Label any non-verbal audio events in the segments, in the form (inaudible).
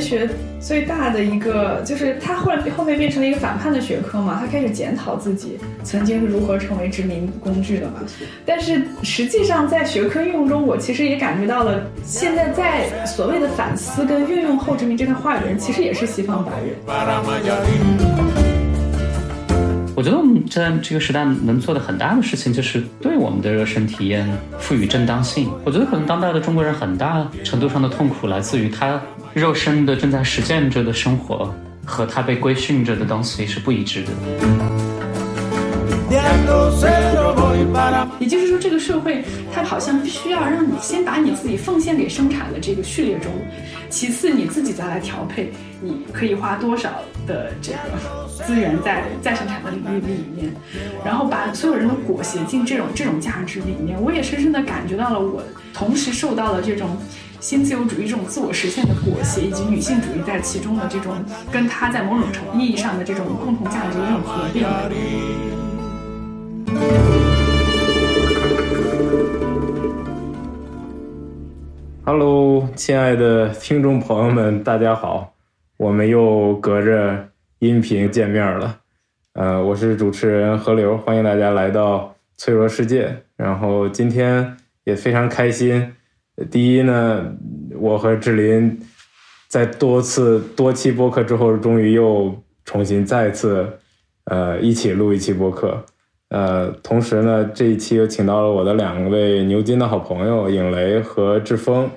类学最大的一个，就是他后来后面变成了一个反叛的学科嘛，他开始检讨自己曾经是如何成为殖民工具的嘛。但是实际上在学科运用中，我其实也感觉到了，现在在所谓的反思跟运用后殖民这段话语的人，其实也是西方白人。我觉得我们在这个时代能做的很大的事情，就是对我们的热身体验赋予正当性。我觉得可能当代的中国人很大程度上的痛苦来自于他肉身的正在实践着的生活和他被规训着的东西是不一致的。也就是说，这个社会它好像必须要让你先把你自己奉献给生产的这个序列中，其次你自己再来调配，你可以花多少的这个。资源在再生产的领域里面，然后把所有人都裹挟进这种这种价值里面，我也深深的感觉到了，我同时受到了这种新自由主义这种自我实现的裹挟，以及女性主义在其中的这种跟它在某种程意义上的这种共同价值的这种合并。Hello，亲爱的听众朋友们，大家好，我们又隔着。音频见面了，呃，我是主持人何流，欢迎大家来到脆弱世界。然后今天也非常开心，第一呢，我和志林在多次多期播客之后，终于又重新再次呃一起录一期播客。呃，同时呢，这一期又请到了我的两位牛津的好朋友影雷和志峰，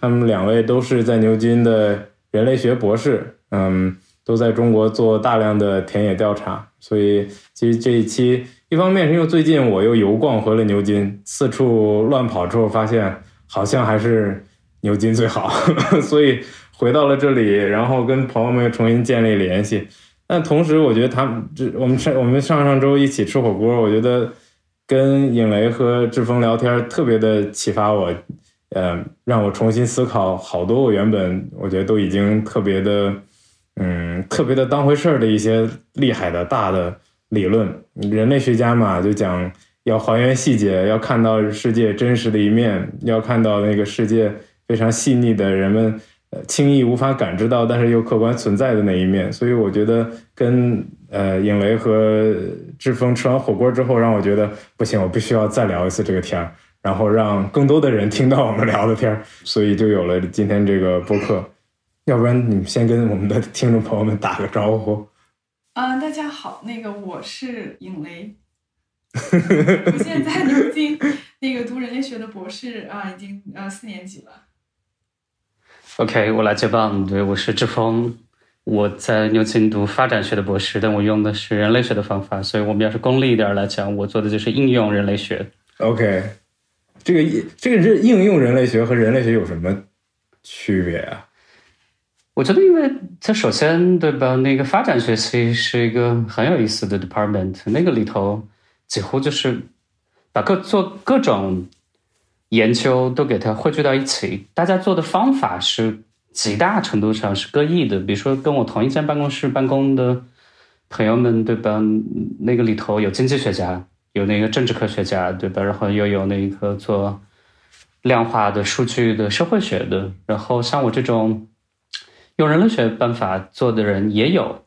他们两位都是在牛津的人类学博士，嗯。都在中国做大量的田野调查，所以其实这一期一方面是因为最近我又游逛回了牛津，四处乱跑之后发现好像还是牛津最好，(laughs) 所以回到了这里，然后跟朋友们重新建立联系。但同时，我觉得他们这我们上我们上上周一起吃火锅，我觉得跟影雷和志峰聊天特别的启发我，呃，让我重新思考好多我原本我觉得都已经特别的。嗯，特别的当回事儿的一些厉害的大的理论，人类学家嘛，就讲要还原细节，要看到世界真实的一面，要看到那个世界非常细腻的人们呃轻易无法感知到，但是又客观存在的那一面。所以我觉得跟呃影雷和志峰吃完火锅之后，让我觉得不行，我必须要再聊一次这个天儿，然后让更多的人听到我们聊的天儿，(laughs) 所以就有了今天这个播客。要不然你们先跟我们的听众朋友们打个招呼。嗯，大家好，那个我是尹雷，(laughs) 我现在在牛津那个读人类学的博士啊，已经呃四年级了。OK，我来接棒，对，我是志峰，我在牛津读发展学的博士，但我用的是人类学的方法，所以我们要是功利一点来讲，我做的就是应用人类学。OK，这个这个是应用人类学和人类学有什么区别啊？我觉得，因为它首先，对吧？那个发展学系是一个很有意思的 department，那个里头几乎就是把各做各种研究都给它汇聚到一起。大家做的方法是极大程度上是各异的。比如说，跟我同一间办公室办公的朋友们，对吧？那个里头有经济学家，有那个政治科学家，对吧？然后又有那个做量化的数据的社会学的。然后像我这种。用人类学办法做的人也有，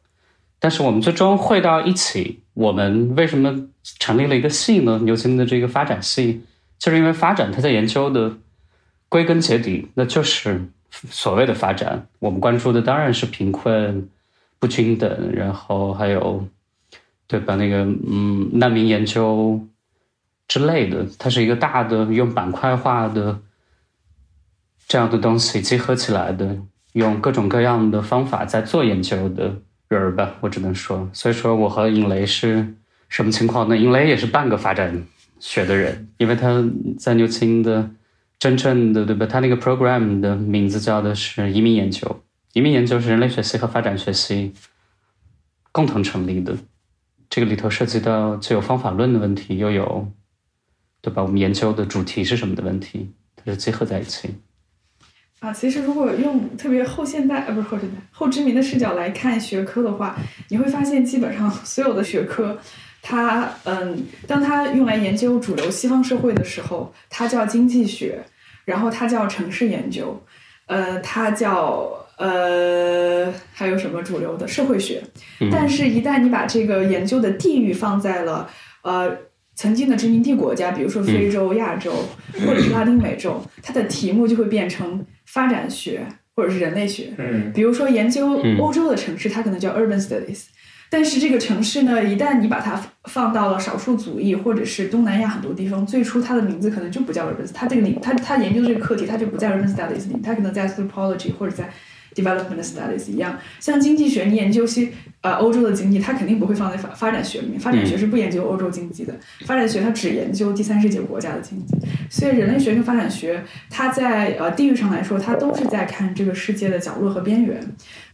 但是我们最终汇到一起。我们为什么成立了一个系呢？牛津的这个发展系，就是因为发展它在研究的归根结底，那就是所谓的发展。我们关注的当然是贫困、不均等，然后还有对吧？那个嗯，难民研究之类的。它是一个大的用板块化的这样的东西结合起来的。用各种各样的方法在做研究的人儿吧，我只能说，所以说我和尹雷是什么情况呢？尹雷也是半个发展学的人，因为他在牛津的真正的对吧？他那个 program 的名字叫的是移民研究，移民研究是人类学系和发展学系共同成立的，这个里头涉及到既有方法论的问题，又有对吧？我们研究的主题是什么的问题，它是结合在一起。啊，其实如果用特别后现代，呃，不是后现代，后殖民的视角来看学科的话，你会发现基本上所有的学科，它，嗯，当它用来研究主流西方社会的时候，它叫经济学，然后它叫城市研究，呃，它叫呃，还有什么主流的社会学？但是，一旦你把这个研究的地域放在了呃曾经的殖民地国家，比如说非洲、亚洲或者是拉丁美洲，它的题目就会变成发展学或者是人类学。嗯，比如说研究欧洲的城市，它可能叫 urban studies。但是这个城市呢，一旦你把它放到了少数族裔或者是东南亚很多地方，最初它的名字可能就不叫 urban，它这个领它它研究这个课题，它就不在 urban studies 里，它可能在 anthropology 或者在 development studies 一样。像经济学，你研究些呃欧洲的经济，它肯定不会放在发发展学里面，发展学是不研究欧洲经济的，发展学它只研究第三世界国家的经济。所以人类学跟发展学，它在呃地域上来说，它都是在看这个世界的角落和边缘。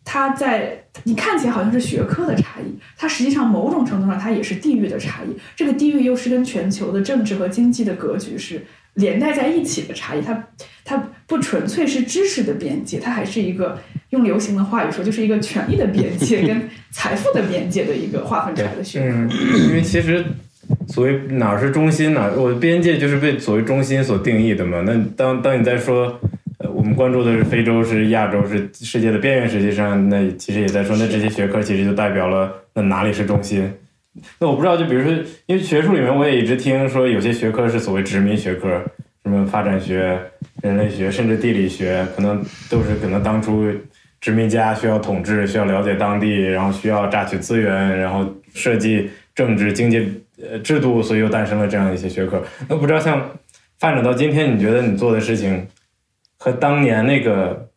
它在你看起来好像是学科的差异，它实际上某种程度上它也是地域的差异。这个地域又是跟全球的政治和经济的格局是连带在一起的差异。它它不纯粹是知识的边界，它还是一个用流行的话语说，就是一个权力的边界 (laughs) 跟财富的边界的一个划分出来的学科。嗯，因为其实所谓哪儿是中心呢？我的边界就是被所谓中心所定义的嘛。那当当你在说。我们关注的是非洲，是亚洲，是世界的边缘。实际上，那其实也在说，那这些学科其实就代表了那哪里是中心。那我不知道，就比如说，因为学术里面我也一直听说，有些学科是所谓殖民学科，什么发展学、人类学，甚至地理学，可能都是可能当初殖民家需要统治，需要了解当地，然后需要榨取资源，然后设计政治经济制度，所以又诞生了这样一些学科。那不知道像发展到今天，你觉得你做的事情？和当年那个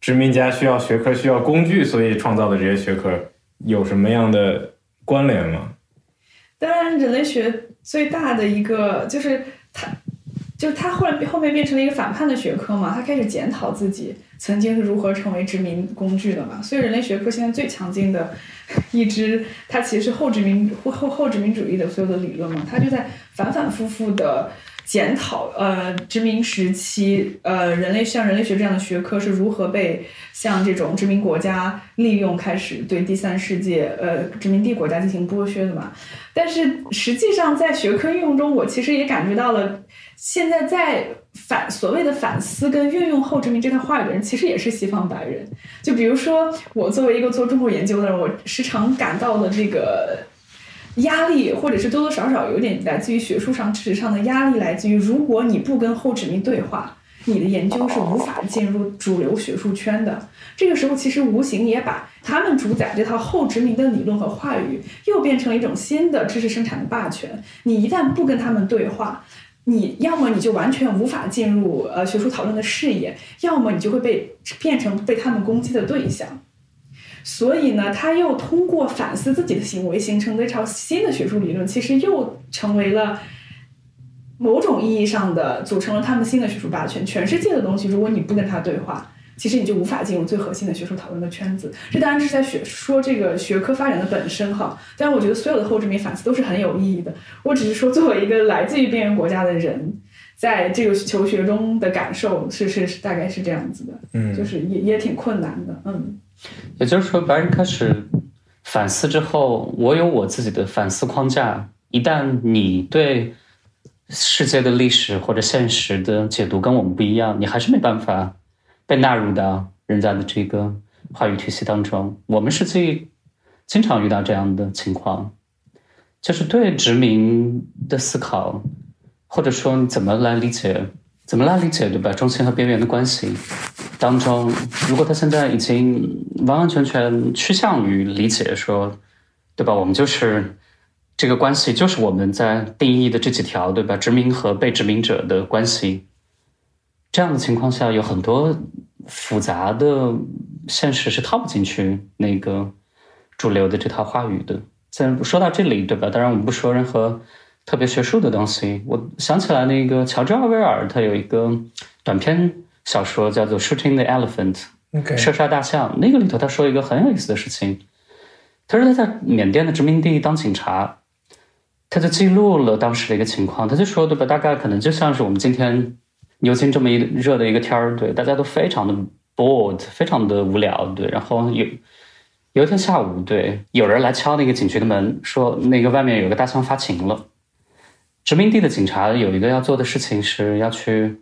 殖民家需要学科、需要工具，所以创造的这些学科有什么样的关联吗？当然，人类学最大的一个就是它，就是他后来后面变成了一个反叛的学科嘛，他开始检讨自己曾经是如何成为殖民工具的嘛。所以，人类学科现在最强劲的 (laughs) 一支，它其实是后殖民后后后殖民主义的所有的理论嘛，它就在反反复复的。检讨呃殖民时期呃人类像人类学这样的学科是如何被像这种殖民国家利用，开始对第三世界呃殖民地国家进行剥削的嘛？但是实际上在学科运用中，我其实也感觉到了，现在在反所谓的反思跟运用后殖民这套话语的人，其实也是西方白人。就比如说我作为一个做中国研究的人，我时常感到的这个。压力，或者是多多少少有点来自于学术上、知识上的压力，来自于如果你不跟后殖民对话，你的研究是无法进入主流学术圈的。这个时候，其实无形也把他们主宰这套后殖民的理论和话语，又变成了一种新的知识生产的霸权。你一旦不跟他们对话，你要么你就完全无法进入呃学术讨论的视野，要么你就会被变成被他们攻击的对象。所以呢，他又通过反思自己的行为，形成了一套新的学术理论，其实又成为了某种意义上的组成了他们新的学术霸权。全世界的东西，如果你不跟他对话，其实你就无法进入最核心的学术讨论的圈子。这当然是在学说这个学科发展的本身哈。但我觉得所有的后殖民反思都是很有意义的。我只是说，作为一个来自于边缘国家的人，在这个求学中的感受是是大概是这样子的，嗯，就是也也挺困难的，嗯。也就是说，白人开始反思之后，我有我自己的反思框架。一旦你对世界的历史或者现实的解读跟我们不一样，你还是没办法被纳入到人家的这个话语体系当中。我们实际经常遇到这样的情况，就是对殖民的思考，或者说你怎么来理解。怎么来理解，对吧？中心和边缘的关系当中，如果他现在已经完完全全趋向于理解说，对吧？我们就是这个关系，就是我们在定义的这几条，对吧？殖民和被殖民者的关系，这样的情况下，有很多复杂的现实是套不进去那个主流的这套话语的。在说到这里，对吧？当然，我们不说任何。特别学术的东西，我想起来那个乔治奥威尔，他有一个短片小说叫做《Shooting the Elephant》，射杀大象。那个里头他说一个很有意思的事情，他说他在缅甸的殖民地当警察，他就记录了当时的一个情况。他就说，对吧？大概可能就像是我们今天牛津这么一热的一个天儿，对，大家都非常的 bored，非常的无聊，对。然后有有一天下午，对，有人来敲那个警局的门，说那个外面有个大象发情了。殖民地的警察有一个要做的事情是要去，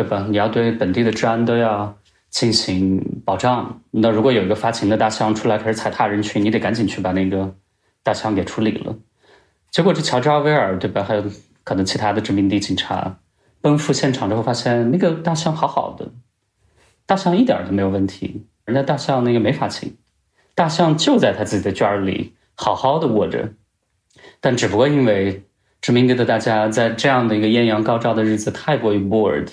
对吧？你要对本地的治安都要进行保障。那如果有一个发情的大象出来开始踩踏人群，你得赶紧去把那个大象给处理了。结果这乔治阿威尔对吧？还有可能其他的殖民地警察奔赴现场之后，发现那个大象好好的，大象一点都没有问题，人家大象那个没发情，大象就在他自己的圈里好好的卧着，但只不过因为殖民地的大家在这样的一个艳阳高照的日子太过于 bored，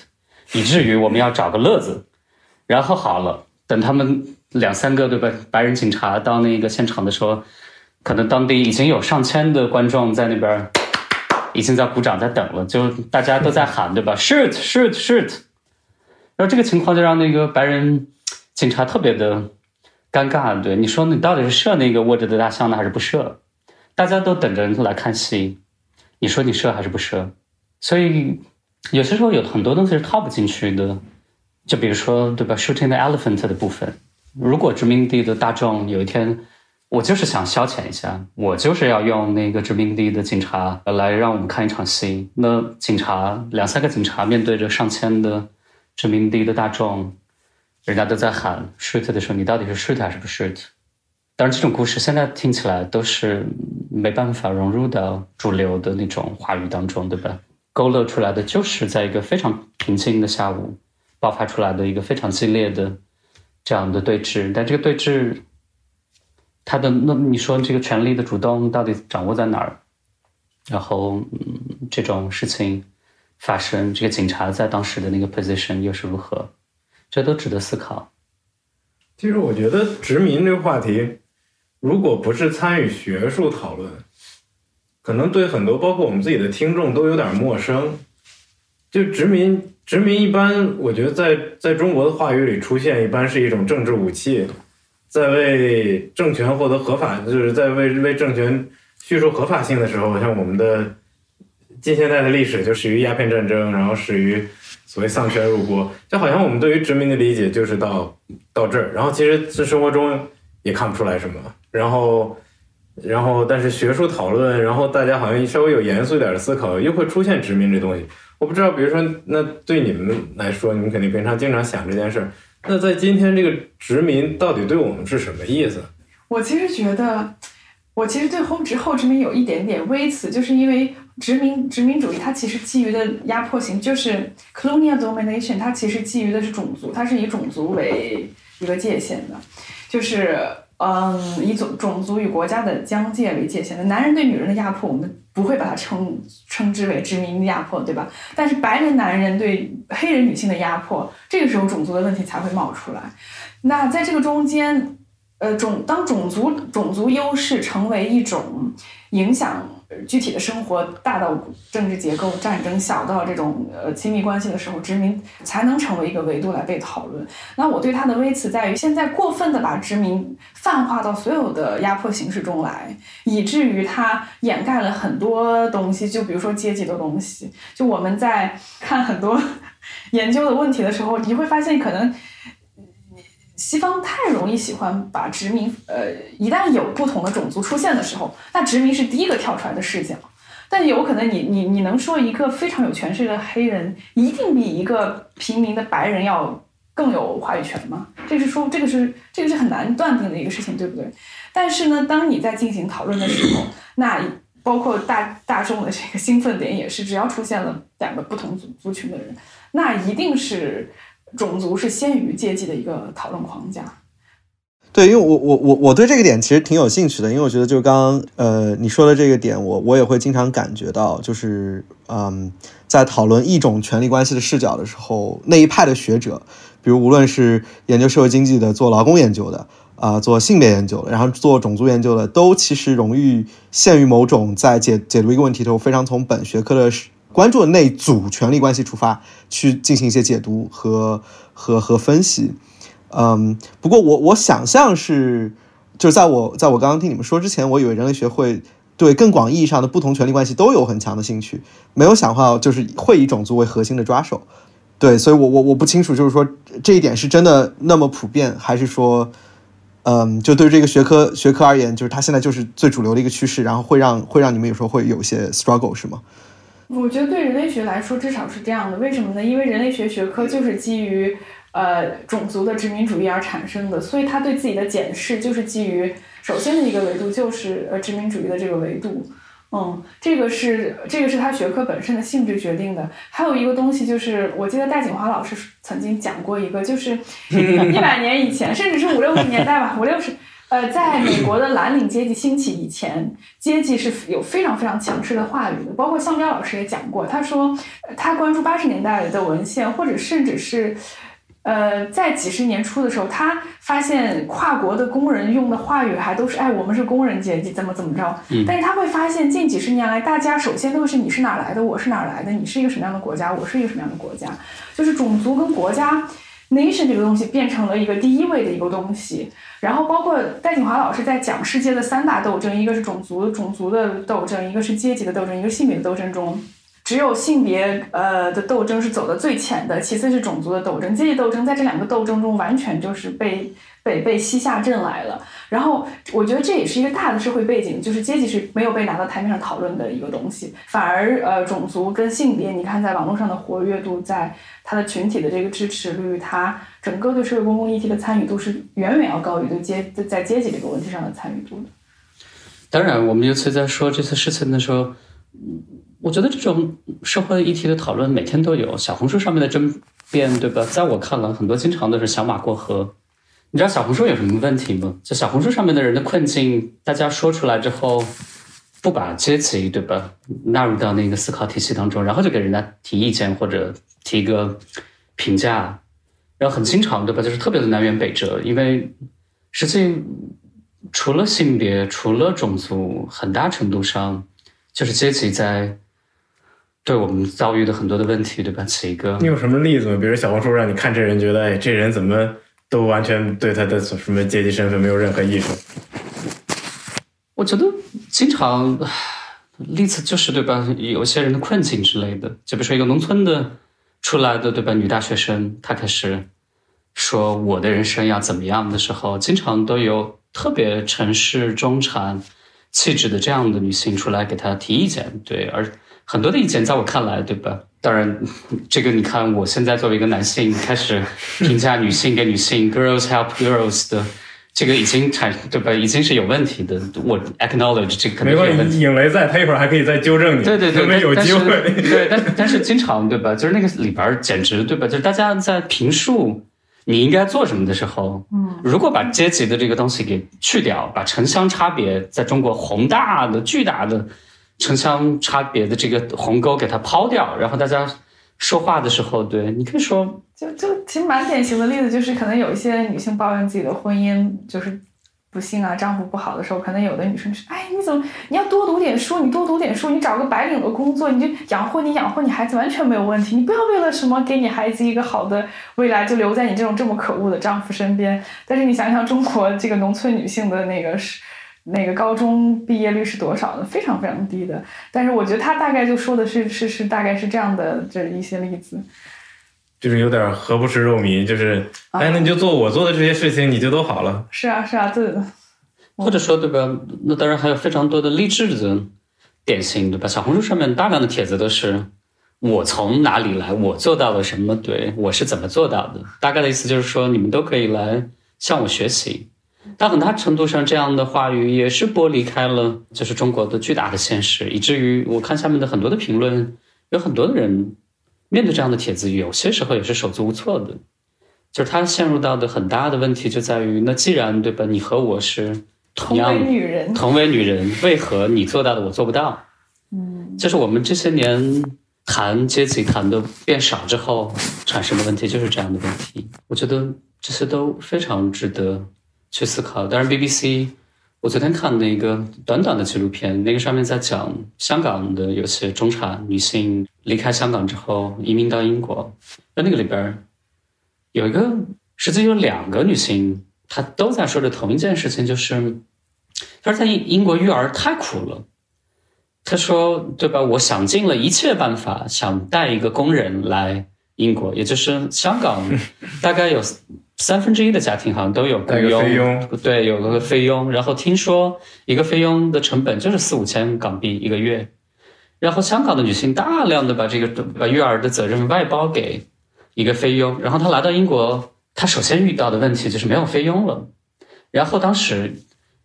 以至于我们要找个乐子，然后好了，等他们两三个对吧？白人警察到那个现场的时候。可能当地已经有上千的观众在那边，已经在鼓掌在等了，就大家都在喊，对吧？Shoot, shoot, shoot！然后这个情况就让那个白人警察特别的尴尬。对，你说你到底是射那个卧着的大象呢，还是不射？大家都等着来看戏，你说你射还是不射？所以有些时候有很多东西是套不进去的，就比如说，对吧？Shooting the elephant 的部分，如果殖民地的大众有一天。我就是想消遣一下，我就是要用那个殖民地的警察来让我们看一场戏。那警察两三个警察面对着上千的殖民地的大众，人家都在喊 shoot 的时候，你到底是 shoot 还是不 shoot？当然，这种故事现在听起来都是没办法融入到主流的那种话语当中，对吧？勾勒出来的就是在一个非常平静的下午爆发出来的一个非常激烈的这样的对峙，但这个对峙。他的那你说这个权力的主动到底掌握在哪儿？然后，嗯，这种事情发生，这个警察在当时的那个 position 又是如何？这都值得思考。其实我觉得殖民这个话题，如果不是参与学术讨论，可能对很多包括我们自己的听众都有点陌生。就殖民，殖民一般，我觉得在在中国的话语里出现，一般是一种政治武器。在为政权获得合法，就是在为为政权叙述合法性的时候，像我们的近现代的历史就始于鸦片战争，然后始于所谓丧权辱国，就好像我们对于殖民的理解就是到到这儿，然后其实在生活中也看不出来什么，然后然后但是学术讨论，然后大家好像稍微有严肃一点的思考，又会出现殖民这东西。我不知道，比如说那对你们来说，你们肯定平常经常想这件事儿。那在今天这个殖民到底对我们是什么意思？我其实觉得，我其实对后殖后殖民有一点点微词，就是因为殖民殖民主义它其实基于的压迫性就是 colonial domination，它其实基于的是种族，它是以种族为一个界限的，就是。嗯，以种种族与国家的疆界为界限的男人对女人的压迫，我们不会把它称称之为殖民压迫，对吧？但是白人男人对黑人女性的压迫，这个时候种族的问题才会冒出来。那在这个中间，呃，种当种族种族优势成为一种影响。具体的生活大到政治结构、战争，小到这种呃亲密关系的时候，殖民才能成为一个维度来被讨论。那我对它的微词在于，现在过分的把殖民泛化到所有的压迫形式中来，以至于它掩盖了很多东西。就比如说阶级的东西。就我们在看很多 (laughs) 研究的问题的时候，你会发现可能。西方太容易喜欢把殖民，呃，一旦有不同的种族出现的时候，那殖民是第一个跳出来的视角。但有可能你你你能说一个非常有权势的黑人一定比一个平民的白人要更有话语权吗？这是说这个是这个是很难断定的一个事情，对不对？但是呢，当你在进行讨论的时候，那包括大大众的这个兴奋点也是，只要出现了两个不同族族群的人，那一定是。种族是先于阶级的一个讨论框架。对，因为我我我我对这个点其实挺有兴趣的，因为我觉得就刚刚呃你说的这个点，我我也会经常感觉到，就是嗯，在讨论一种权力关系的视角的时候，那一派的学者，比如无论是研究社会经济的、做劳工研究的啊、做性别研究的，然后做种族研究的，都其实容易陷于某种在解解读一个问题的时候，非常从本学科的。关注的那组权力关系出发，去进行一些解读和和和分析。嗯，不过我我想象是，就是在我在我刚刚听你们说之前，我以为人类学会对更广意义上的不同权力关系都有很强的兴趣，没有想到就是会以种族为核心的抓手。对，所以我我我不清楚，就是说这一点是真的那么普遍，还是说，嗯，就对这个学科学科而言，就是它现在就是最主流的一个趋势，然后会让会让你们有时候会有一些 struggle 是吗？我觉得对人类学来说，至少是这样的。为什么呢？因为人类学学科就是基于呃种族的殖民主义而产生的，所以他对自己的检视就是基于首先的一个维度就是呃殖民主义的这个维度。嗯，这个是这个是他学科本身的性质决定的。还有一个东西就是，我记得戴锦华老师曾经讲过一个，就是 (laughs) 一百年以前，甚至是五六十年代吧，五六十。呃，在美国的蓝领阶级兴起以前，阶级是有非常非常强势的话语的。包括向彪老师也讲过，他说他关注八十年代的文献，或者甚至是。呃，在几十年初的时候，他发现跨国的工人用的话语还都是“哎，我们是工人阶级，怎么怎么着。”但是他会发现，近几十年来，大家首先都是“你是哪来的，我是哪来的，你是一个什么样的国家，我是一个什么样的国家”，就是种族跟国家 （nation） 这个东西变成了一个第一位的一个东西。然后，包括戴锦华老师在讲世界的三大斗争，一个是种族种族的斗争，一个是阶级的斗争，一个性别的斗争中。只有性别呃的斗争是走的最浅的，其次是种族的斗争、阶级斗争，在这两个斗争中完全就是被被被西下镇来了。然后我觉得这也是一个大的社会背景，就是阶级是没有被拿到台面上讨论的一个东西，反而呃种族跟性别，你看在网络上的活跃度，在它的群体的这个支持率，它整个对社会公共议题的参与度是远远要高于对阶在阶级这个问题上的参与度的。当然，我们尤其在说这次事情的时候。我觉得这种社会议题的讨论每天都有，小红书上面的争辩，对吧？在我看来，很多经常都是小马过河。你知道小红书有什么问题吗？就小红书上面的人的困境，大家说出来之后，不把阶级，对吧，纳入到那个思考体系当中，然后就给人家提意见或者提一个评价，然后很经常，对吧？就是特别的南辕北辙，因为实际除了性别，除了种族，很大程度上就是阶级在。对我们遭遇的很多的问题，对吧？起一个，你有什么例子吗？比如小红书让你看这人，觉得哎，这人怎么都完全对他的什么阶级身份没有任何意识？我觉得经常例子就是对吧？有些人的困境之类的，就比如说一个农村的出来的对吧？女大学生，她开始说我的人生要怎么样的时候，经常都有特别城市中产气质的这样的女性出来给她提意见，对，而。很多的意见，在我看来，对吧？当然，(laughs) 这个你看，我现在作为一个男性，开始评价女性给女性，girls help girls 的，这个已经产，对吧？已经是有问题的。我 acknowledge 这个可能有问题。影雷在，他一会儿还可以再纠正你。对对对，有机会。对，但但是经常，对吧？就是那个里边简直，对吧？就是大家在评述你应该做什么的时候，嗯，如果把阶级的这个东西给去掉，把城乡差别在中国宏大的、巨大的。城乡差别的这个鸿沟给它抛掉，然后大家说话的时候，对你可以说，就就其实蛮典型的例子，就是可能有一些女性抱怨自己的婚姻就是不幸啊，丈夫不好的时候，可能有的女生说，哎，你怎么你要多读点书，你多读点书，你找个白领的工作，你就养活你养活你孩子完全没有问题，你不要为了什么给你孩子一个好的未来，就留在你这种这么可恶的丈夫身边。但是你想想中国这个农村女性的那个是。那个高中毕业率是多少的？非常非常低的。但是我觉得他大概就说的是是是大概是这样的这一些例子，就是有点何不食肉糜，就是哎，那你就做我做的这些事情，你就都好了。是啊是啊，对的。或者说对吧？那当然还有非常多的励志的典型，对吧？小红书上面大量的帖子都是我从哪里来，我做到了什么，对我是怎么做到的。大概的意思就是说，你们都可以来向我学习。但很大程度上，这样的话语也是剥离开了，就是中国的巨大的现实，以至于我看下面的很多的评论，有很多的人面对这样的帖子，有些时候也是手足无措的。就是他陷入到的很大的问题就在于，那既然对吧，你和我是同为女人，同为女人，为何你做到的我做不到？嗯，就是我们这些年谈阶级谈的变少之后产生的问题，就是这样的问题。我觉得这些都非常值得。去思考。当然，BBC，我昨天看的一个短短的纪录片，那个上面在讲香港的有些中产女性离开香港之后移民到英国。在那个里边有一个，实际有两个女性，她都在说着同一件事情，就是她说在英英国育儿太苦了。她说，对吧？我想尽了一切办法，想带一个工人来英国，也就是香港，大概有。三分之一的家庭好像都有雇佣，对，有个菲佣。然后听说一个菲佣的成本就是四五千港币一个月，然后香港的女性大量的把这个把育儿的责任外包给一个菲佣，然后她来到英国，她首先遇到的问题就是没有菲佣了。然后当时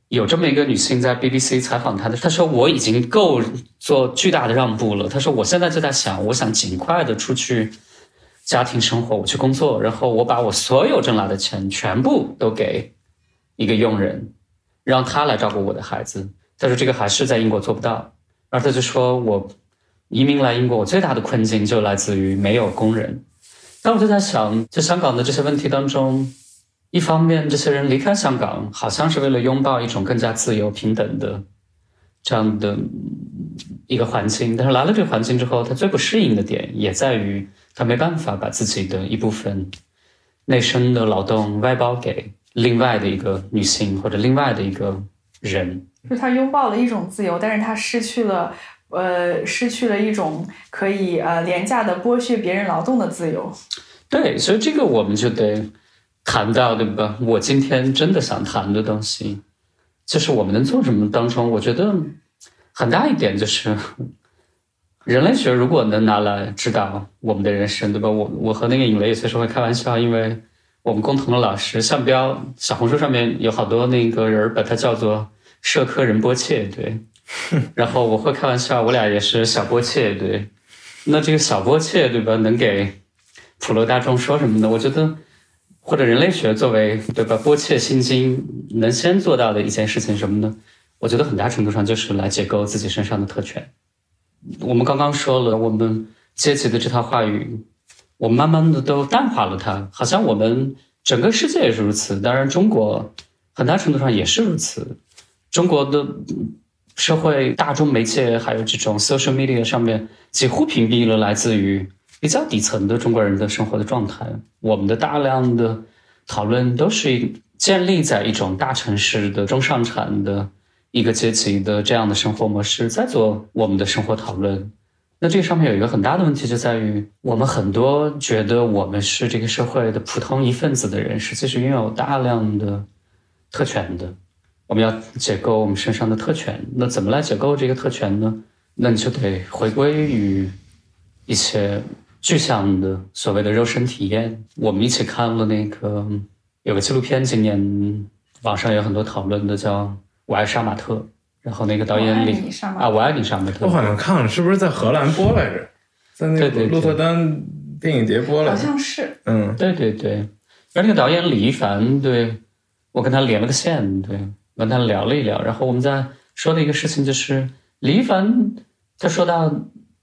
有这么一个女性在 BBC 采访她的，她说我已经够做巨大的让步了。她说我现在就在想，我想尽快的出去家庭生活，我去工作，然后我把我所有挣来的钱全部都给一个佣人，让他来照顾我的孩子。她说这个还是在英国做不到。然后他就说：“我移民来英国，我最大的困境就来自于没有工人。”但我就在想，在香港的这些问题当中，一方面这些人离开香港，好像是为了拥抱一种更加自由平等的这样的一个环境，但是来了这个环境之后，他最不适应的点也在于他没办法把自己的一部分内生的劳动外包给另外的一个女性或者另外的一个人。就他拥抱了一种自由，但是他失去了，呃，失去了一种可以呃廉价的剥削别人劳动的自由。对，所以这个我们就得谈到，对吧？我今天真的想谈的东西，就是我们能做什么当中，我觉得很大一点就是，人类学如果能拿来指导我们的人生，对吧？我我和那个尹雷有些时候会开玩笑，因为我们共同的老师向标，小红书上面有好多那个人把他叫做。社科人波切对，(laughs) 然后我会开玩笑，我俩也是小波切对。那这个小波切对吧，能给普罗大众说什么呢？我觉得，或者人类学作为对吧，波切心经能先做到的一件事情什么呢？我觉得很大程度上就是来解构自己身上的特权。我们刚刚说了，我们阶级的这套话语，我慢慢的都淡化了它，好像我们整个世界也是如此。当然，中国很大程度上也是如此。中国的社会大众媒介还有这种 social media 上面几乎屏蔽了来自于比较底层的中国人的生活的状态。我们的大量的讨论都是建立在一种大城市的中上产的一个阶级的这样的生活模式在做我们的生活讨论。那这个上面有一个很大的问题就在于，我们很多觉得我们是这个社会的普通一份子的人，实际是拥有大量的特权的。我们要解构我们身上的特权，那怎么来解构这个特权呢？那你就得回归于一些具象的所谓的肉身体验。我们一起看了那个有个纪录片，今年网上有很多讨论的，叫《我爱杀马特》，然后那个导演里啊，我爱你杀马特。我好像看了，是不是在荷兰播来着？在那个鹿特丹电影节播了，好像是。嗯，对对对。而那个导演李一凡，对我跟他连了个线，对。跟他聊了一聊，然后我们在说的一个事情就是，李一凡他说到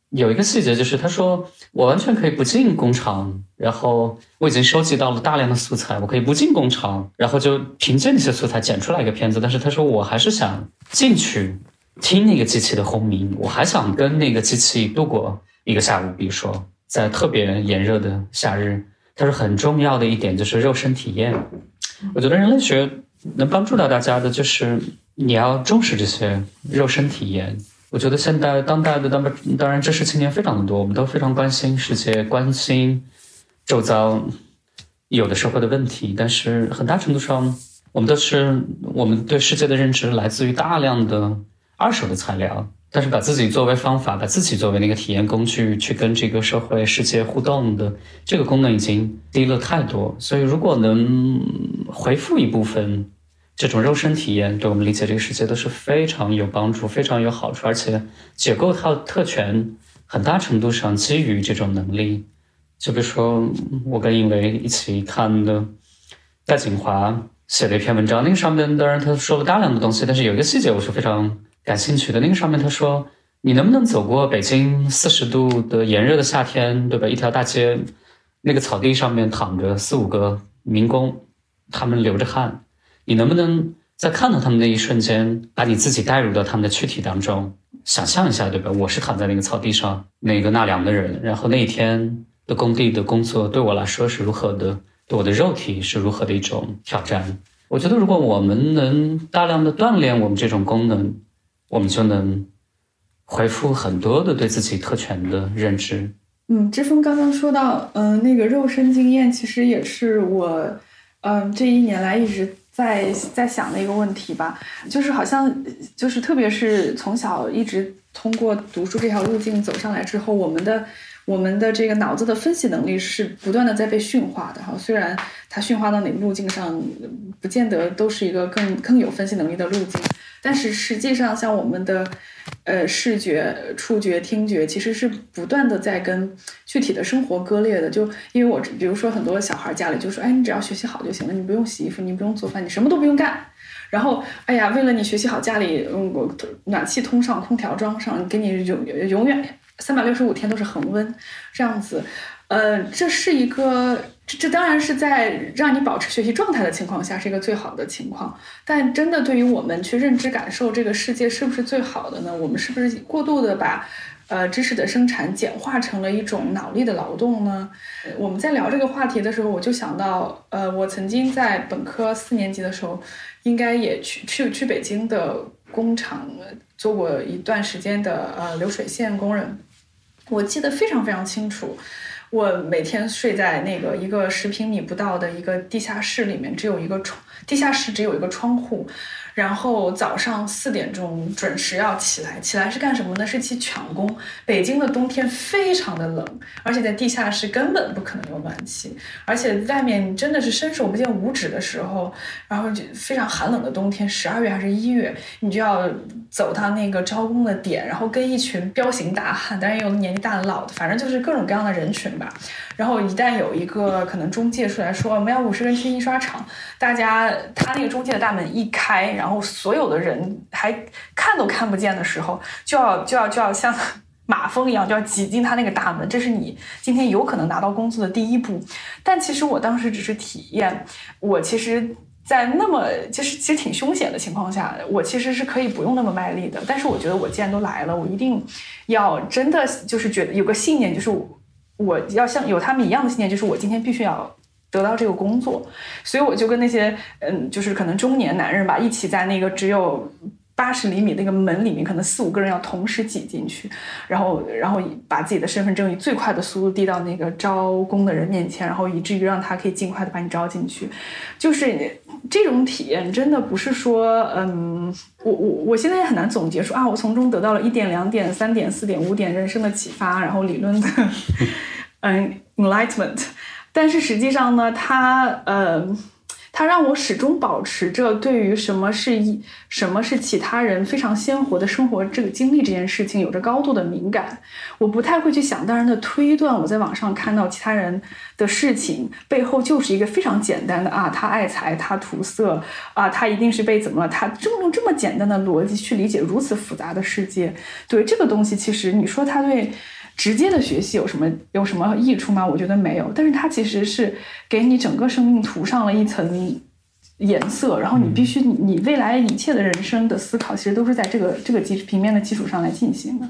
有一个细节，就是他说我完全可以不进工厂，然后我已经收集到了大量的素材，我可以不进工厂，然后就凭借那些素材剪出来一个片子。但是他说我还是想进去听那个机器的轰鸣，我还想跟那个机器度过一个下午，比如说在特别炎热的夏日。他说很重要的一点就是肉身体验，我觉得人类学。能帮助到大家的就是你要重视这些肉身体验。我觉得现在当代的当当然知识青年非常的多，我们都非常关心世界，关心周遭有的社会的问题。但是很大程度上，我们都是我们对世界的认知来自于大量的二手的材料。但是把自己作为方法，把自己作为那个体验工具去跟这个社会世界互动的这个功能已经低了太多。所以如果能回复一部分这种肉身体验，对我们理解这个世界都是非常有帮助、非常有好处。而且解构它的特权，很大程度上基于这种能力。就比如说我跟尹雷一起看的戴锦华写的一篇文章，那个上面当然他说了大量的东西，但是有一个细节我是非常。感兴趣的那个上面，他说：“你能不能走过北京四十度的炎热的夏天，对吧？一条大街，那个草地上面躺着四五个民工，他们流着汗。你能不能在看到他们那一瞬间，把你自己带入到他们的躯体当中，想象一下，对吧？我是躺在那个草地上，那个纳凉的人，然后那一天的工地的工作对我来说是如何的，对我的肉体是如何的一种挑战？我觉得，如果我们能大量的锻炼我们这种功能。”我们就能回复很多的对自己特权的认知。嗯，志峰刚刚说到，嗯，那个肉身经验，其实也是我，嗯，这一年来一直在在想的一个问题吧。就是好像，就是特别是从小一直通过读书这条路径走上来之后，我们的我们的这个脑子的分析能力是不断的在被驯化的哈。虽然它驯化到哪个路径上，不见得都是一个更更有分析能力的路径，但是实际上像我们的呃视觉、触觉、听觉，其实是不断的在跟具体的生活割裂的。就因为我比如说很多小孩家里就说，哎，你只要学习好就行了，你不用洗衣服，你不用做饭，你什么都不用干。然后，哎呀，为了你学习好，家里嗯，我暖气通上，空调装上，给你永永远三百六十五天都是恒温，这样子，呃，这是一个，这这当然是在让你保持学习状态的情况下是一个最好的情况。但真的对于我们去认知感受这个世界是不是最好的呢？我们是不是过度的把呃知识的生产简化成了一种脑力的劳动呢？我们在聊这个话题的时候，我就想到，呃，我曾经在本科四年级的时候。应该也去去去北京的工厂做过一段时间的呃流水线工人，我记得非常非常清楚。我每天睡在那个一个十平米不到的一个地下室里面，只有一个窗，地下室只有一个窗户。然后早上四点钟准时要起来，起来是干什么呢？是去抢工。北京的冬天非常的冷，而且在地下室根本不可能有暖气，而且外面真的是伸手不见五指的时候，然后就非常寒冷的冬天，十二月还是一月，你就要走到那个招工的点，然后跟一群彪形大汉，当然也有年纪大的老的，反正就是各种各样的人群吧。然后一旦有一个可能中介出来说我们要五十人去印刷厂，大家他那个中介的大门一开，然后所有的人还看都看不见的时候，就要就要就要像 (laughs) 马蜂一样就要挤进他那个大门，这是你今天有可能拿到工资的第一步。但其实我当时只是体验，我其实，在那么就是其实挺凶险的情况下，我其实是可以不用那么卖力的。但是我觉得我既然都来了，我一定要真的就是觉得有个信念，就是我我。要像有他们一样的信念，就是我今天必须要得到这个工作，所以我就跟那些嗯，就是可能中年男人吧，一起在那个只有。八十厘米那个门里面，可能四五个人要同时挤进去，然后，然后把自己的身份证以最快的速度递到那个招工的人面前，然后以至于让他可以尽快的把你招进去。就是这种体验，真的不是说，嗯，我我我现在也很难总结说啊，我从中得到了一点、两点、三点、四点、五点人生的启发，然后理论的，(laughs) 嗯，enlightenment。但是实际上呢，它，呃。它让我始终保持着对于什么是一什么是其他人非常鲜活的生活这个经历这件事情有着高度的敏感。我不太会去想当然的推断。我在网上看到其他人的事情背后就是一个非常简单的啊，他爱财，他图色啊，他一定是被怎么了？他这么用这么简单的逻辑去理解如此复杂的世界。对这个东西，其实你说他对。直接的学习有什么有什么益处吗？我觉得没有，但是它其实是给你整个生命涂上了一层颜色，然后你必须你未来一切的人生的思考，其实都是在这个这个基平面的基础上来进行的。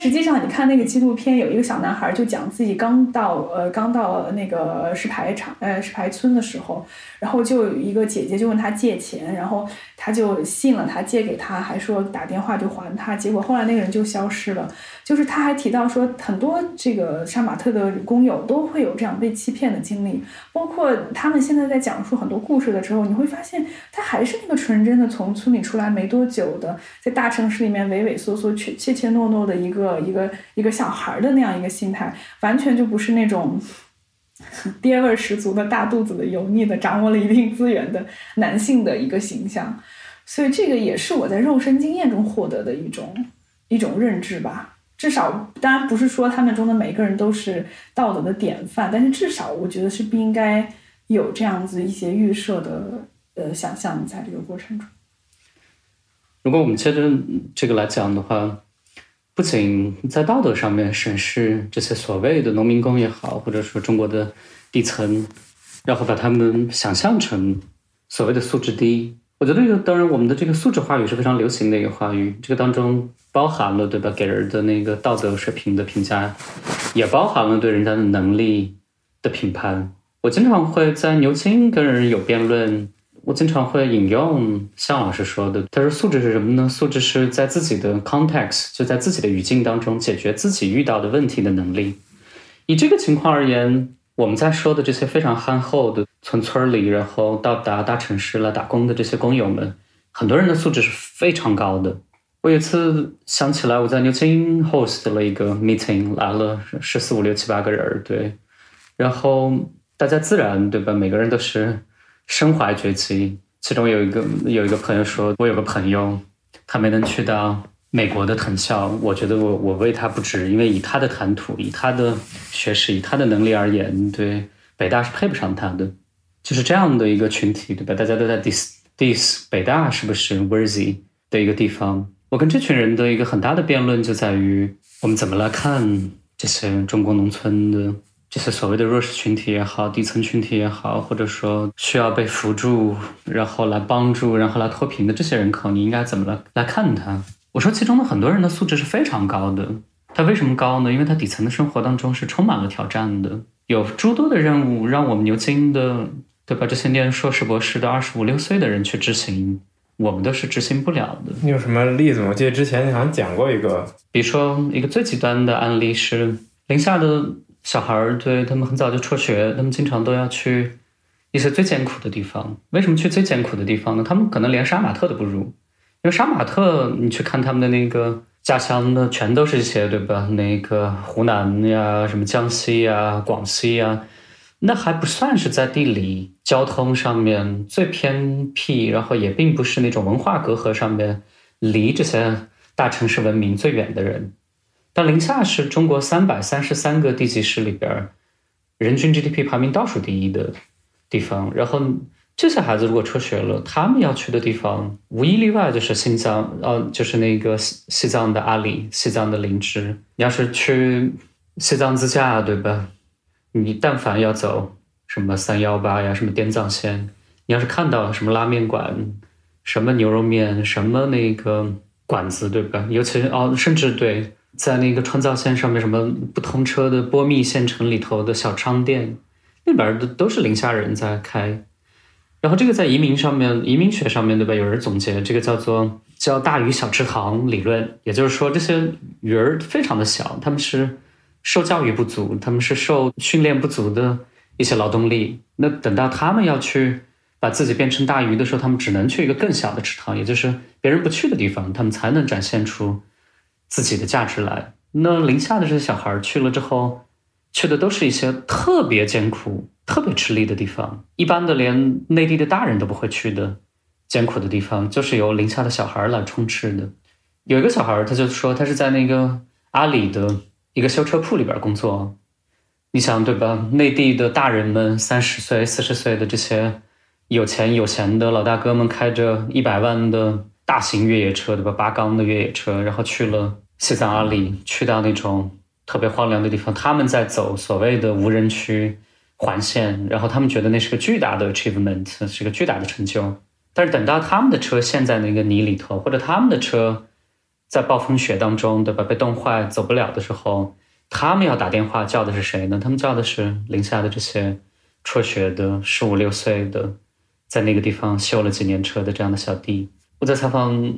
实际上，你看那个纪录片，有一个小男孩就讲自己刚到呃刚到那个石牌厂呃石牌村的时候，然后就有一个姐姐就问他借钱，然后他就信了他借给他，还说打电话就还他，结果后来那个人就消失了。就是他还提到说，很多这个杀马特的工友都会有这样被欺骗的经历，包括他们现在在讲述很多故事的时候，你会发现他还是那个纯真的从村里出来没多久的，在大城市里面畏畏缩缩、怯怯怯懦懦的一个。一个一个小孩的那样一个心态，完全就不是那种 (laughs) 爹味十足的大肚子的油腻的掌握了一定资源的男性的一个形象，所以这个也是我在肉身经验中获得的一种一种认知吧。至少，当然不是说他们中的每个人都是道德的典范，但是至少我觉得是不应该有这样子一些预设的呃想象在这个过程中。如果我们接着这个来讲的话。不仅在道德上面审视这些所谓的农民工也好，或者说中国的底层，然后把他们想象成所谓的素质低，我觉得这个当然我们的这个素质话语是非常流行的一个话语，这个当中包含了对吧给人的那个道德水平的评价，也包含了对人家的能力的评判。我经常会在牛津跟人有辩论。我经常会引用向老师说的，他说：“素质是什么呢？素质是在自己的 context，就在自己的语境当中解决自己遇到的问题的能力。以这个情况而言，我们在说的这些非常憨厚的从村里然后到达大城市来打工的这些工友们，很多人的素质是非常高的。我有一次想起来，我在牛津 host 了一个 meeting，来了十四五六七八个人，对，然后大家自然对吧？每个人都是身怀绝技。其中有一个有一个朋友说，我有个朋友，他没能去到美国的藤校，我觉得我我为他不值，因为以他的谈吐，以他的学识，以他的能力而言，对北大是配不上他的。就是这样的一个群体，对吧？大家都在 dis dis 北大是不是 worthy 的一个地方？我跟这群人的一个很大的辩论就在于，我们怎么来看这些中国农村的这些所谓的弱势群体也好，底层群体也好，或者说需要被扶助，然后来帮助，然后来脱贫的这些人口，你应该怎么来来看他？我说，其中的很多人的素质是非常高的。他为什么高呢？因为他底层的生活当中是充满了挑战的，有诸多的任务让我们牛津的，对吧？这些念硕士、博士的二十五六岁的人去执行。我们都是执行不了的。你有什么例子吗？我记得之前你好像讲过一个，比如说一个最极端的案例是，宁夏的小孩儿，对他们很早就辍学，他们经常都要去一些最艰苦的地方。为什么去最艰苦的地方呢？他们可能连杀马特都不如，因为杀马特，你去看他们的那个家乡的，全都是一些，对吧？那个湖南呀，什么江西呀、广西呀。那还不算是在地理交通上面最偏僻，然后也并不是那种文化隔阂上面离这些大城市文明最远的人。但宁夏是中国三百三十三个地级市里边人均 GDP 排名倒数第一的地方。然后这些孩子如果辍学了，他们要去的地方无一例外就是新疆，呃，就是那个西西藏的阿里、西藏的林芝。你要是去西藏自驾，对吧？你但凡要走什么三幺八呀，什么滇藏线，你要是看到什么拉面馆、什么牛肉面、什么那个馆子，对吧？尤其哦，甚至对，在那个川藏线上面什么不通车的波密县城里头的小商店，那边的都是宁夏人在开。然后这个在移民上面、移民学上面，对吧？有人总结这个叫做叫大鱼小池塘理论，也就是说这些鱼儿非常的小，他们是。受教育不足，他们是受训练不足的一些劳动力。那等到他们要去把自己变成大鱼的时候，他们只能去一个更小的池塘，也就是别人不去的地方，他们才能展现出自己的价值来。那零下的这些小孩去了之后，去的都是一些特别艰苦、特别吃力的地方，一般的连内地的大人都不会去的艰苦的地方，就是由零下的小孩来充斥的。有一个小孩，他就说他是在那个阿里的。一个修车铺里边工作，你想对吧？内地的大人们，三十岁、四十岁的这些有钱有闲的老大哥们，开着一百万的大型越野车，对吧？八缸的越野车，然后去了西藏阿里，去到那种特别荒凉的地方，他们在走所谓的无人区环线，然后他们觉得那是个巨大的 achievement，是个巨大的成就。但是等到他们的车陷在那个泥里头，或者他们的车。在暴风雪当中，对吧？被冻坏走不了的时候，他们要打电话叫的是谁呢？他们叫的是零下的这些辍学的十五六岁的，在那个地方修了几年车的这样的小弟。我在采访，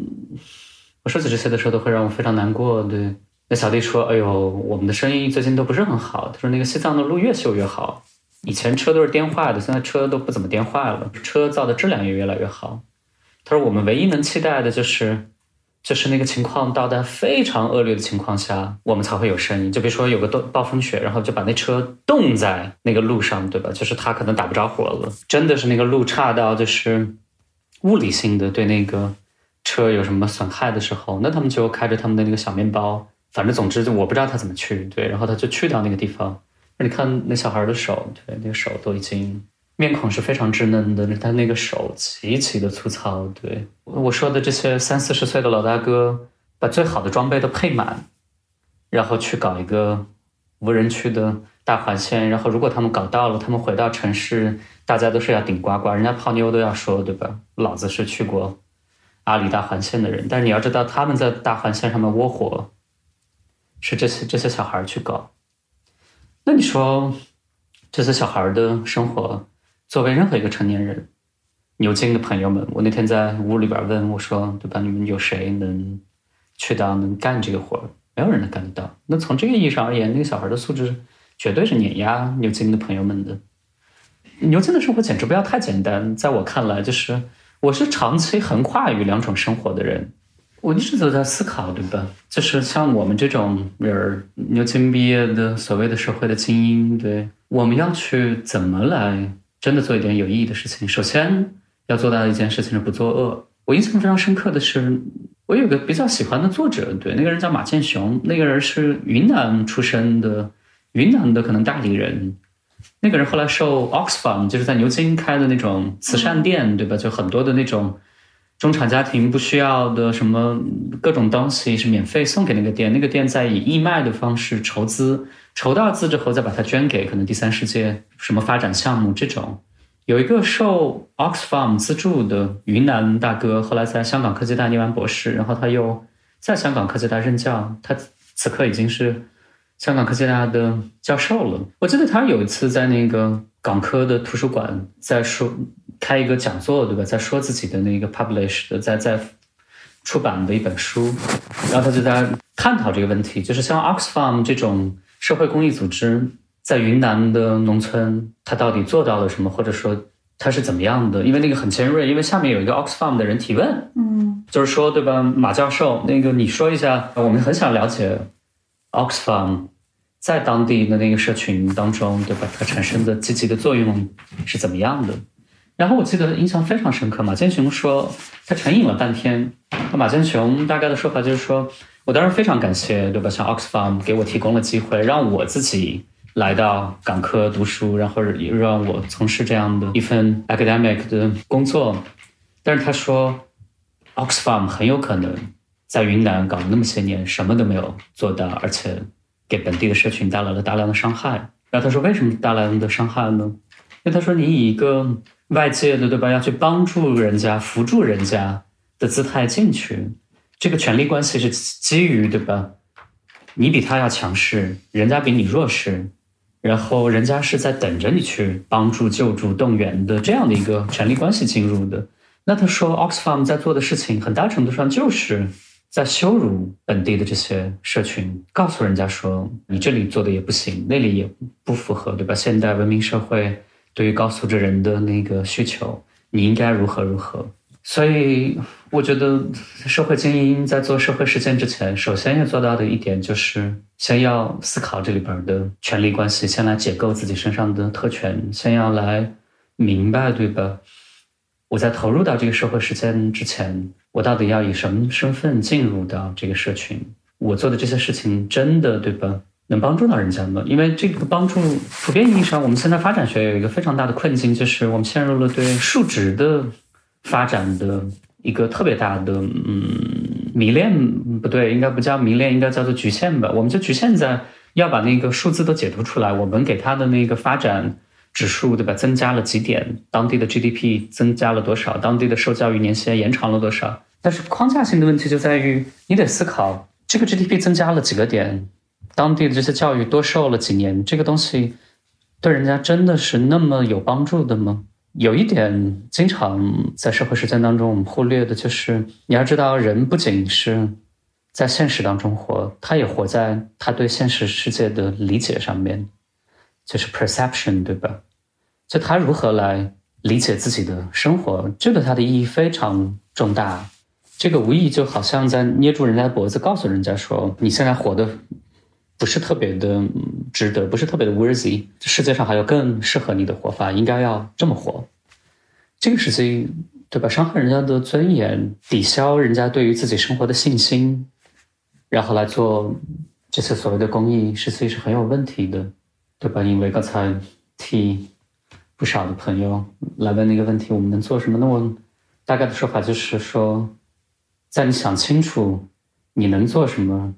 我说起这些的时候，都会让我非常难过。对，那小弟说：“哎呦，我们的生意最近都不是很好。”他说：“那个西藏的路越修越好，以前车都是颠坏的，现在车都不怎么颠坏了，车造的质量也越来越好。”他说：“我们唯一能期待的就是。”就是那个情况到达非常恶劣的情况下，我们才会有声音。就比如说有个暴暴风雪，然后就把那车冻在那个路上，对吧？就是他可能打不着火了，真的是那个路差到就是物理性的对那个车有什么损害的时候，那他们就开着他们的那个小面包，反正总之就我不知道他怎么去，对，然后他就去到那个地方。那你看那小孩的手，对，那个手都已经。面孔是非常稚嫩的，他那个手极其的粗糙。对我说的这些三四十岁的老大哥，把最好的装备都配满，然后去搞一个无人区的大环线。然后如果他们搞到了，他们回到城市，大家都是要顶呱呱，人家泡妞都要说，对吧？老子是去过阿里大环线的人。但是你要知道，他们在大环线上面窝火，是这些这些小孩去搞。那你说这些小孩的生活？作为任何一个成年人，牛津的朋友们，我那天在屋里边问我说：“对吧？你们有谁能去到能干这个活？没有人能干得到。那从这个意义上而言，那个小孩的素质绝对是碾压牛津的朋友们的。牛津的生活简直不要太简单，在我看来，就是我是长期横跨于两种生活的人。我一直都在思考，对吧？就是像我们这种人，牛津毕业的所谓的社会的精英，对，我们要去怎么来真的做一点有意义的事情？首先要做到的一件事情是不作恶。我印象非常深刻的是，我有个比较喜欢的作者，对，那个人叫马建雄，那个人是云南出生的，云南的可能大理人。那个人后来受 Oxfam，就是在牛津开的那种慈善店，对吧？就很多的那种中产家庭不需要的什么各种东西是免费送给那个店，那个店再以义卖的方式筹资，筹到资之后再把它捐给可能第三世界什么发展项目这种。有一个受 Oxfam 资助的云南大哥，后来在香港科技大念完博士，然后他又在香港科技大任教，他此刻已经是。香港科技大的教授了。我记得他有一次在那个港科的图书馆在说开一个讲座，对吧？在说自己的那个 publish 的在在出版的一本书，然后他就在探讨这个问题，就是像 Oxfam 这种社会公益组织在云南的农村，它到底做到了什么，或者说它是怎么样的？因为那个很尖锐，因为下面有一个 Oxfam 的人提问，嗯，就是说，对吧？马教授，那个你说一下，我们很想了解。Oxfam 在当地的那个社群当中，对吧？它产生的积极的作用是怎么样的？然后我记得印象非常深刻，马建雄说他沉吟了半天。马建雄大概的说法就是说，我当然非常感谢，对吧？像 Oxfam 给我提供了机会，让我自己来到港科读书，然后也让我从事这样的一份 academic 的工作。但是他说，Oxfam 很有可能。在云南搞了那么些年，什么都没有做到，而且给本地的社群带来了大量的伤害。然后他说：“为什么大量的伤害呢？”因为他说：“你以一个外界的对吧，要去帮助人家、扶助人家的姿态进去，这个权力关系是基于对吧？你比他要强势，人家比你弱势，然后人家是在等着你去帮助、救助、动员的这样的一个权力关系进入的。那他说，Oxfam 在做的事情，很大程度上就是。”在羞辱本地的这些社群，告诉人家说你这里做的也不行，那里也不符合，对吧？现代文明社会对于高素质人的那个需求，你应该如何如何。所以，我觉得社会精英在做社会实践之前，首先要做到的一点就是，先要思考这里边的权力关系，先来解构自己身上的特权，先要来明白，对吧？我在投入到这个社会实践之前。我到底要以什么身份进入到这个社群？我做的这些事情真的对吧？能帮助到人家吗？因为这个帮助，普遍意义上，我们现在发展学有一个非常大的困境，就是我们陷入了对数值的发展的一个特别大的嗯迷恋，不对，应该不叫迷恋，应该叫做局限吧？我们就局限在要把那个数字都解读出来，我们给它的那个发展。指数对吧？增加了几点？当地的 GDP 增加了多少？当地的受教育年限延长了多少？但是框架性的问题就在于，你得思考这个 GDP 增加了几个点，当地的这些教育多受了几年，这个东西对人家真的是那么有帮助的吗？有一点经常在社会实践当中我们忽略的就是，你要知道，人不仅是在现实当中活，他也活在他对现实世界的理解上面，就是 perception，对吧？就他如何来理解自己的生活，这对他的意义非常重大。这个无意就好像在捏住人家的脖子，告诉人家说：“你现在活的不是特别的值得，不是特别的 worthy。世界上还有更适合你的活法，应该要这么活。”这个事情对吧？伤害人家的尊严，抵消人家对于自己生活的信心，然后来做这些所谓的公益，实际是很有问题的，对吧？因为刚才替。不少的朋友来问那个问题，我们能做什么？那我大概的说法就是说，在你想清楚你能做什么，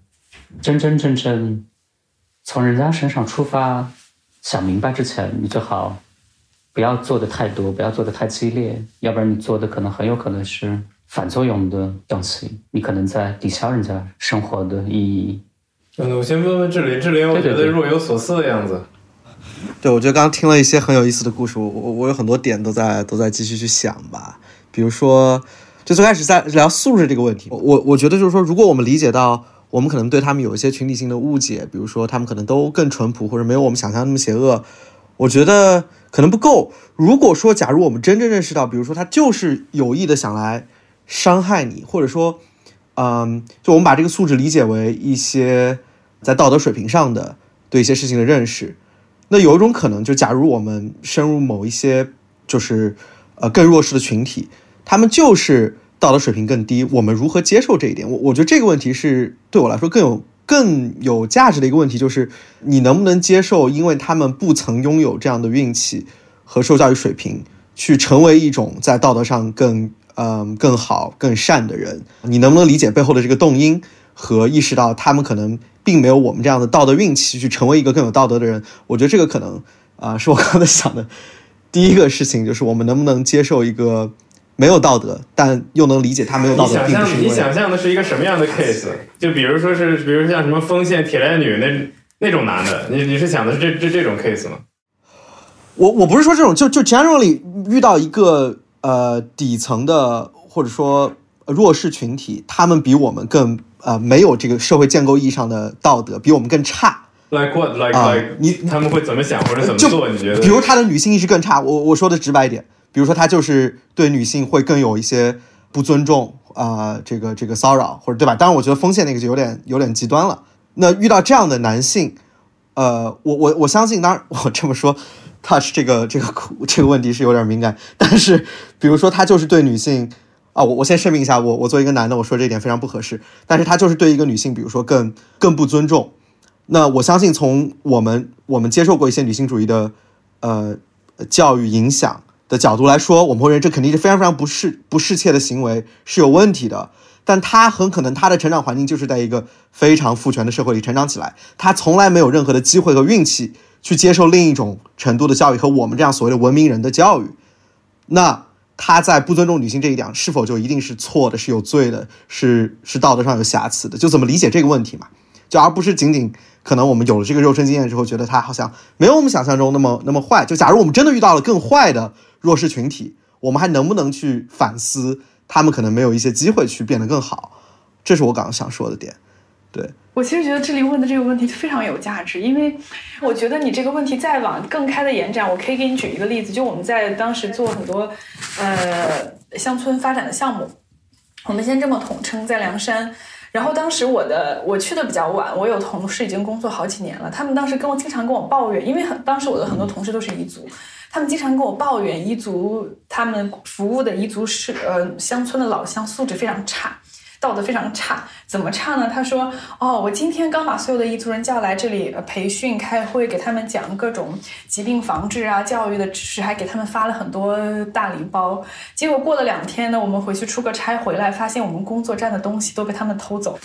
真真正正从人家身上出发，想明白之前，你最好不要做的太多，不要做的太激烈，要不然你做的可能很有可能是反作用的东西，你可能在抵消人家生活的意义。嗯，我先问问志林，志林，我觉得若有所思的样子。(laughs) 对，我觉得刚刚听了一些很有意思的故事，我我我有很多点都在都在继续去想吧。比如说，就最开始在聊素质这个问题，我我觉得就是说，如果我们理解到我们可能对他们有一些群体性的误解，比如说他们可能都更淳朴，或者没有我们想象那么邪恶，我觉得可能不够。如果说假如我们真正认识到，比如说他就是有意的想来伤害你，或者说。嗯，就我们把这个素质理解为一些在道德水平上的对一些事情的认识。那有一种可能，就假如我们深入某一些就是呃更弱势的群体，他们就是道德水平更低，我们如何接受这一点？我我觉得这个问题是对我来说更有更有价值的一个问题，就是你能不能接受，因为他们不曾拥有这样的运气和受教育水平，去成为一种在道德上更嗯更好更善的人？你能不能理解背后的这个动因和意识到他们可能？并没有我们这样的道德运气去成为一个更有道德的人，我觉得这个可能啊，是我刚才想的第一个事情，就是我们能不能接受一个没有道德，但又能理解他没有道德。你想象你想象的是一个什么样的 case？就比如说是，比如像什么丰县铁链女那那种男的，你你是想的是这这这种 case 吗？我我不是说这种，就就 generally 遇到一个呃底层的或者说弱势群体，他们比我们更。呃，没有这个社会建构意义上的道德，比我们更差。Like what? Like like 你他们会怎么想或者怎么做？你觉得？比如他的女性意识更差。我我说的直白一点，比如说他就是对女性会更有一些不尊重啊，这个这个骚扰或者对吧？当然，我觉得锋线那个就有点有点极端了。那遇到这样的男性，呃，我我我相信，当然我这么说，touch 这个这个这个问题是有点敏感。但是，比如说他就是对女性。啊，我我先声明一下，我我作为一个男的，我说这一点非常不合适。但是他就是对一个女性，比如说更更不尊重。那我相信从我们我们接受过一些女性主义的呃教育影响的角度来说，我们会认为这肯定是非常非常不适不适切的行为，是有问题的。但他很可能他的成长环境就是在一个非常父权的社会里成长起来，他从来没有任何的机会和运气去接受另一种程度的教育和我们这样所谓的文明人的教育。那。他在不尊重女性这一点，是否就一定是错的，是有罪的，是是道德上有瑕疵的？就怎么理解这个问题嘛？就而不是仅仅可能我们有了这个肉身经验之后，觉得他好像没有我们想象中那么那么坏。就假如我们真的遇到了更坏的弱势群体，我们还能不能去反思他们可能没有一些机会去变得更好？这是我刚刚想说的点。对我其实觉得这里问的这个问题非常有价值，因为我觉得你这个问题再往更开的延展，我可以给你举一个例子，就我们在当时做很多呃乡村发展的项目，我们先这么统称，在凉山，然后当时我的我去的比较晚，我有同事已经工作好几年了，他们当时跟我经常跟我抱怨，因为很当时我的很多同事都是彝族，他们经常跟我抱怨彝族他们服务的彝族是呃乡村的老乡素质非常差。道德非常差，怎么差呢？他说：“哦，我今天刚把所有的彝族人叫来这里培训、开会，给他们讲各种疾病防治啊、教育的知识，还给他们发了很多大礼包。结果过了两天呢，我们回去出个差回来，发现我们工作站的东西都被他们偷走。”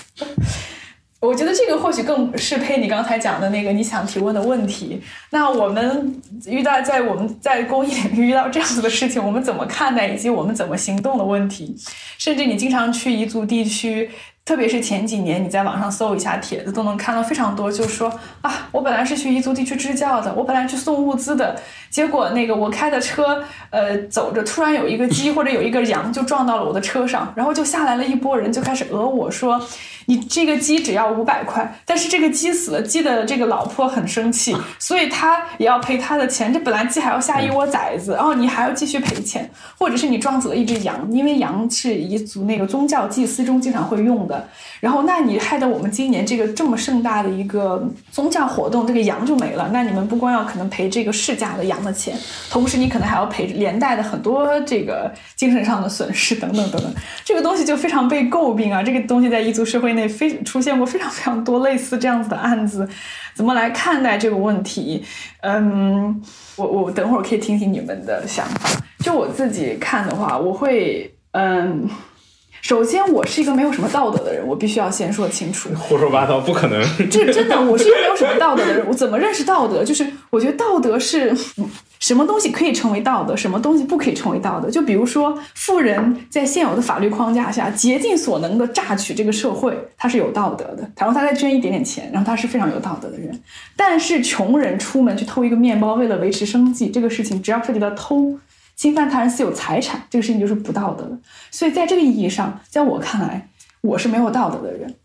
我觉得这个或许更适配你刚才讲的那个你想提问的问题。那我们遇到在我们在公益领域遇到这样子的事情，我们怎么看待以及我们怎么行动的问题？甚至你经常去彝族地区。特别是前几年，你在网上搜一下帖子，都能看到非常多，就是说啊，我本来是去彝族地区支教的，我本来去送物资的，结果那个我开的车，呃，走着突然有一个鸡或者有一个羊就撞到了我的车上，然后就下来了一波人，就开始讹我说，你这个鸡只要五百块，但是这个鸡死了，(laughs) 鸡的这个老婆很生气，所以他也要赔他的钱，这本来鸡还要下一窝崽子，然后你还要继续赔钱，或者是你撞死了一只羊，因为羊是彝族那个宗教祭祀中经常会用的。然后，那你害得我们今年这个这么盛大的一个宗教活动，这个羊就没了。那你们不光要可能赔这个市价的羊的钱，同时你可能还要赔连带的很多这个精神上的损失等等等等。(laughs) 这个东西就非常被诟病啊！这个东西在彝族社会内非出现过非常非常多类似这样子的案子。怎么来看待这个问题？嗯，我我等会儿可以听听你们的想法。就我自己看的话，我会嗯。首先，我是一个没有什么道德的人，我必须要先说清楚。胡说八道，不可能。这真的，我是一个没有什么道德的人。我怎么认识道德？就是我觉得道德是什么东西可以成为道德，什么东西不可以成为道德。就比如说，富人在现有的法律框架下竭尽所能的榨取这个社会，他是有道德的。然后他再捐一点点钱，然后他是非常有道德的人。但是穷人出门去偷一个面包，为了维持生计，这个事情只要涉及到偷。侵犯他人私有财产，这个事情就是不道德的。所以在这个意义上，在我看来，我是没有道德的人。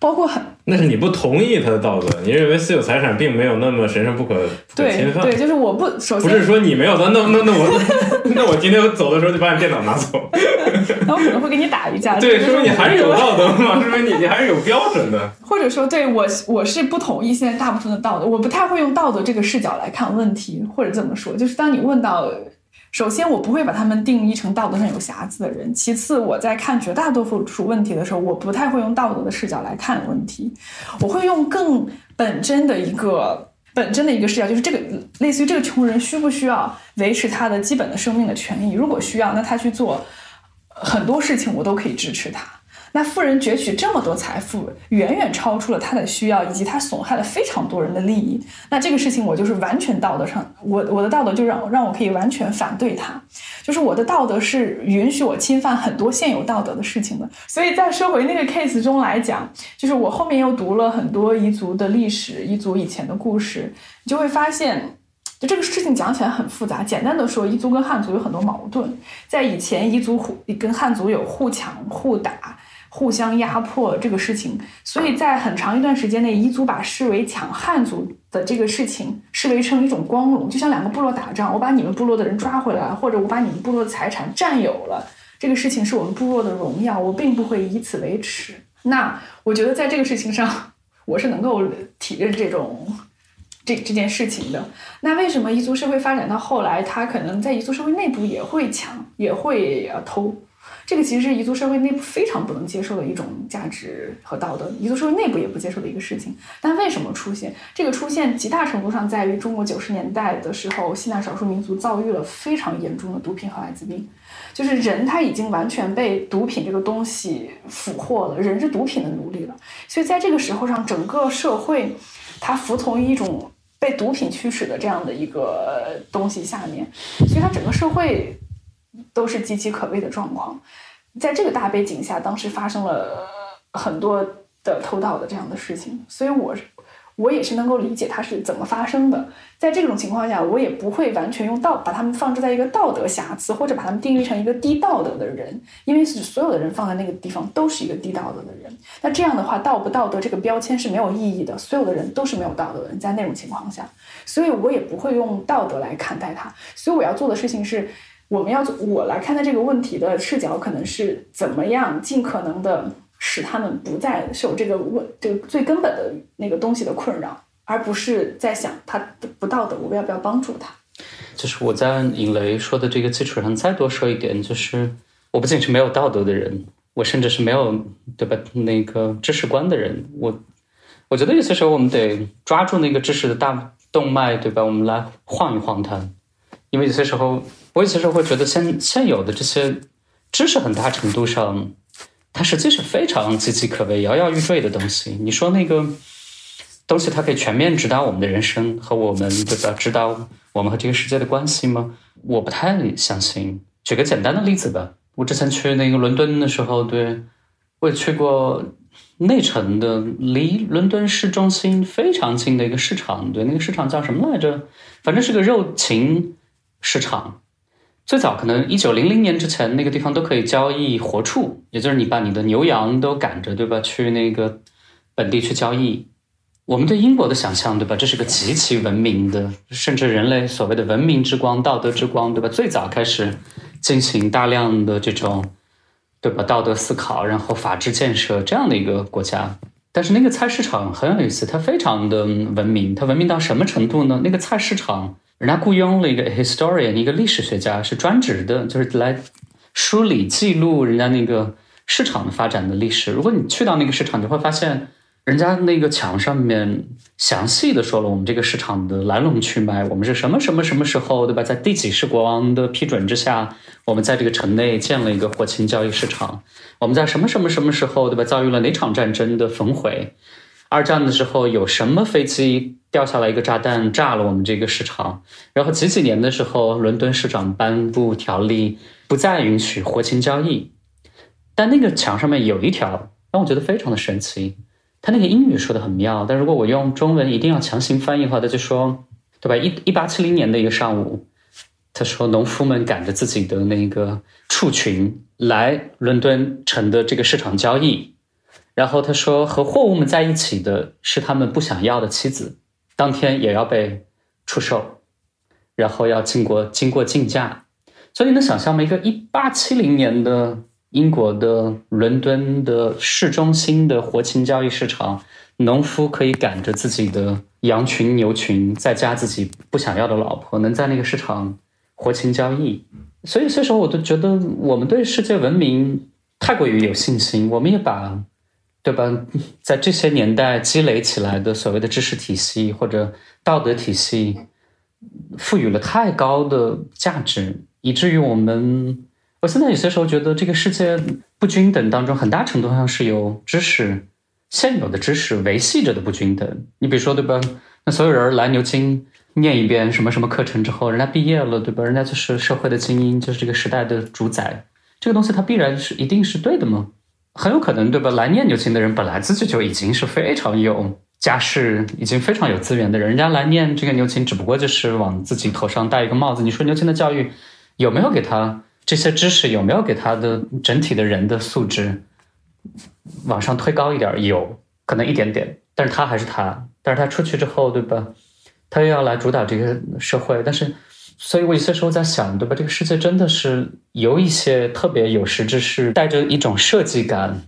包括很，那是你不同意他的道德，你认为私有财产并没有那么神圣不可侵犯。对，就是我不首先不是说你没有的，那那那我 (laughs) 那我今天走的时候就把你电脑拿走。(laughs) 那我可能会跟你打一架。对，说明你还是有道德嘛，说明你你还是有标准的。或者说，对我我是不同意现在大部分的道德，我不太会用道德这个视角来看问题，或者这么说，就是当你问到。首先，我不会把他们定义成道德上有瑕疵的人。其次，我在看绝大多数出问题的时候，我不太会用道德的视角来看问题，我会用更本真的一个本真的一个视角，就是这个类似于这个穷人需不需要维持他的基本的生命的权益？如果需要，那他去做很多事情，我都可以支持他。那富人攫取这么多财富，远远超出了他的需要，以及他损害了非常多人的利益。那这个事情，我就是完全道德上，我我的道德就让让我可以完全反对他，就是我的道德是允许我侵犯很多现有道德的事情的。所以再说回那个 case 中来讲，就是我后面又读了很多彝族的历史，彝族以前的故事，你就会发现，就这个事情讲起来很复杂。简单的说，彝族跟汉族有很多矛盾，在以前，彝族互跟汉族有互抢互打。互相压迫这个事情，所以在很长一段时间内，彝族把视为抢汉族的这个事情视为成一种光荣，就像两个部落打仗，我把你们部落的人抓回来，或者我把你们部落的财产占有了，这个事情是我们部落的荣耀，我并不会以此为耻。那我觉得在这个事情上，我是能够体认这种这这件事情的。那为什么彝族社会发展到后来，他可能在彝族社会内部也会抢，也会呃偷？这个其实是彝族社会内部非常不能接受的一种价值和道德，彝族社会内部也不接受的一个事情。但为什么出现？这个出现极大程度上在于中国九十年代的时候，西南少数民族遭遇了非常严重的毒品和艾滋病，就是人他已经完全被毒品这个东西俘获了，人是毒品的奴隶了。所以在这个时候上，整个社会它服从于一种被毒品驱使的这样的一个东西下面，所以它整个社会。都是岌岌可危的状况，在这个大背景下，当时发生了很多的偷盗的这样的事情，所以我我也是能够理解它是怎么发生的。在这种情况下，我也不会完全用道把他们放置在一个道德瑕疵，或者把他们定义成一个低道德的人，因为是所有的人放在那个地方都是一个低道德的人。那这样的话，道不道德这个标签是没有意义的，所有的人都是没有道德的人，在那种情况下，所以我也不会用道德来看待他。所以我要做的事情是。我们要，我来看待这个问题的视角，可能是怎么样尽可能的使他们不再受这个问这个最根本的那个东西的困扰，而不是在想他不道德，我们要不要帮助他？就是我在尹雷说的这个基础上再多说一点，就是我不仅是没有道德的人，我甚至是没有对吧那个知识观的人，我我觉得有些时候我们得抓住那个知识的大动脉，对吧？我们来晃一晃它，因为有些时候。我其实会觉得现现有的这些知识，很大程度上，它实际是非常岌岌可危、摇摇欲坠的东西。你说那个东西，它可以全面指导我们的人生和我们对吧？指导我们和这个世界的关系吗？我不太相信。举个简单的例子吧，我之前去那个伦敦的时候，对我也去过内城的，离伦敦市中心非常近的一个市场。对，那个市场叫什么来着？反正是个肉禽市场。最早可能一九零零年之前，那个地方都可以交易活畜，也就是你把你的牛羊都赶着，对吧？去那个本地去交易。我们对英国的想象，对吧？这是个极其文明的，甚至人类所谓的文明之光、道德之光，对吧？最早开始进行大量的这种，对吧？道德思考，然后法治建设这样的一个国家。但是那个菜市场很有意思，它非常的文明。它文明到什么程度呢？那个菜市场。人家雇佣了一个 historian，一个历史学家，是专职的，就是来梳理记录人家那个市场的发展的历史。如果你去到那个市场，你会发现，人家那个墙上面详细的说了我们这个市场的来龙去脉，我们是什么什么什么时候，对吧？在第几世国王的批准之下，我们在这个城内建了一个火禽交易市场。我们在什么什么什么时候，对吧？遭遇了哪场战争的焚毁？二战的时候有什么飞机？掉下来一个炸弹，炸了我们这个市场。然后几几年的时候，伦敦市长颁布条例，不再允许活禽交易。但那个墙上面有一条，让我觉得非常的神奇。他那个英语说的很妙，但如果我用中文一定要强行翻译的话，他就说，对吧？一一八七零年的一个上午，他说农夫们赶着自己的那个畜群来伦敦城的这个市场交易。然后他说，和货物们在一起的是他们不想要的妻子。当天也要被出售，然后要经过经过竞价，所以你能想象吗？一个一八七零年的英国的伦敦的市中心的活禽交易市场，农夫可以赶着自己的羊群、牛群，再加自己不想要的老婆，能在那个市场活禽交易。所以，这时候我都觉得我们对世界文明太过于有信心，我们也把，对吧？在这些年代积累起来的所谓的知识体系或者道德体系，赋予了太高的价值，以至于我们。我现在有些时候觉得，这个世界不均等当中，很大程度上是由知识现有的知识维系着的不均等。你比如说，对吧？那所有人来牛津念一遍什么什么课程之后，人家毕业了，对吧？人家就是社会的精英，就是这个时代的主宰。这个东西它必然是一定是对的吗？很有可能，对吧？来念牛津的人本来自己就已经是非常有家世、已经非常有资源的人，人家来念这个牛津，只不过就是往自己头上戴一个帽子。你说牛津的教育有没有给他？这些知识有没有给他的整体的人的素质往上推高一点？有可能一点点，但是他还是他。但是他出去之后，对吧？他又要来主导这个社会。但是，所以我有些时候在想，对吧？这个世界真的是由一些特别有识之士，带着一种设计感，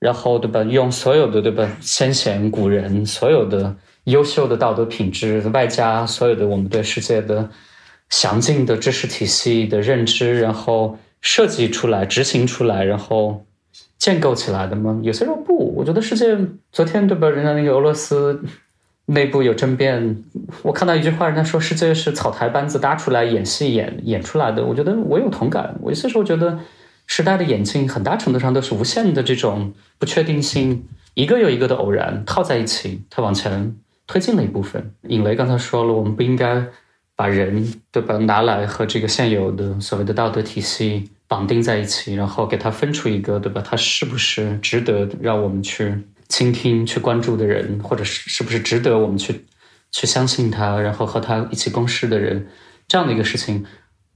然后对吧？用所有的对吧？先贤古人所有的优秀的道德品质，外加所有的我们对世界的。详尽的知识体系的认知，然后设计出来、执行出来，然后建构起来的吗？有些时候不。我觉得世界昨天对吧？人家那个俄罗斯内部有争辩，我看到一句话，人家说世界是草台班子搭出来演戏演演出来的。我觉得我有同感。我有些时候觉得时代的演进很大程度上都是无限的这种不确定性，一个又一个的偶然套在一起，它往前推进了一部分。尹雷刚才说了，我们不应该。把人对吧拿来和这个现有的所谓的道德体系绑定在一起，然后给它分出一个对吧？它是不是值得让我们去倾听、去关注的人，或者是是不是值得我们去去相信他，然后和他一起共事的人？这样的一个事情，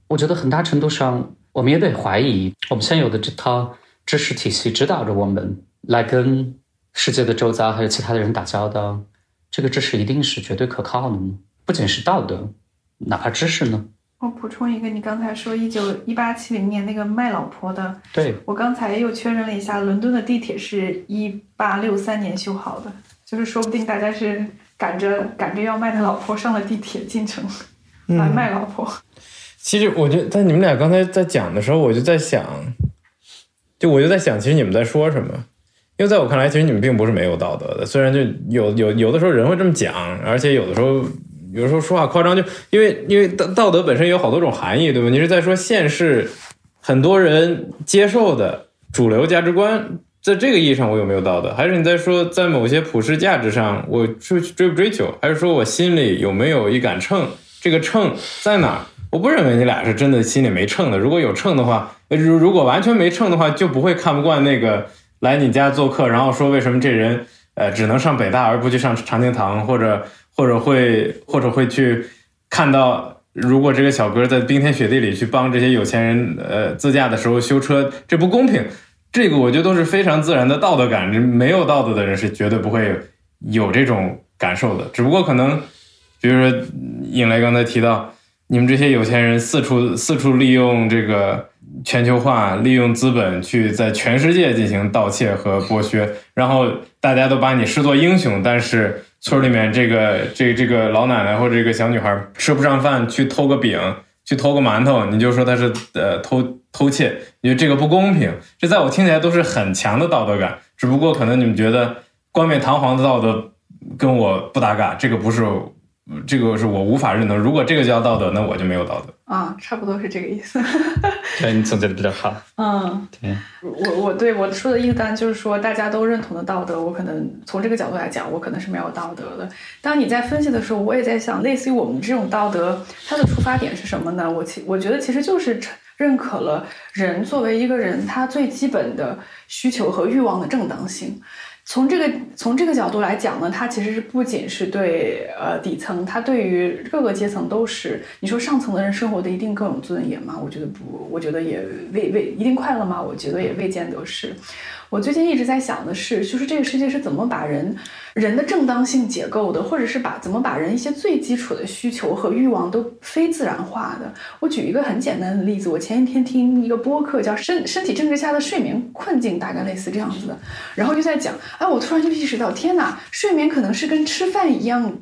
我觉得很大程度上我们也得怀疑，我们现有的这套知识体系指导着我们来跟世界的周遭还有其他的人打交道，这个知识一定是绝对可靠的吗？不仅是道德。哪怕知识呢？我补充一个，你刚才说一九一八七零年那个卖老婆的，对我刚才又确认了一下，伦敦的地铁是一八六三年修好的，就是说不定大家是赶着赶着要卖他老婆上了地铁进城 (laughs) 来卖老婆。其实我觉得，在你们俩刚才在讲的时候，我就在想，就我就在想，其实你们在说什么？因为在我看来，其实你们并不是没有道德的，虽然就有有有的时候人会这么讲，而且有的时候。有时候说话夸张，就因为因为道道德本身有好多种含义，对吧？你是在说现世很多人接受的主流价值观，在这个意义上我有没有道德？还是你在说在某些普世价值上我追追不追求？还是说我心里有没有一杆秤？这个秤在哪？我不认为你俩是真的心里没秤的。如果有秤的话，如如果完全没秤的话，就不会看不惯那个来你家做客，然后说为什么这人呃只能上北大而不去上常青堂或者。或者会，或者会去看到，如果这个小哥在冰天雪地里去帮这些有钱人，呃，自驾的时候修车，这不公平。这个我觉得都是非常自然的道德感。没有道德的人是绝对不会有这种感受的。只不过可能，比如说，尹雷刚才提到，你们这些有钱人四处四处利用这个全球化，利用资本去在全世界进行盗窃和剥削，然后大家都把你视作英雄，但是。村里面这个这这个老奶奶或者这个小女孩吃不上饭，去偷个饼，去偷个馒头，你就说她是呃偷偷窃，你觉得这个不公平？这在我听起来都是很强的道德感，只不过可能你们觉得冠冕堂皇的道德跟我不搭嘎，这个不是。这个是我无法认同。如果这个叫道德，那我就没有道德啊，差不多是这个意思。(laughs) 对你总结的比较好。嗯，对我我对我说的意思当然就是说，大家都认同的道德，我可能从这个角度来讲，我可能是没有道德的。当你在分析的时候，我也在想，类似于我们这种道德，它的出发点是什么呢？我其我觉得其实就是认可了人作为一个人，他最基本的需求和欲望的正当性。从这个从这个角度来讲呢，它其实是不仅是对呃底层，它对于各个阶层都是。你说上层的人生活的一定更有尊严吗？我觉得不，我觉得也未未一定快乐吗？我觉得也未见得是。我最近一直在想的是，就是这个世界是怎么把人人的正当性解构的，或者是把怎么把人一些最基础的需求和欲望都非自然化的。我举一个很简单的例子，我前一天听一个播客叫《身身体政治下的睡眠困境》，大概类似这样子的，然后就在讲，哎，我突然就意识到，天哪，睡眠可能是跟吃饭一样。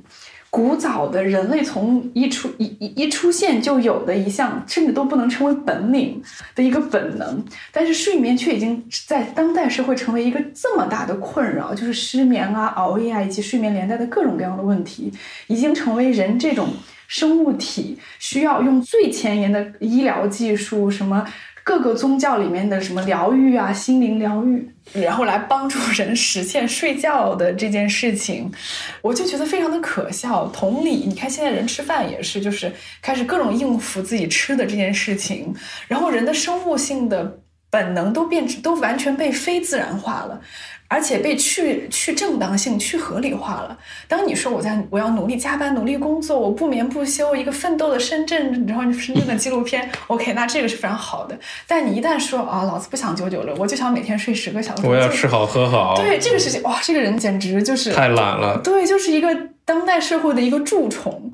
古早的人类从一出一一一出现就有的一项，甚至都不能称为本领的一个本能，但是睡眠却已经在当代社会成为一个这么大的困扰，就是失眠啊、熬夜啊以及睡眠连带的各种各样的问题，已经成为人这种生物体需要用最前沿的医疗技术什么。各个宗教里面的什么疗愈啊，心灵疗愈，然后来帮助人实现睡觉的这件事情，我就觉得非常的可笑。同理，你看现在人吃饭也是，就是开始各种应付自己吃的这件事情，然后人的生物性的本能都变成都完全被非自然化了。而且被去去正当性、去合理化了。当你说我在我要努力加班、努力工作，我不眠不休，一个奋斗的深圳，然后深圳的纪录片，OK，那这个是非常好的。但你一旦说啊，老子不想九九六，我就想每天睡十个小时，我要吃好喝好，对这个事情，哇，这个人简直就是太懒了。对，就是一个当代社会的一个蛀虫。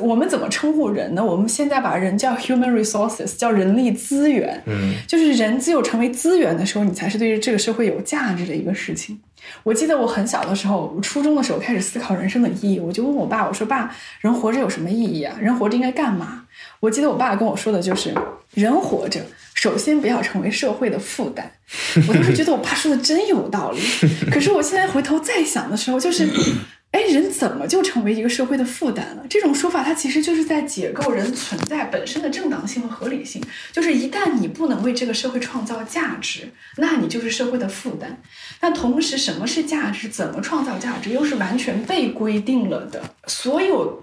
我们怎么称呼人呢？我们现在把人叫 human resources，叫人力资源。嗯，就是人只有成为资源的时候，你才是对于这个社会有价值的一个事情。我记得我很小的时候，初中的时候开始思考人生的意义，我就问我爸，我说爸，人活着有什么意义啊？人活着应该干嘛？我记得我爸跟我说的就是，人活着首先不要成为社会的负担。我当时觉得我爸说的真有道理，可是我现在回头再想的时候，就是。哎，人怎么就成为一个社会的负担了？这种说法，它其实就是在解构人存在本身的正当性和合理性。就是一旦你不能为这个社会创造价值，那你就是社会的负担。那同时，什么是价值？怎么创造价值？又是完全被规定了的。所有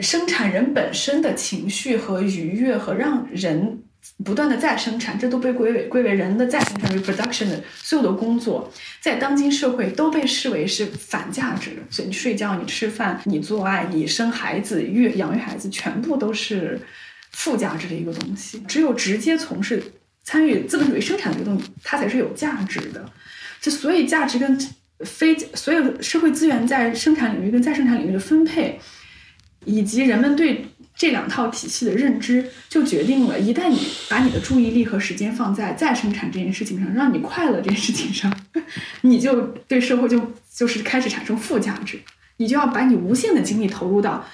生产人本身的情绪和愉悦，和让人。不断的再生产，这都被归为归为人的再生产 （reproduction） 的所有的工作，在当今社会都被视为是反价值。所以你睡觉、你吃饭、你做爱、你生孩子、育养育孩子，全部都是负价值的一个东西。只有直接从事参与资本主义生产的这个东西，它才是有价值的。就所以价值跟非所有社会资源在生产领域跟再生产领域的分配，以及人们对。这两套体系的认知就决定了，一旦你把你的注意力和时间放在再生产这件事情上，让你快乐这件事情上，(laughs) 你就对社会就就是开始产生负价值，你就要把你无限的精力投入到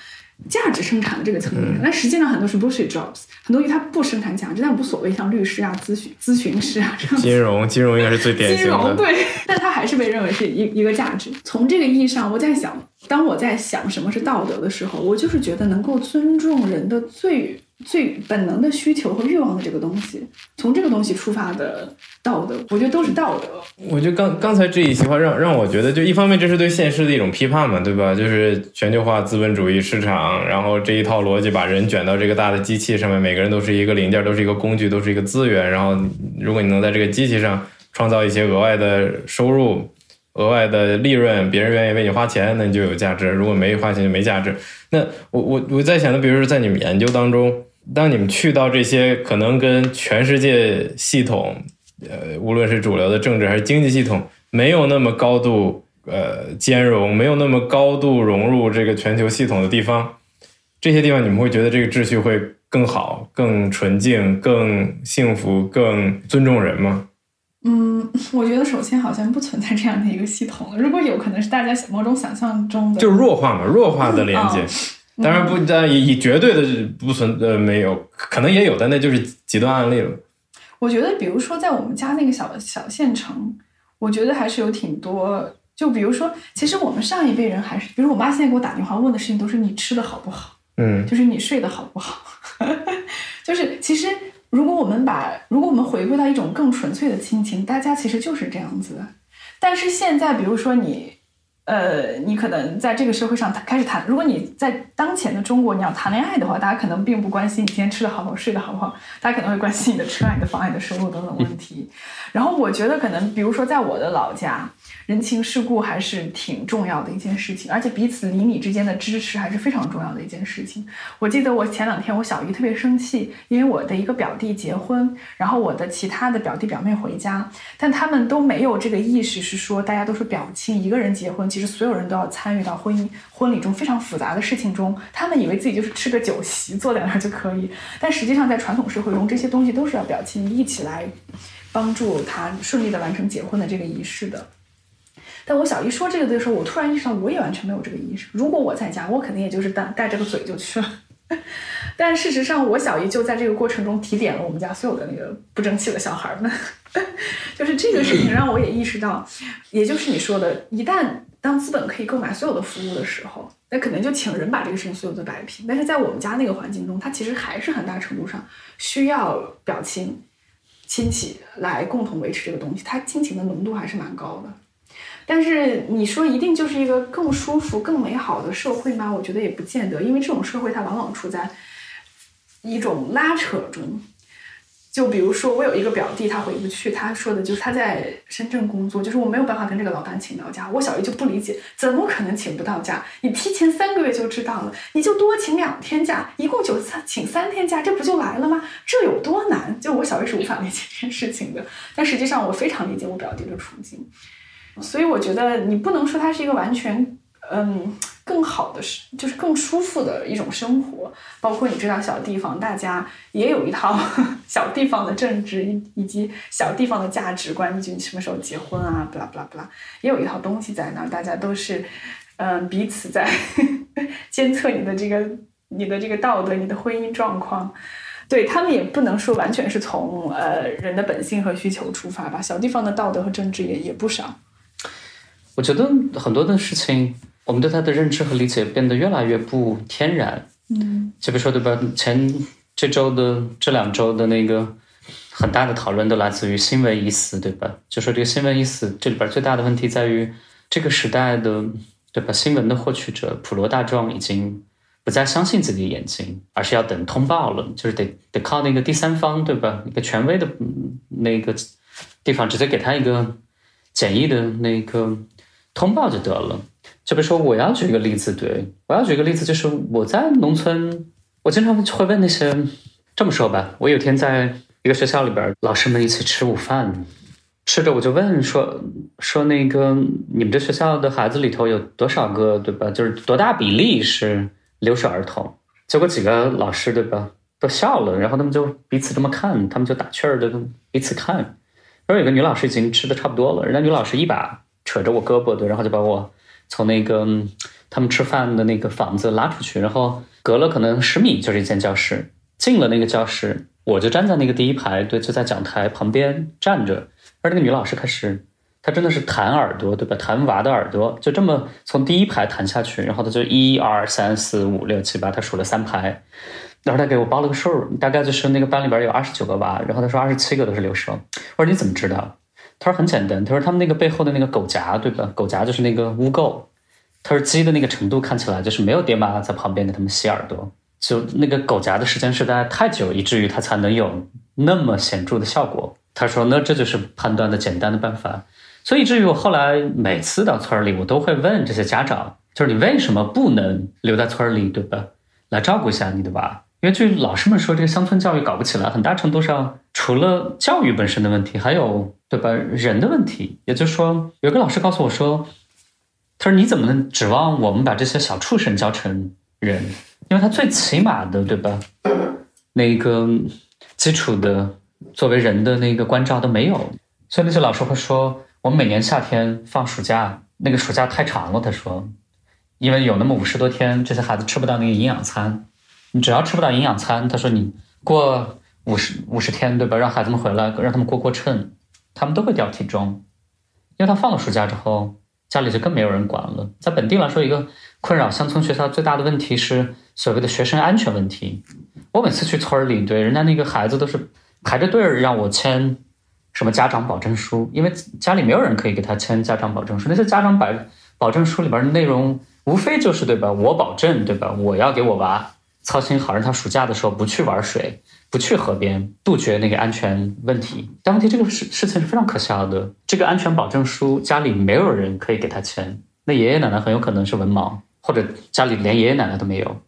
价值生产的这个层面上。但实际上很多是 bullshit jobs，很多于它不生产价值，但无所谓，像律师啊、咨询咨询师啊这样。金融，金融应该是最典型的。金融对，但它还是被认为是一一个价值。从这个意义上，我在想。当我在想什么是道德的时候，我就是觉得能够尊重人的最最本能的需求和欲望的这个东西，从这个东西出发的道德，我觉得都是道德。我觉得刚刚才这一席话让让我觉得，就一方面这是对现实的一种批判嘛，对吧？就是全球化资本主义市场，然后这一套逻辑把人卷到这个大的机器上面，每个人都是一个零件，都是一个工具，都是一个资源。然后如果你能在这个机器上创造一些额外的收入。额外的利润，别人愿意为你花钱，那你就有价值；如果没花钱，就没价值。那我我我在想的，比如说在你们研究当中，当你们去到这些可能跟全世界系统，呃，无论是主流的政治还是经济系统，没有那么高度呃兼容，没有那么高度融入这个全球系统的地方，这些地方你们会觉得这个秩序会更好、更纯净、更幸福、更尊重人吗？嗯，我觉得首先好像不存在这样的一个系统。如果有可能是大家某种想象中的，就是弱化嘛，弱化的连接。(laughs) 当然不，但以以绝对的不存呃没有，可能也有，但那就是极端案例了。我觉得，比如说在我们家那个小小县城，我觉得还是有挺多。就比如说，其实我们上一辈人还是，比如我妈现在给我打电话问的事情都是你吃的好不好，嗯，就是你睡得好不好，(laughs) 就是其实。如果我们把，如果我们回归到一种更纯粹的亲情，大家其实就是这样子的。但是现在，比如说你，呃，你可能在这个社会上开始谈，如果你在当前的中国你要谈恋爱的话，大家可能并不关心你今天吃的好不好，睡得好不好，大家可能会关心你的车、你的房、你的收入等等问题。然后我觉得可能，比如说在我的老家。人情世故还是挺重要的一件事情，而且彼此邻里之间的支持还是非常重要的一件事情。我记得我前两天我小姨特别生气，因为我的一个表弟结婚，然后我的其他的表弟表妹回家，但他们都没有这个意识，是说大家都是表亲，一个人结婚，其实所有人都要参与到婚姻婚礼中非常复杂的事情中。他们以为自己就是吃个酒席坐在那儿就可以，但实际上在传统社会中，这些东西都是要表亲一起来帮助他顺利的完成结婚的这个仪式的。但我小姨说这个的时候，我突然意识到，我也完全没有这个意识。如果我在家，我肯定也就是带带着个嘴就去了。(laughs) 但事实上，我小姨就在这个过程中提点了我们家所有的那个不争气的小孩们。(laughs) 就是这个事情让我也意识到，也就是你说的，一旦当资本可以购买所有的服务的时候，那可能就请人把这个事情所有的摆平。但是在我们家那个环境中，它其实还是很大程度上需要表亲亲戚来共同维持这个东西，它亲情的浓度还是蛮高的。但是你说一定就是一个更舒服、更美好的社会吗？我觉得也不见得，因为这种社会它往往处在一种拉扯中。就比如说，我有一个表弟，他回不去，他说的就是他在深圳工作，就是我没有办法跟这个老板请到假。我小姨就不理解，怎么可能请不到假？你提前三个月就知道了，你就多请两天假，一共就三请三天假，这不就来了吗？这有多难？就我小姨是无法理解这件事情的。但实际上，我非常理解我表弟的处境。所以我觉得你不能说它是一个完全，嗯，更好的是，就是更舒服的一种生活。包括你知道，小地方大家也有一套 (laughs) 小地方的政治以及小地方的价值观，依据你什么时候结婚啊，不啦不啦不啦，也有一套东西在那儿。大家都是，嗯，彼此在 (laughs) 监测你的这个你的这个道德，你的婚姻状况。对他们也不能说完全是从呃人的本性和需求出发吧。小地方的道德和政治也也不少。我觉得很多的事情，我们对它的认知和理解变得越来越不天然。嗯，就比如说，对吧？前这周的这两周的那个很大的讨论都来自于新闻意思，对吧？就说这个新闻意思，这里边最大的问题在于，这个时代的对吧？新闻的获取者普罗大众已经不再相信自己的眼睛，而是要等通报了，就是得得靠那个第三方，对吧？一个权威的那个地方直接给他一个简易的那个。通报就得了。就比如说，我要举一个例子，对我要举一个例子，就是我在农村，我经常会问那些，这么说吧，我有天在一个学校里边，老师们一起吃午饭，吃着我就问说说那个你们这学校的孩子里头有多少个，对吧？就是多大比例是留守儿童？结果几个老师，对吧，都笑了，然后他们就彼此这么看，他们就打趣儿的彼此看。然后有个女老师已经吃的差不多了，人家女老师一把。扯着我胳膊，对，然后就把我从那个他们吃饭的那个房子拉出去，然后隔了可能十米就是一间教室。进了那个教室，我就站在那个第一排，对，就在讲台旁边站着。而那个女老师开始，她真的是弹耳朵，对吧？弹娃的耳朵，就这么从第一排弹下去，然后她就一二三四五六七八，她数了三排，然后她给我报了个数，大概就是那个班里边有二十九个娃，然后她说二十七个都是留守。我说你怎么知道？他说很简单，他说他们那个背后的那个狗夹，对吧？狗夹就是那个污垢。他说鸡的那个程度看起来就是没有爹妈在旁边给他们洗耳朵，就那个狗夹的时间实在太久，以至于它才能有那么显著的效果。他说那这就是判断的简单的办法。所以至于我后来每次到村里，我都会问这些家长，就是你为什么不能留在村里，对吧？来照顾一下你的娃。因为据老师们说，这个乡村教育搞不起来，很大程度上除了教育本身的问题，还有对吧人的问题。也就是说，有个老师告诉我说：“他说你怎么能指望我们把这些小畜生教成人？因为他最起码的对吧，那个基础的作为人的那个关照都没有。所以那些老师会说，我们每年夏天放暑假，那个暑假太长了。他说，因为有那么五十多天，这些孩子吃不到那个营养餐。”你只要吃不到营养餐，他说你过五十五十天，对吧？让孩子们回来，让他们过过秤，他们都会掉体重。因为他放了暑假之后，家里就更没有人管了。在本地来说，一个困扰乡村学校最大的问题是所谓的学生安全问题。我每次去村里，对人家那个孩子都是排着队儿让我签什么家长保证书，因为家里没有人可以给他签家长保证书。那些家长保保证书里边的内容，无非就是对吧？我保证，对吧？我要给我娃。操心好让他暑假的时候不去玩水，不去河边，杜绝那个安全问题。但问题这个事事情是非常可笑的。这个安全保证书家里没有人可以给他签，那爷爷奶奶很有可能是文盲，或者家里连爷爷奶奶都没有。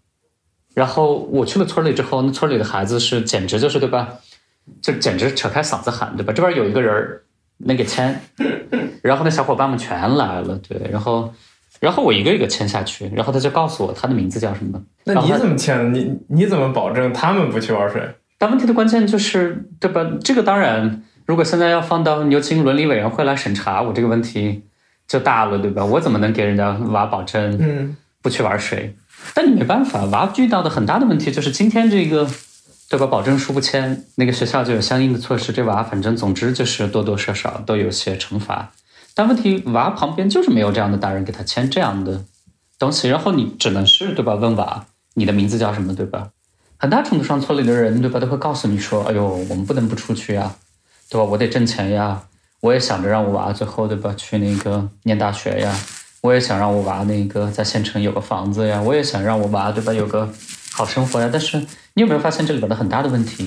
然后我去了村里之后，那村里的孩子是简直就是对吧？就简直扯开嗓子喊对吧？这边有一个人能给签，然后那小伙伴们全来了，对，然后然后我一个一个签下去，然后他就告诉我他的名字叫什么。那你怎么签的？你你怎么保证他们不去玩水？但问题的关键就是，对吧？这个当然，如果现在要放到牛津伦理委员会来审查，我这个问题就大了，对吧？我怎么能给人家娃保证，嗯，不去玩水？但你没办法，娃遇到的很大的问题就是今天这个。对吧？保证书不签，那个学校就有相应的措施。这娃反正总之就是多多少少都有些惩罚。但问题娃旁边就是没有这样的大人给他签这样的东西，然后你只能是对吧？问娃你的名字叫什么？对吧？很大程度上村里的人对吧都会告诉你说：“哎呦，我们不能不出去呀，对吧？我得挣钱呀，我也想着让我娃最后对吧去那个念大学呀，我也想让我娃那个在县城有个房子呀，我也想让我娃对吧有个好生活呀。但是。你有没有发现这里边的很大的问题？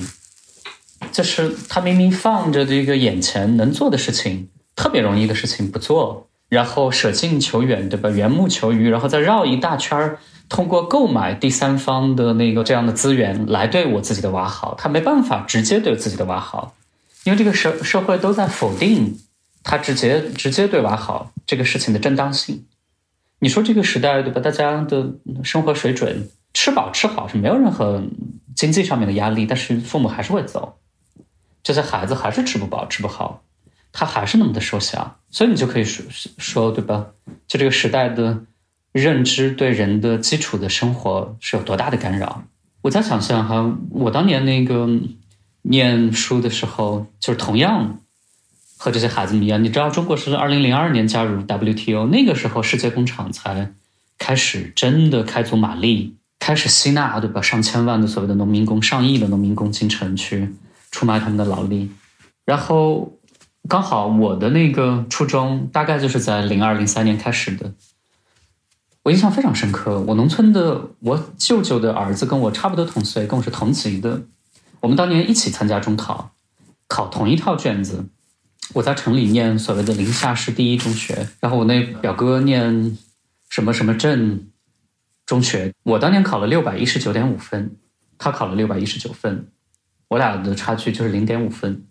就是他明明放着这个眼前能做的事情，特别容易的事情不做，然后舍近求远，对吧？缘木求鱼，然后再绕一大圈儿，通过购买第三方的那个这样的资源来对我自己的娃好，他没办法直接对自己的娃好，因为这个社社会都在否定他直接直接对娃好这个事情的正当性。你说这个时代，对吧？大家的生活水准。吃饱吃好是没有任何经济上面的压力，但是父母还是会走，这些孩子还是吃不饱吃不好，他还是那么的瘦小，所以你就可以说说对吧？就这个时代的认知对人的基础的生活是有多大的干扰？我在想象哈，我当年那个念书的时候，就是同样和这些孩子们一样，你知道中国是二零零二年加入 WTO，那个时候世界工厂才开始真的开足马力。开始吸纳，对吧？上千万的所谓的农民工，上亿的农民工进城去出卖他们的劳力，然后刚好我的那个初中大概就是在零二零三年开始的，我印象非常深刻。我农村的我舅舅的儿子跟我差不多同岁，跟我是同级的，我们当年一起参加中考，考同一套卷子。我在城里念所谓的临夏市第一中学，然后我那表哥念什么什么镇。中学，我当年考了六百一十九点五分，他考了六百一十九分，我俩的差距就是零点五分。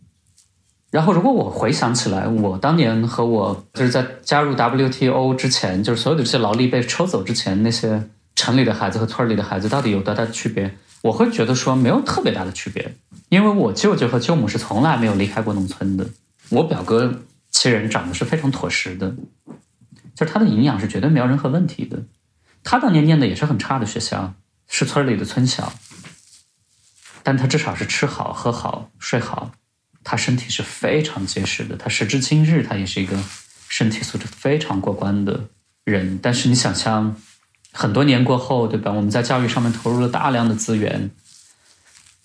然后，如果我回想起来，我当年和我就是在加入 WTO 之前，就是所有的这些劳力被抽走之前，那些城里的孩子和村里的孩子到底有多大的区别？我会觉得说没有特别大的区别，因为我舅舅和舅母是从来没有离开过农村的，我表哥其人长得是非常妥实的，就是他的营养是绝对没有任何问题的。他当年念的也是很差的学校，是村里的村小，但他至少是吃好、喝好、睡好，他身体是非常结实的。他时至今日，他也是一个身体素质非常过关的人。但是你想象，很多年过后，对吧？我们在教育上面投入了大量的资源，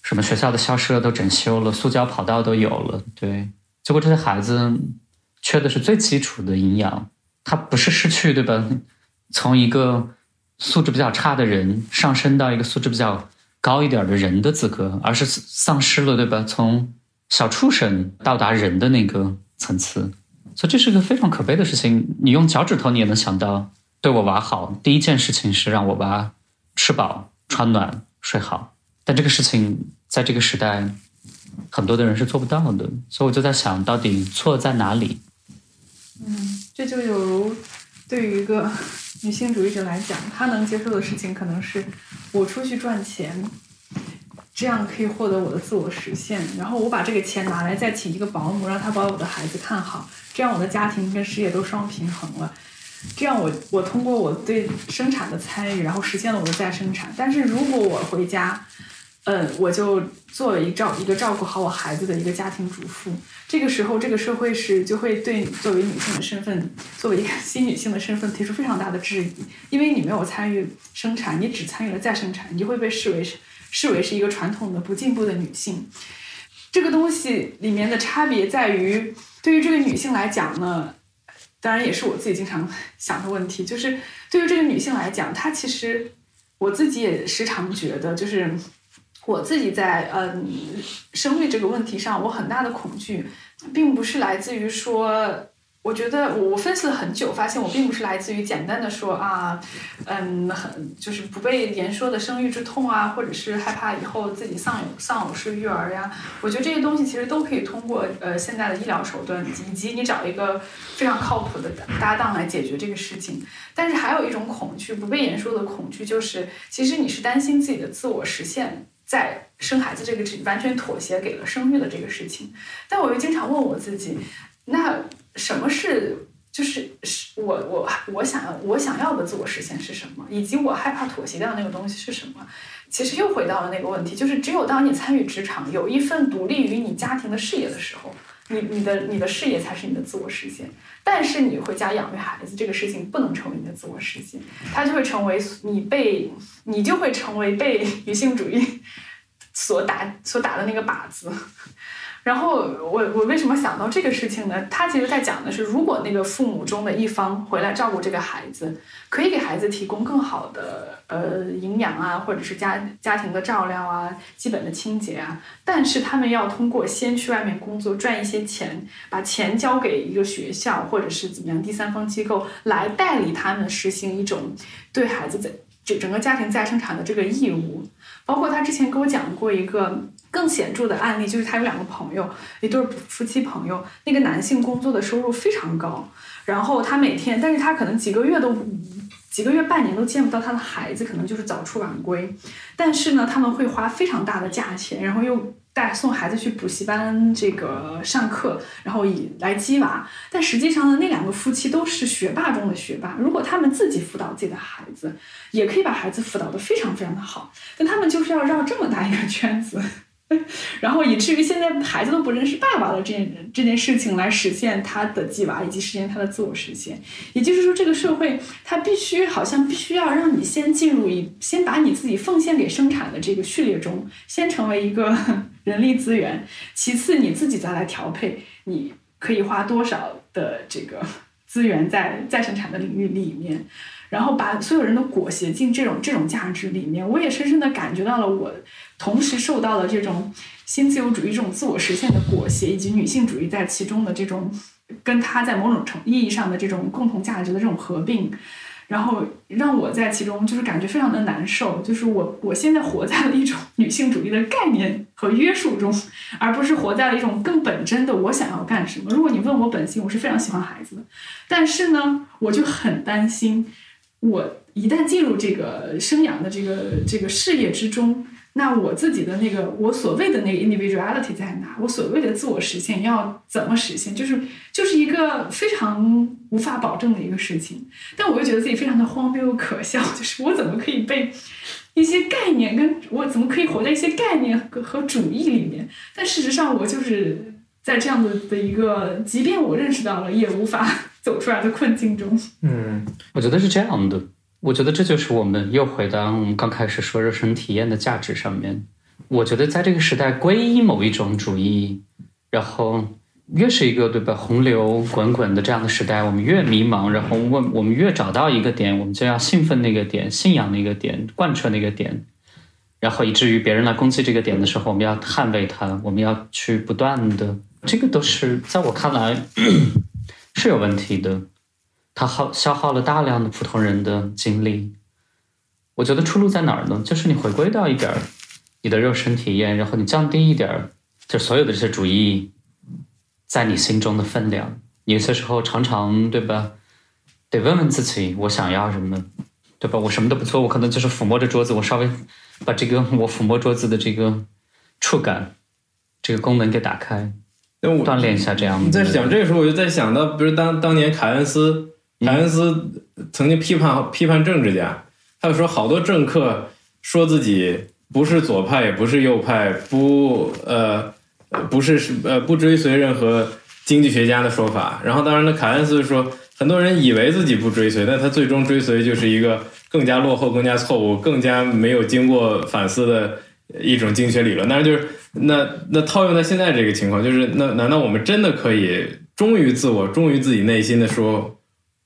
什么学校的校舍都整修了，塑胶跑道都有了，对。结果这些孩子缺的是最基础的营养，他不是失去，对吧？从一个素质比较差的人上升到一个素质比较高一点的人的资格，而是丧失了，对吧？从小畜生到达人的那个层次，所以这是个非常可悲的事情。你用脚趾头你也能想到，对我娃好，第一件事情是让我娃吃饱、穿暖、睡好。但这个事情在这个时代，很多的人是做不到的。所以我就在想，到底错在哪里？嗯，这就有如对于一个。女性主义者来讲，她能接受的事情可能是我出去赚钱，这样可以获得我的自我实现。然后我把这个钱拿来再请一个保姆，让他把我的孩子看好，这样我的家庭跟事业都双平衡了。这样我我通过我对生产的参与，然后实现了我的再生产。但是如果我回家，嗯，我就作为照一个照顾好我孩子的一个家庭主妇。这个时候，这个社会是就会对作为女性的身份，作为一个新女性的身份提出非常大的质疑，因为你没有参与生产，你只参与了再生产，你就会被视为是视为是一个传统的不进步的女性。这个东西里面的差别在于，对于这个女性来讲呢，当然也是我自己经常 (laughs) 想的问题，就是对于这个女性来讲，她其实我自己也时常觉得，就是。我自己在嗯生育这个问题上，我很大的恐惧，并不是来自于说我觉得我分析了很久，发现我并不是来自于简单的说啊，嗯，很就是不被言说的生育之痛啊，或者是害怕以后自己丧偶丧偶式育儿呀。我觉得这些东西其实都可以通过呃现在的医疗手段，以及你找一个非常靠谱的搭档来解决这个事情。但是还有一种恐惧，不被言说的恐惧，就是其实你是担心自己的自我实现，在生孩子这个完全妥协给了生育的这个事情。但我又经常问我自己，那。什么是就是是我我我想要我想要的自我实现是什么，以及我害怕妥协掉那个东西是什么？其实又回到了那个问题，就是只有当你参与职场，有一份独立于你家庭的事业的时候，你你的你的事业才是你的自我实现。但是你回家养育孩子这个事情不能成为你的自我实现，它就会成为你被你就会成为被 (laughs) 女性主义所打所打的那个靶子。然后我我为什么想到这个事情呢？他其实在讲的是，如果那个父母中的一方回来照顾这个孩子，可以给孩子提供更好的呃营养啊，或者是家家庭的照料啊，基本的清洁啊。但是他们要通过先去外面工作赚一些钱，把钱交给一个学校或者是怎么样第三方机构来代理他们实行一种对孩子在整整个家庭再生产的这个义务。包括他之前跟我讲过一个。更显著的案例就是他有两个朋友，一对夫妻朋友。那个男性工作的收入非常高，然后他每天，但是他可能几个月都几个月、半年都见不到他的孩子，可能就是早出晚归。但是呢，他们会花非常大的价钱，然后又带送孩子去补习班这个上课，然后以来激娃。但实际上呢，那两个夫妻都是学霸中的学霸。如果他们自己辅导自己的孩子，也可以把孩子辅导的非常非常的好。但他们就是要绕这么大一个圈子。(laughs) 然后以至于现在孩子都不认识爸爸的这件这件事情，来实现他的计娃以及实现他的自我实现。也就是说，这个社会它必须好像必须要让你先进入一，先把你自己奉献给生产的这个序列中，先成为一个 (laughs) 人力资源。其次，你自己再来调配，你可以花多少的这个资源在再生产的领域里面。然后把所有人都裹挟进这种这种价值里面，我也深深的感觉到了，我同时受到了这种新自由主义这种自我实现的裹挟，以及女性主义在其中的这种跟他在某种程意义上的这种共同价值的这种合并，然后让我在其中就是感觉非常的难受，就是我我现在活在了一种女性主义的概念和约束中，而不是活在了一种更本真的我想要干什么。如果你问我本性，我是非常喜欢孩子的，但是呢，我就很担心。我一旦进入这个生养的这个这个事业之中，那我自己的那个我所谓的那个 individuality 在哪？我所谓的自我实现要怎么实现？就是就是一个非常无法保证的一个事情。但我又觉得自己非常的荒谬又可笑，就是我怎么可以被一些概念跟我怎么可以活在一些概念和和主义里面？但事实上，我就是在这样的的一个，即便我认识到了，也无法。(laughs) 走出来的困境中，嗯，我觉得是这样的。我觉得这就是我们又回到我们刚开始说热身体验的价值上面。我觉得在这个时代皈依某一种主义，然后越是一个对吧洪流滚滚的这样的时代，我们越迷茫，然后我我们越找到一个点，我们就要兴奋那个点，信仰那个点，贯彻那个点，然后以至于别人来攻击这个点的时候，我们要捍卫它，我们要去不断的，这个都是在我看来。(clears throat) 是有问题的，它耗消耗了大量的普通人的精力。我觉得出路在哪儿呢？就是你回归到一点儿你的肉身体验，然后你降低一点儿，就所有的这些主义在你心中的分量。有些时候常常对吧，得问问自己，我想要什么，对吧？我什么都不做，我可能就是抚摸着桌子，我稍微把这个我抚摸桌子的这个触感这个功能给打开。锻炼一下这样。你在讲这个时候，我就在想到，比如当当年凯恩斯，凯恩斯曾经批判批判政治家，他就说好多政客说自己不是左派，也不是右派，不呃不是呃不追随任何经济学家的说法。然后当然呢，凯恩斯说，很多人以为自己不追随，但他最终追随就是一个更加落后、更加错误、更加没有经过反思的一种经济学理论。但是就是。那那套用在现在这个情况，就是那难道我们真的可以忠于自我、忠于自己内心的说，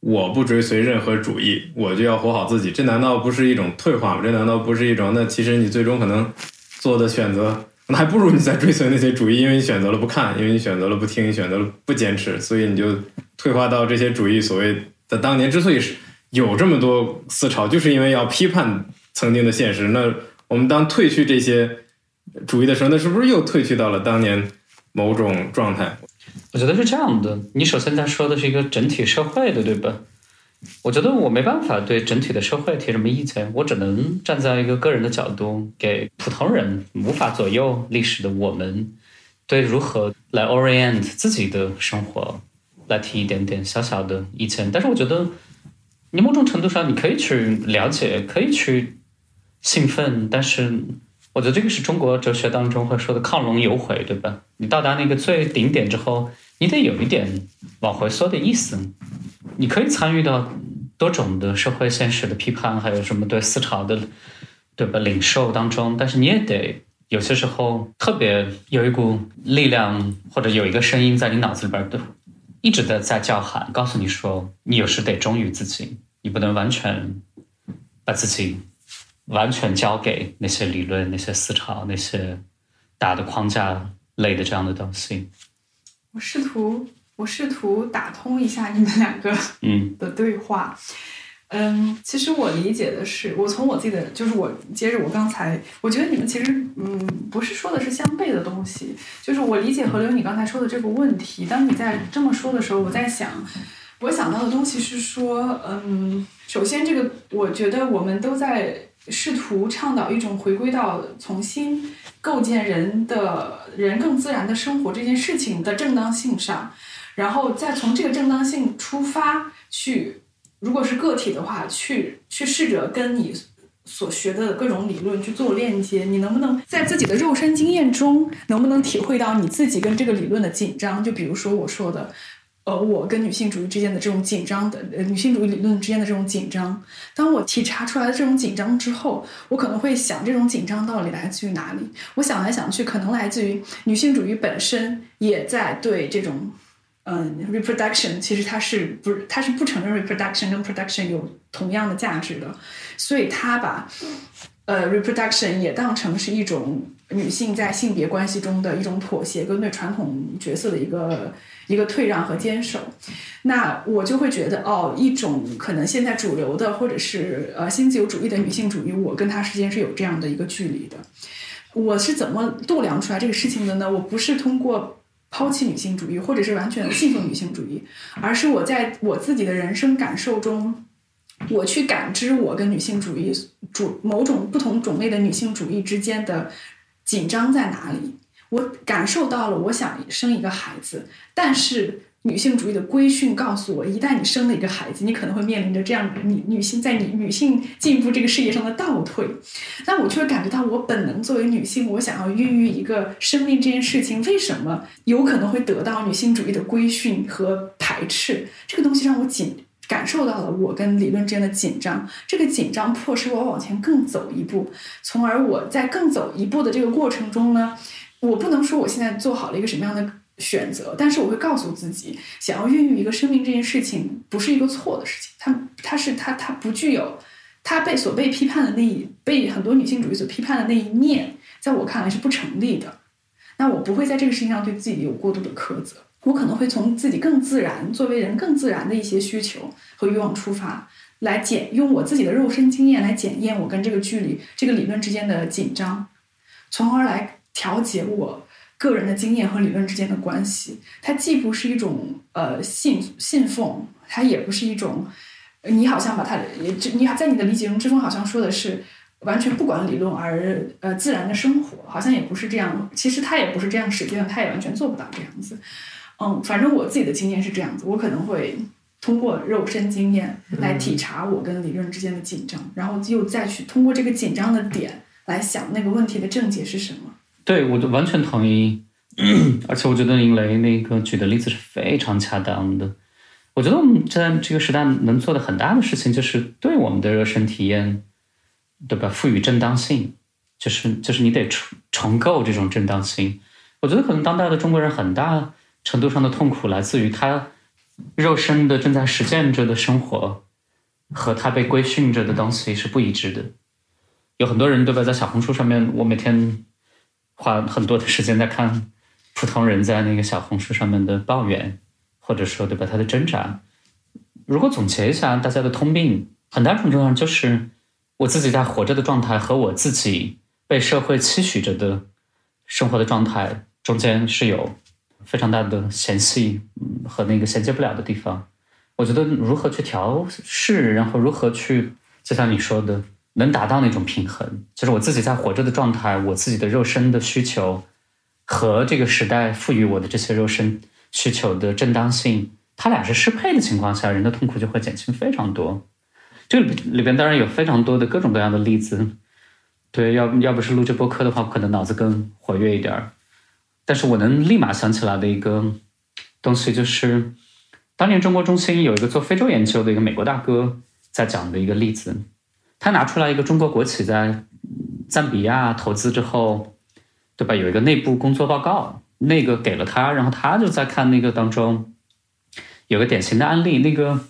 我不追随任何主义，我就要活好自己？这难道不是一种退化吗？这难道不是一种？那其实你最终可能做的选择那还不如你在追随那些主义，因为你选择了不看，因为你选择了不听，你选择了不坚持，所以你就退化到这些主义所谓的当年之所以是有这么多思潮，就是因为要批判曾经的现实。那我们当退去这些主义的时候，那是不是又退去到了当年某种状态？我觉得是这样的。你首先在说的是一个整体社会的，对吧？我觉得我没办法对整体的社会提什么意见，我只能站在一个个人的角度，给普通人无法左右历史的我们，对如何来 orient 自己的生活，来提一点点小小的意见。但是我觉得，你某种程度上你可以去了解，可以去兴奋，但是我觉得这个是中国哲学当中会说的亢龙有悔，对吧？你到达那个最顶点之后，你得有一点往回缩的意思。你可以参与到多种的社会现实的批判，还有什么对思潮的对吧领受当中，但是你也得有些时候特别有一股力量，或者有一个声音在你脑子里边，都一直在在叫喊，告诉你说，你有时得忠于自己，你不能完全把自己完全交给那些理论、那些思潮、那些大的框架类的这样的东西。我试图。我试图打通一下你们两个嗯的对话，嗯，其实我理解的是，我从我自己的，就是我接着我刚才，我觉得你们其实嗯不是说的是相悖的东西，就是我理解何流你刚才说的这个问题，当你在这么说的时候，我在想，我想到的东西是说，嗯，首先这个我觉得我们都在试图倡导一种回归到重新构建人的人更自然的生活这件事情的正当性上。然后再从这个正当性出发去，如果是个体的话，去去试着跟你所学的各种理论去做链接。你能不能在自己的肉身经验中，能不能体会到你自己跟这个理论的紧张？就比如说我说的，呃，我跟女性主义之间的这种紧张的，呃，女性主义理论之间的这种紧张。当我体察出来的这种紧张之后，我可能会想，这种紧张到底来自于哪里？我想来想去，可能来自于女性主义本身也在对这种。嗯，reproduction 其实它是不是它是不承认 reproduction 跟 production 有同样的价值的，所以他把呃 reproduction 也当成是一种女性在性别关系中的一种妥协跟对传统角色的一个一个退让和坚守。那我就会觉得哦，一种可能现在主流的或者是呃新自由主义的女性主义，我跟她之间是有这样的一个距离的。我是怎么度量出来这个事情的呢？我不是通过。抛弃女性主义，或者是完全信奉女性主义，而是我在我自己的人生感受中，我去感知我跟女性主义主某种不同种类的女性主义之间的紧张在哪里。我感受到了，我想生一个孩子，但是。女性主义的规训告诉我，一旦你生了一个孩子，你可能会面临着这样女女性在你女性进步这个事业上的倒退。那我却感觉到，我本能作为女性，我想要孕育一个生命这件事情，为什么有可能会得到女性主义的规训和排斥？这个东西让我紧感受到了我跟理论之间的紧张。这个紧张迫使我往前更走一步，从而我在更走一步的这个过程中呢，我不能说我现在做好了一个什么样的。选择，但是我会告诉自己，想要孕育一个生命这件事情不是一个错的事情，它它是它它不具有，它被所被批判的那一被很多女性主义所批判的那一面，在我看来是不成立的。那我不会在这个事情上对自己有过度的苛责，我可能会从自己更自然作为人更自然的一些需求和欲望出发，来检用我自己的肉身经验来检验我跟这个距离这个理论之间的紧张，从而来调节我。个人的经验和理论之间的关系，它既不是一种呃信信奉，它也不是一种，你好像把它也，你在你的理解中，之中好像说的是完全不管理论而呃自然的生活，好像也不是这样。其实他也不是这样实践，他也完全做不到这样子。嗯，反正我自己的经验是这样子，我可能会通过肉身经验来体察我跟理论之间的紧张，然后又再去通过这个紧张的点来想那个问题的症结是什么。对，我就完全同意，(clears throat) 而且我觉得林雷那个举的例子是非常恰当的。我觉得我们在这个时代能做的很大的事情，就是对我们的热身体验，对吧？赋予正当性，就是就是你得重重构这种正当性。我觉得可能当代的中国人很大程度上的痛苦来自于他肉身的正在实践着的生活和他被规训着的东西是不一致的。有很多人对吧？在小红书上面，我每天。花很多的时间在看普通人在那个小红书上面的抱怨，或者说对吧他的挣扎。如果总结一下大家的通病，很大程度上就是我自己在活着的状态和我自己被社会期许着的生活的状态中间是有非常大的嫌隙和那个衔接不了的地方。我觉得如何去调试，然后如何去，就像你说的，能达到那种平衡，就是我自己在活着的状态，我自己的肉身的需求和这个时代赋予我的这些肉身需求的正当性，它俩是适配的情况下，人的痛苦就会减轻非常多。这个里边当然有非常多的各种各样的例子，对，要要不是录这播客的话，可能脑子更活跃一点儿但是我能立马想起来的一个东西就是。当年中国中心有一个做非洲研究的一个美国大哥在讲的一个例子，他拿出来一个中国国企在赞比亚投资之后，对吧？有一个内部工作报告，那个给了他，然后他就在看那个当中有个典型的案例，那个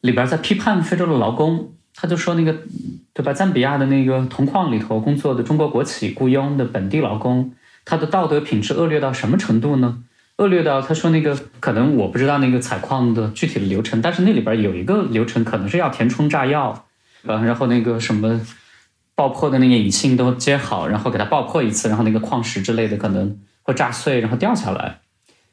里边在批判非洲的劳工，他就说那个对吧？赞比亚的那个铜矿里头工作的中国国企雇佣的本地劳工，他的道德品质恶劣到什么程度呢？恶劣到他说那个可能我不知道那个采矿的具体的流程，但是那里边有一个流程可能是要填充炸药，呃，然后那个什么爆破的那个引信都接好，然后给它爆破一次，然后那个矿石之类的可能会炸碎，然后掉下来。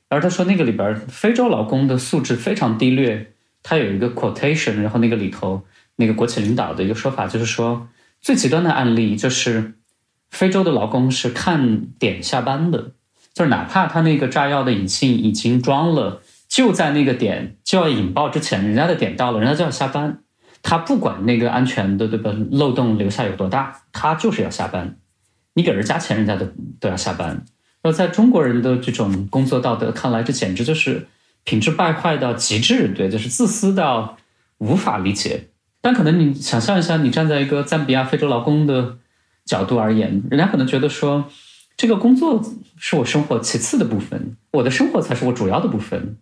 而他说那个里边非洲劳工的素质非常低劣，他有一个 quotation，然后那个里头那个国企领导的一个说法就是说最极端的案例就是非洲的劳工是看点下班的。就是哪怕他那个炸药的引信已经装了，就在那个点就要引爆之前，人家的点到了，人家就要下班。他不管那个安全的对吧漏洞留下有多大，他就是要下班。你给人加钱，人家都都要下班。那在中国人的这种工作道德看来，这简直就是品质败坏到极致，对，就是自私到无法理解。但可能你想象一下，你站在一个赞比亚非洲劳工的角度而言，人家可能觉得说。这个工作是我生活其次的部分，我的生活才是我主要的部分。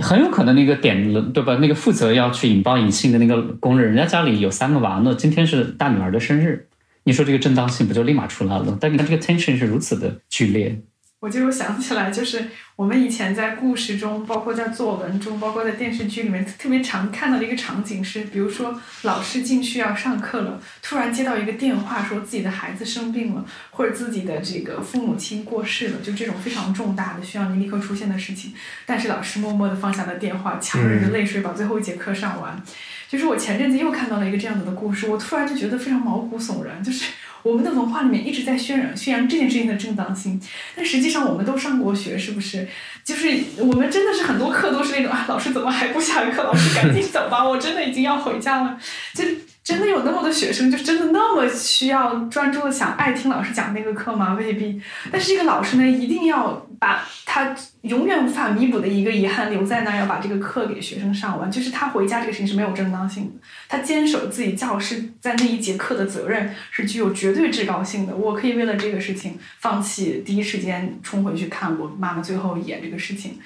很有可能那个点了，对吧？那个负责要去引爆引信的那个工人，人家家里有三个娃呢，今天是大女儿的生日，你说这个正当性不就立马出来了？但你看这个 tension 是如此的剧烈。我就想起来，就是我们以前在故事中，包括在作文中，包括在电视剧里面，特别常看到的一个场景是，比如说老师进去要上课了，突然接到一个电话，说自己的孩子生病了，或者自己的这个父母亲过世了，就这种非常重大的需要你立刻出现的事情。但是老师默默地放下了电话，强忍着泪水把最后一节课上完。就是我前阵子又看到了一个这样子的故事，我突然就觉得非常毛骨悚然，就是。我们的文化里面一直在渲染宣扬这件事情的正当性，但实际上我们都上过学，是不是？就是我们真的是很多课都是那种啊，老师怎么还不下课？老师赶紧走吧，我真的已经要回家了。就真的有那么多学生，就真的那么需要专注的想爱听老师讲那个课吗？未必。但是这个老师呢，一定要把他永远无法弥补的一个遗憾留在那儿，要把这个课给学生上完。就是他回家这个事情是没有正当性的，他坚守自己教师在那一节课的责任是具有绝对至高性的。我可以为了这个事情放弃第一时间冲回去看我妈妈最后一眼这个事情。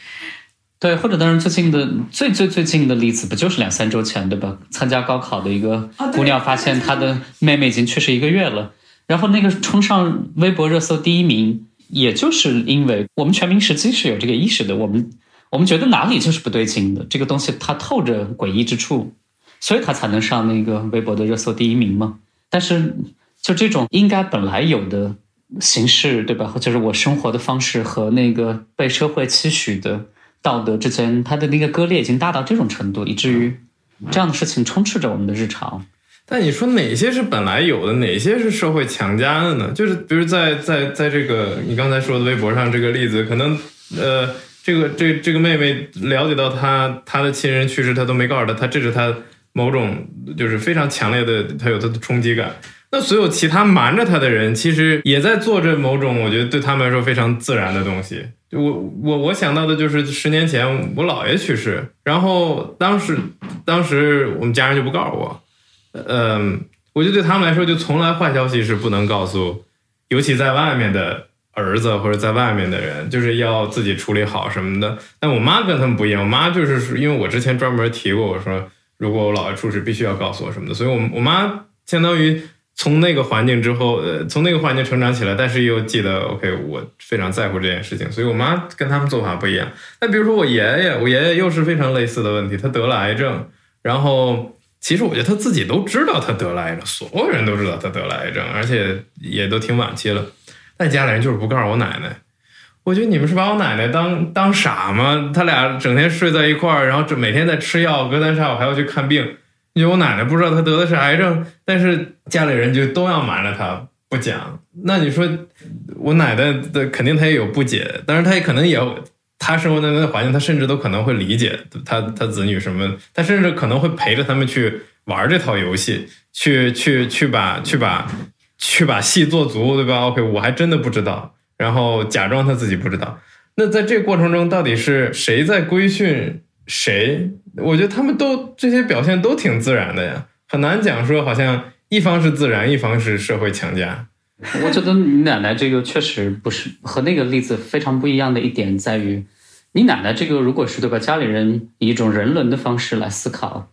对，或者当然最近的最最最近的例子，不就是两三周前对吧？参加高考的一个姑娘发现她的妹妹已经去世一个月了，然后那个冲上微博热搜第一名，也就是因为我们全民实际是有这个意识的，我们我们觉得哪里就是不对劲的，这个东西它透着诡异之处，所以它才能上那个微博的热搜第一名嘛。但是就这种应该本来有的形式，对吧？就是我生活的方式和那个被社会期许的。道德之间，它的那个割裂已经大到这种程度，以至于这样的事情充斥着我们的日常。但你说哪些是本来有的，哪些是社会强加的呢？就是比如在在在这个你刚才说的微博上这个例子，可能呃，这个这这个妹妹了解到她她的亲人去世，她都没告诉她，她这是她某种就是非常强烈的，她有她的冲击感。那所有其他瞒着她的人，其实也在做着某种我觉得对他们来说非常自然的东西。我我我想到的就是十年前我姥爷去世，然后当时当时我们家人就不告诉我，嗯，我就对他们来说就从来坏消息是不能告诉，尤其在外面的儿子或者在外面的人，就是要自己处理好什么的。但我妈跟他们不一样，我妈就是因为我之前专门提过，我说如果我姥爷出事必须要告诉我什么的，所以我我妈相当于从那个环境之后，呃，从那个环境成长起来，但是又记得，OK，我非常在乎这件事情，所以我妈跟他们做法不一样。那比如说我爷爷，我爷爷又是非常类似的问题，他得了癌症，然后其实我觉得他自己都知道他得了癌症，所有人都知道他得了癌症，而且也都挺晚期了，但家里人就是不告诉我奶奶。我觉得你们是把我奶奶当当傻吗？他俩整天睡在一块儿，然后这每天在吃药，隔三差五还要去看病。因为我奶奶不知道她得的是癌症，但是家里人就都要瞒着她不讲。那你说，我奶奶的肯定她也有不解，但是她也可能也，她生活在那个环境，她甚至都可能会理解她她子女什么，她甚至可能会陪着他们去玩这套游戏，去去去把去把去把戏做足，对吧？OK，我还真的不知道。然后假装他自己不知道，那在这个过程中，到底是谁在规训谁？我觉得他们都这些表现都挺自然的呀，很难讲说好像一方是自然，一方是社会强加。我觉得你奶奶这个确实不是和那个例子非常不一样的一点在于，你奶奶这个如果是对吧，家里人以一种人伦的方式来思考，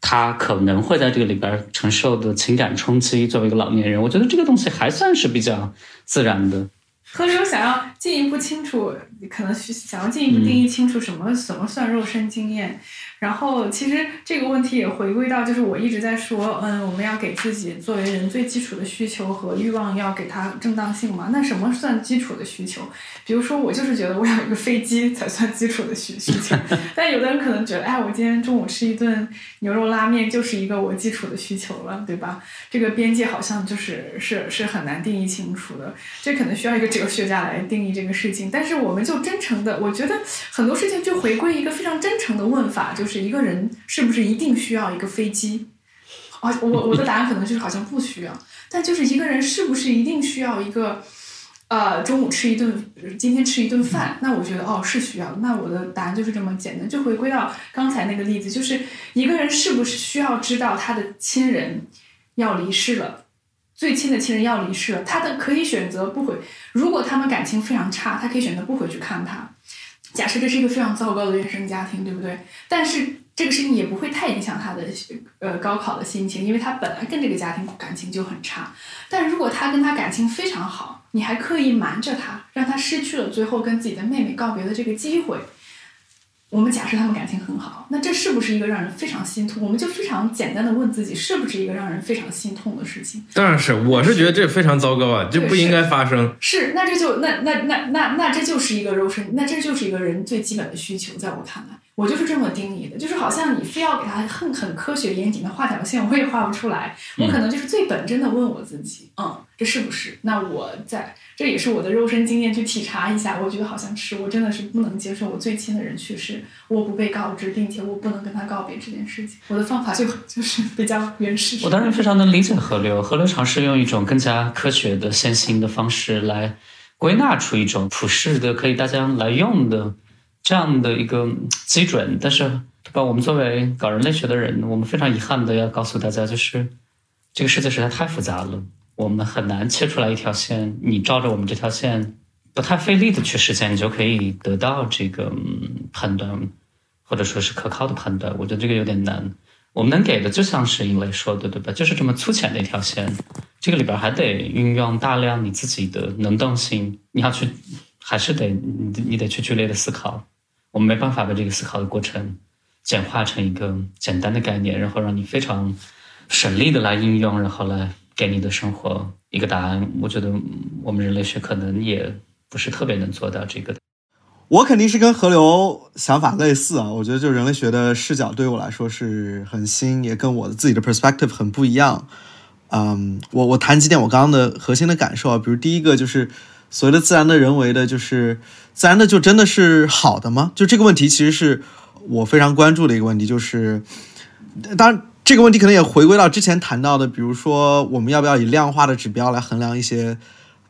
她可能会在这个里边承受的情感冲击，作为一个老年人，我觉得这个东西还算是比较自然的。何流想要进一步清楚，可能是想要进一步定义清楚什么什么算肉身经验。然后，其实这个问题也回归到，就是我一直在说，嗯，我们要给自己作为人最基础的需求和欲望，要给它正当性嘛。那什么算基础的需求？比如说，我就是觉得我有一个飞机才算基础的需需求。(laughs) 但有的人可能觉得，哎，我今天中午吃一顿牛肉拉面就是一个我基础的需求了，对吧？这个边界好像就是是是很难定义清楚的。这可能需要一个哲学家来定义这个事情。但是我们就真诚的，我觉得很多事情就回归一个非常真诚的问法，就。就是一个人是不是一定需要一个飞机？啊，我我的答案可能就是好像不需要。但就是一个人是不是一定需要一个，呃，中午吃一顿，今天吃一顿饭？那我觉得哦是需要。那我的答案就是这么简单。就回归到刚才那个例子，就是一个人是不是需要知道他的亲人要离世了，最亲的亲人要离世了，他的可以选择不回。如果他们感情非常差，他可以选择不回去看他。假设这是一个非常糟糕的原生家庭，对不对？但是这个事情也不会太影响他的呃高考的心情，因为他本来跟这个家庭感情就很差。但如果他跟他感情非常好，你还刻意瞒着他，让他失去了最后跟自己的妹妹告别的这个机会。我们假设他们感情很好，那这是不是一个让人非常心痛？我们就非常简单的问自己，是不是一个让人非常心痛的事情？当然是，我是觉得这非常糟糕啊，这不应该发生。是，那这就那那那那那这就是一个肉身，那这就是一个人最基本的需求，在我看来，我就是这么定义的，就是好像你非要给他很很科学严谨的画条线，我也画不出来。我可能就是最本真的问我自己，嗯，这是不是？那我在。这也是我的肉身经验去体察一下，我觉得好像是我真的是不能接受我最亲的人去世，我不被告知，并且我不能跟他告别这件事情。我的方法就 (laughs) 就是比较原始。我当然非常能理解河流，河流尝试用一种更加科学的线性的方式来归纳出一种普世的可以大家来用的这样的一个基准。但是，对吧？我们作为搞人类学的人，我们非常遗憾的要告诉大家，就是这个世界实在太复杂了。我们很难切出来一条线，你照着我们这条线不太费力的去实现，你就可以得到这个嗯判断，或者说是可靠的判断。我觉得这个有点难。我们能给的就像是英磊说的，对吧？就是这么粗浅的一条线，这个里边还得运用大量你自己的能动性，你要去，还是得你你得去剧烈的思考。我们没办法把这个思考的过程简化成一个简单的概念，然后让你非常省力的来应用，然后来。给你的生活一个答案，我觉得我们人类学可能也不是特别能做到这个的。我肯定是跟河流想法类似啊，我觉得就人类学的视角对于我来说是很新，也跟我的自己的 perspective 很不一样。嗯，我我谈几点我刚刚的核心的感受啊，比如第一个就是所谓的自然的、人为的，就是自然的就真的是好的吗？就这个问题其实是我非常关注的一个问题，就是当然。这个问题可能也回归到之前谈到的，比如说我们要不要以量化的指标来衡量一些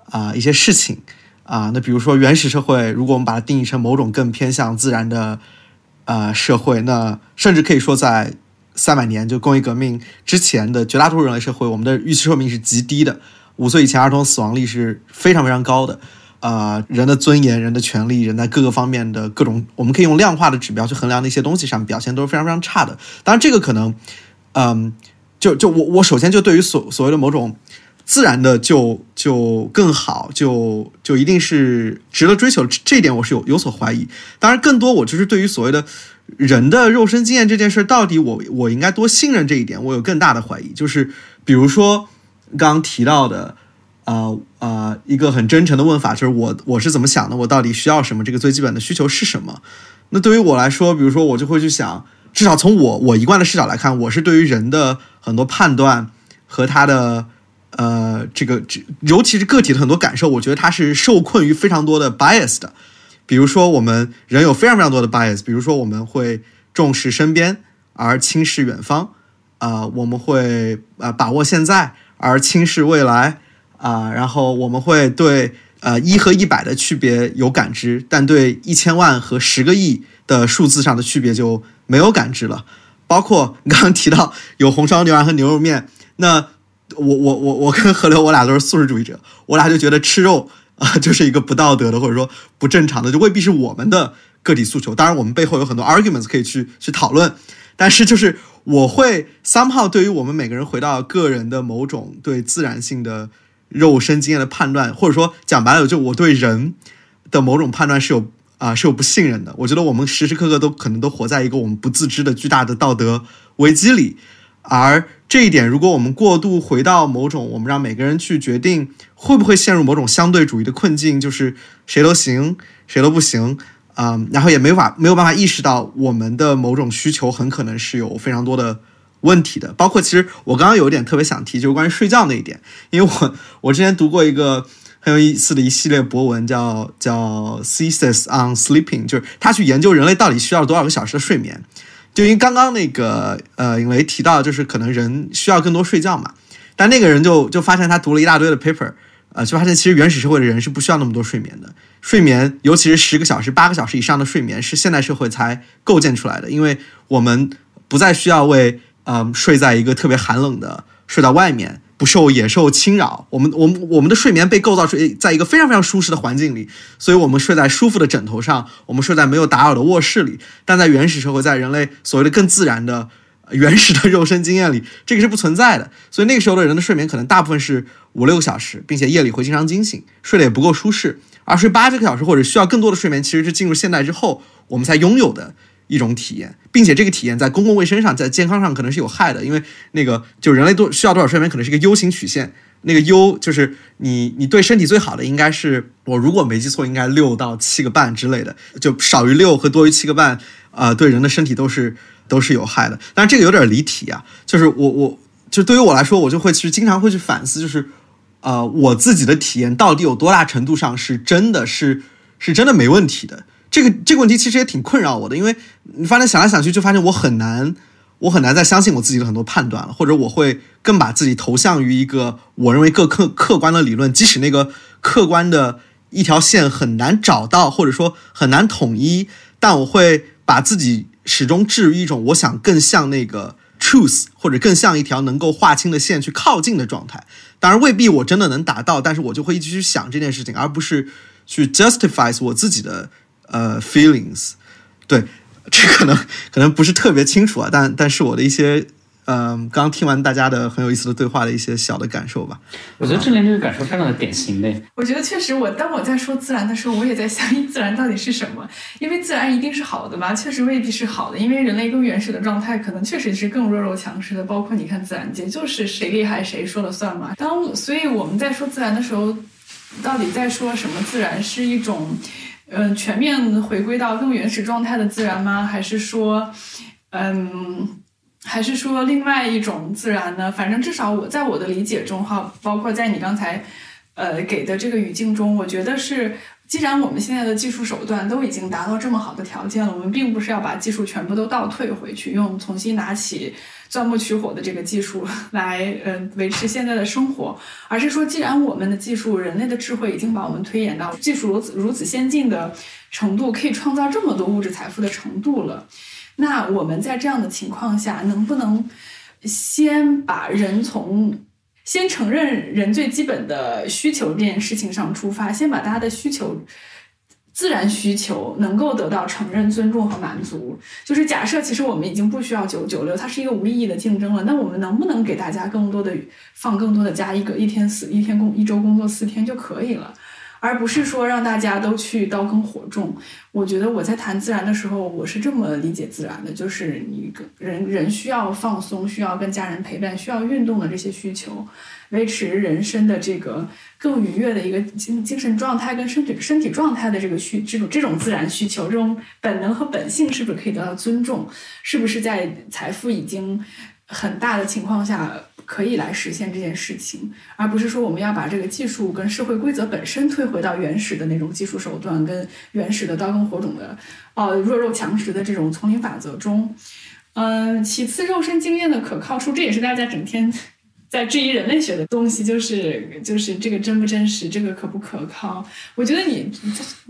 啊一些事情啊？那比如说原始社会，如果我们把它定义成某种更偏向自然的啊社会，那甚至可以说在三百年就工业革命之前的绝大多数人类社会，我们的预期寿命是极低的，五岁以前儿童死亡率是非常非常高的啊，人的尊严、人的权利、人在各个方面的各种，我们可以用量化的指标去衡量的一些东西上表现都是非常非常差的。当然，这个可能。嗯，就就我我首先就对于所所谓的某种自然的就就更好，就就一定是值得追求，这一点我是有有所怀疑。当然，更多我就是对于所谓的人的肉身经验这件事，到底我我应该多信任这一点，我有更大的怀疑。就是比如说刚提到的。啊啊，一个很真诚的问法，就是我我是怎么想的？我到底需要什么？这个最基本的需求是什么？那对于我来说，比如说我就会去想，至少从我我一贯的视角来看，我是对于人的很多判断和他的呃这个这尤其是个体的很多感受，我觉得他是受困于非常多的 bias 的。比如说我们人有非常非常多的 bias，比如说我们会重视身边而轻视远方，啊，我们会呃把握现在而轻视未来。啊，然后我们会对呃一和一百的区别有感知，但对一千万和十个亿的数字上的区别就没有感知了。包括你刚刚提到有红烧牛腩和牛肉面，那我我我我跟何流我俩都是素食主义者，我俩就觉得吃肉啊就是一个不道德的或者说不正常的，就未必是我们的个体诉求。当然，我们背后有很多 arguments 可以去去讨论，但是就是我会 somehow 对于我们每个人回到个人的某种对自然性的。肉身经验的判断，或者说讲白了，就我对人的某种判断是有啊是有不信任的。我觉得我们时时刻刻都可能都活在一个我们不自知的巨大的道德危机里，而这一点，如果我们过度回到某种，我们让每个人去决定会不会陷入某种相对主义的困境，就是谁都行，谁都不行啊，然后也没法没有办法意识到我们的某种需求很可能是有非常多的。问题的，包括其实我刚刚有一点特别想提，就是关于睡觉那一点，因为我我之前读过一个很有意思的一系列博文，叫叫 thesis on sleeping，就是他去研究人类到底需要多少个小时的睡眠。就因为刚刚那个呃尹雷提到，就是可能人需要更多睡觉嘛，但那个人就就发现他读了一大堆的 paper，呃，就发现其实原始社会的人是不需要那么多睡眠的，睡眠尤其是十个小时、八个小时以上的睡眠是现代社会才构建出来的，因为我们不再需要为嗯，睡在一个特别寒冷的，睡到外面，不受野兽侵扰。我们，我们，我们的睡眠被构造出在一个非常非常舒适的环境里，所以我们睡在舒服的枕头上，我们睡在没有打扰的卧室里。但在原始社会，在人类所谓的更自然的原始的肉身经验里，(laughs) 这个是不存在的。所以那个时候的人的睡眠可能大部分是五六个小时，并且夜里会经常惊醒，睡得也不够舒适。而睡八个小时或者需要更多的睡眠，其实是进入现代之后我们才拥有的。一种体验，并且这个体验在公共卫生上，在健康上可能是有害的，因为那个就人类多需要多少睡眠，可能是一个 U 型曲线。那个 U 就是你你对身体最好的，应该是我如果没记错，应该六到七个半之类的，就少于六和多于七个半，呃，对人的身体都是都是有害的。但是这个有点离题啊，就是我我就对于我来说，我就会去经常会去反思，就是呃，我自己的体验到底有多大程度上是真的是是真的没问题的。这个这个问题其实也挺困扰我的，因为你发现想来想去，就发现我很难，我很难再相信我自己的很多判断了，或者我会更把自己投向于一个我认为更客客观的理论，即使那个客观的一条线很难找到，或者说很难统一，但我会把自己始终置于一种我想更像那个 truth，或者更像一条能够划清的线去靠近的状态。当然未必我真的能达到，但是我就会一直去想这件事情，而不是去 justify 我自己的。呃，feelings，对，这可能可能不是特别清楚啊，但但是我的一些，嗯，刚听完大家的很有意思的对话的一些小的感受吧。我觉得志玲这个感受非常的典型的。我觉得确实，我当我在说自然的时候，我也在想，自然到底是什么？因为自然一定是好的吗？确实未必是好的，因为人类更原始的状态，可能确实是更弱肉强食的。包括你看自然界，就是谁厉害谁说了算嘛。当所以我们在说自然的时候，到底在说什么？自然是一种。嗯，全面回归到更原始状态的自然吗？还是说，嗯，还是说另外一种自然呢？反正至少我在我的理解中，哈，包括在你刚才呃给的这个语境中，我觉得是，既然我们现在的技术手段都已经达到这么好的条件了，我们并不是要把技术全部都倒退回去，用重新拿起。钻木取火的这个技术 (laughs) 来，呃，维持现在的生活，而是说，既然我们的技术、人类的智慧已经把我们推演到技术如此如此先进的程度，可以创造这么多物质财富的程度了，那我们在这样的情况下，能不能先把人从先承认人最基本的需求这件事情上出发，先把大家的需求。自然需求能够得到承认、尊重和满足。就是假设其实我们已经不需要九九六，它是一个无意义的竞争了，那我们能不能给大家更多的放更多的假，一个一天四一天工一周工作四天就可以了？而不是说让大家都去刀耕火种。我觉得我在谈自然的时候，我是这么理解自然的，就是你人人需要放松，需要跟家人陪伴，需要运动的这些需求，维持人生的这个更愉悦的一个精精神状态跟身体身体状态的这个需这种这种自然需求，这种本能和本性是不是可以得到尊重？是不是在财富已经很大的情况下？可以来实现这件事情，而不是说我们要把这个技术跟社会规则本身退回到原始的那种技术手段跟原始的刀耕火种的，呃弱肉强食的这种丛林法则中。嗯，其次，肉身经验的可靠处，这也是大家整天在质疑人类学的东西，就是就是这个真不真实，这个可不可靠？我觉得你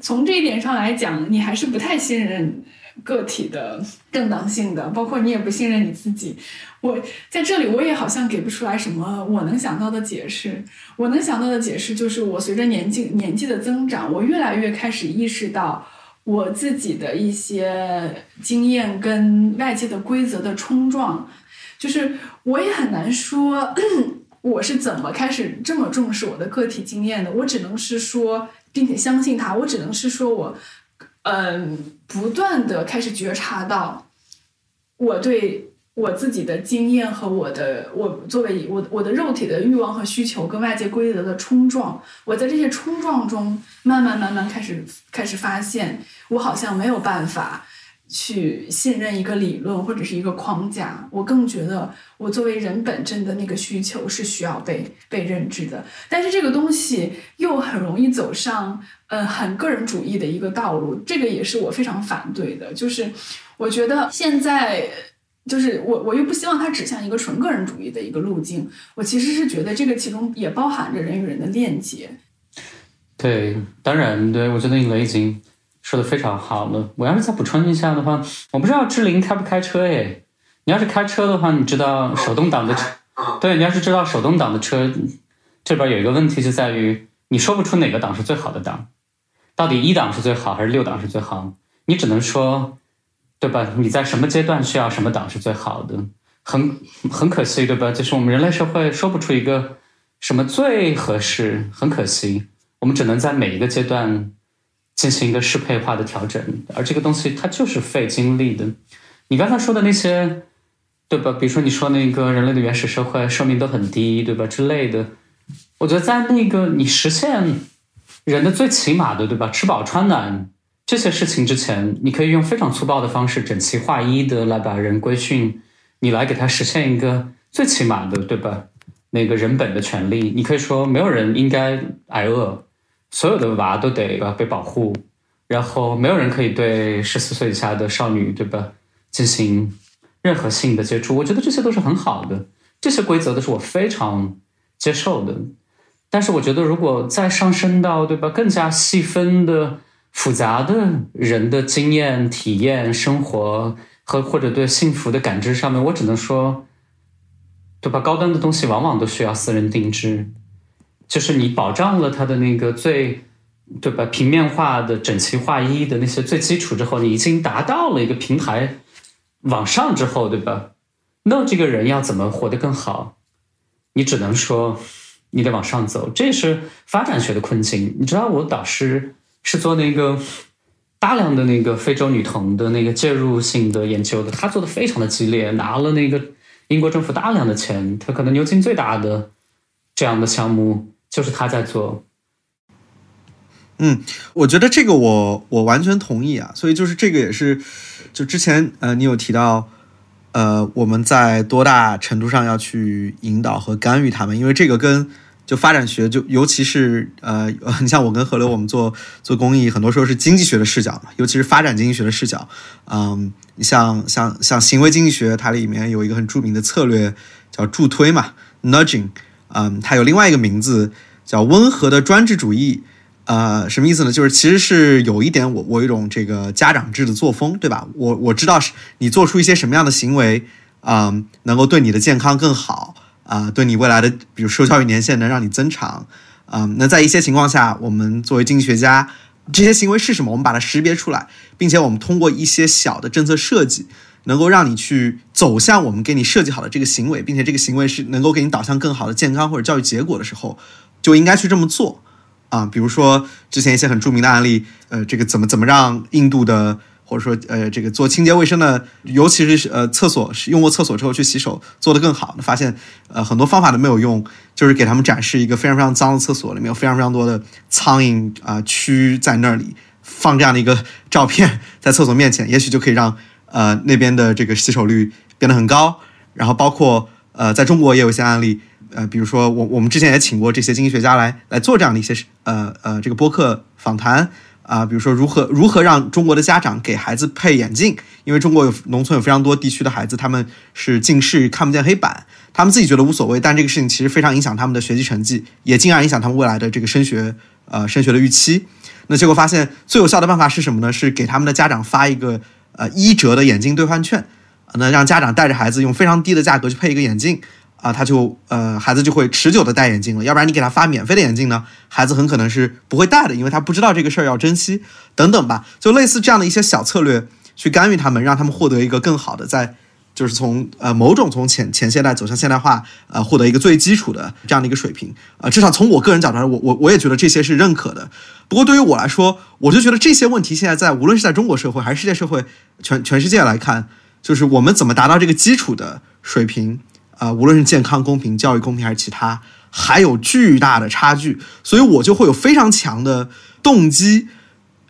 从这一点上来讲，你还是不太信任。个体的正当性的，包括你也不信任你自己。我在这里，我也好像给不出来什么我能想到的解释。我能想到的解释就是，我随着年纪年纪的增长，我越来越开始意识到我自己的一些经验跟外界的规则的冲撞。就是我也很难说 (clears throat) 我是怎么开始这么重视我的个体经验的。我只能是说，并且相信它。我只能是说我。嗯，不断的开始觉察到，我对我自己的经验和我的我作为我我的肉体的欲望和需求跟外界规则的冲撞，我在这些冲撞中慢慢慢慢开始开始发现，我好像没有办法。去信任一个理论或者是一个框架，我更觉得我作为人本真的那个需求是需要被被认知的。但是这个东西又很容易走上呃很个人主义的一个道路，这个也是我非常反对的。就是我觉得现在就是我我又不希望它指向一个纯个人主义的一个路径。我其实是觉得这个其中也包含着人与人的链接。对，当然，对我觉得你已经。说的非常好了，我要是再补充一下的话，我不知道志玲开不开车诶。你要是开车的话，你知道手动挡的车，对你要是知道手动挡的车，这边有一个问题就在于，你说不出哪个档是最好的档，到底一档是最好还是六档是最好？你只能说，对吧？你在什么阶段需要什么档是最好的？很很可惜，对吧？就是我们人类社会说不出一个什么最合适，很可惜，我们只能在每一个阶段。进行一个适配化的调整，而这个东西它就是费精力的。你刚才说的那些，对吧？比如说你说那个人类的原始社会寿命都很低，对吧？之类的，我觉得在那个你实现人的最起码的，对吧？吃饱穿暖这些事情之前，你可以用非常粗暴的方式整齐划一的来把人规训，你来给他实现一个最起码的，对吧？那个人本的权利，你可以说没有人应该挨饿。所有的娃都得被保护，然后没有人可以对十四岁以下的少女，对吧，进行任何性的接触。我觉得这些都是很好的，这些规则都是我非常接受的。但是我觉得，如果再上升到，对吧，更加细分的、复杂的人的经验、体验、生活和或者对幸福的感知上面，我只能说，对吧，高端的东西往往都需要私人定制。就是你保障了它的那个最，对吧？平面化的、整齐划一的那些最基础之后，你已经达到了一个平台往上之后，对吧？那这个人要怎么活得更好？你只能说你得往上走，这是发展学的困境。你知道，我导师是做那个大量的那个非洲女童的那个介入性的研究的，他做的非常的激烈，拿了那个英国政府大量的钱，他可能牛津最大的这样的项目。就是他在做，嗯，我觉得这个我我完全同意啊，所以就是这个也是，就之前呃你有提到，呃我们在多大程度上要去引导和干预他们，因为这个跟就发展学就尤其是呃 (laughs) 你像我跟何流我们做做公益，很多时候是经济学的视角嘛，尤其是发展经济学的视角，嗯，你像像像行为经济学，它里面有一个很著名的策略叫助推嘛，nudging，嗯，它有另外一个名字。叫温和的专制主义，呃，什么意思呢？就是其实是有一点我我一种这个家长制的作风，对吧？我我知道是你做出一些什么样的行为，啊，能够对你的健康更好，啊，对你未来的比如受教育年限能让你增长，啊，那在一些情况下，我们作为经济学家，这些行为是什么？我们把它识别出来，并且我们通过一些小的政策设计，能够让你去走向我们给你设计好的这个行为，并且这个行为是能够给你导向更好的健康或者教育结果的时候，就应该去这么做啊。比如说之前一些很著名的案例，呃，这个怎么怎么让印度的。或者说，呃，这个做清洁卫生的，尤其是呃，厕所是用过厕所之后去洗手做得更好，发现呃很多方法都没有用，就是给他们展示一个非常非常脏的厕所，里面有非常非常多的苍蝇啊蛆在那里，放这样的一个照片在厕所面前，也许就可以让呃那边的这个洗手率变得很高。然后包括呃在中国也有一些案例，呃，比如说我我们之前也请过这些经济学家来来做这样的一些呃呃这个播客访谈。啊，比如说如何如何让中国的家长给孩子配眼镜，因为中国有农村有非常多地区的孩子他们是近视看不见黑板，他们自己觉得无所谓，但这个事情其实非常影响他们的学习成绩，也进而影响他们未来的这个升学呃升学的预期。那结果发现最有效的办法是什么呢？是给他们的家长发一个呃一折的眼镜兑换券，那让家长带着孩子用非常低的价格去配一个眼镜。啊，他就呃，孩子就会持久的戴眼镜了。要不然你给他发免费的眼镜呢，孩子很可能是不会戴的，因为他不知道这个事儿要珍惜等等吧。就类似这样的一些小策略去干预他们，让他们获得一个更好的，在就是从呃某种从前前现代走向现代化，呃，获得一个最基础的这样的一个水平。呃，至少从我个人角度上，我我我也觉得这些是认可的。不过对于我来说，我就觉得这些问题现在在无论是在中国社会还是世界社会，全全世界来看，就是我们怎么达到这个基础的水平。啊，无论是健康、公平、教育公平还是其他，还有巨大的差距，所以我就会有非常强的动机，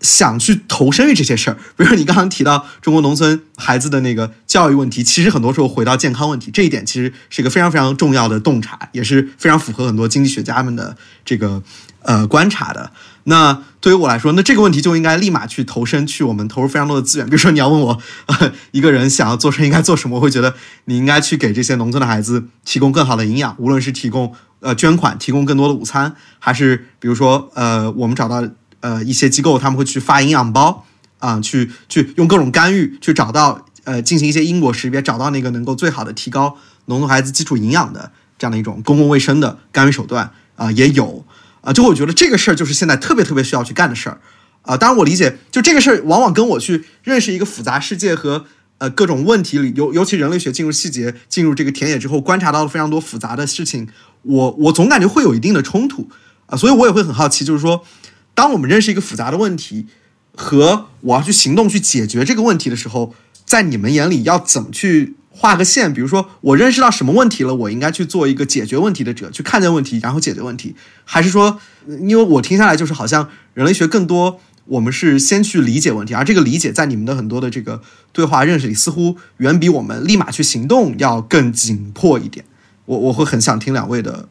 想去投身于这些事儿。比如说你刚刚提到中国农村孩子的那个教育问题，其实很多时候回到健康问题，这一点其实是一个非常非常重要的洞察，也是非常符合很多经济学家们的这个呃观察的。那对于我来说，那这个问题就应该立马去投身，去我们投入非常多的资源。比如说，你要问我，(laughs) 一个人想要做成应该做什么，我会觉得你应该去给这些农村的孩子提供更好的营养，无论是提供呃捐款，提供更多的午餐，还是比如说呃我们找到呃一些机构，他们会去发营养包啊，去去用各种干预去找到呃进行一些因果识别，找到那个能够最好的提高农村孩子基础营养的这样的一种公共卫生的干预手段啊，也有。啊，就我觉得这个事儿就是现在特别特别需要去干的事儿，啊，当然我理解，就这个事儿往往跟我去认识一个复杂世界和呃各种问题里，尤尤其人类学进入细节、进入这个田野之后，观察到了非常多复杂的事情，我我总感觉会有一定的冲突，啊，所以我也会很好奇，就是说，当我们认识一个复杂的问题和我要去行动去解决这个问题的时候，在你们眼里要怎么去？画个线，比如说我认识到什么问题了，我应该去做一个解决问题的者，去看见问题，然后解决问题，还是说，因为我听下来就是好像人类学更多，我们是先去理解问题，而这个理解在你们的很多的这个对话认识里，似乎远比我们立马去行动要更紧迫一点。我我会很想听两位的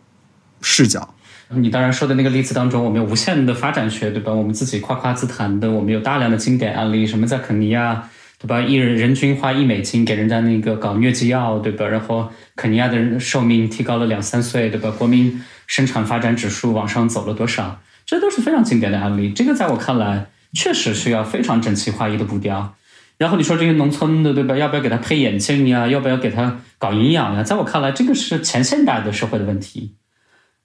视角。你当然说的那个例子当中，我们有无限的发展学，对吧？我们自己夸夸自谈的，我们有大量的经典案例，什么在肯尼亚。对吧？一人人均花一美金给人家那个搞疟疾药，对吧？然后肯尼亚的人寿命提高了两三岁，对吧？国民生产发展指数往上走了多少？这都是非常经典的案例。这个在我看来，确实需要非常整齐划一的步调。然后你说这些农村的，对吧？要不要给他配眼镜呀？要不要给他搞营养呀？在我看来，这个是前现代的社会的问题。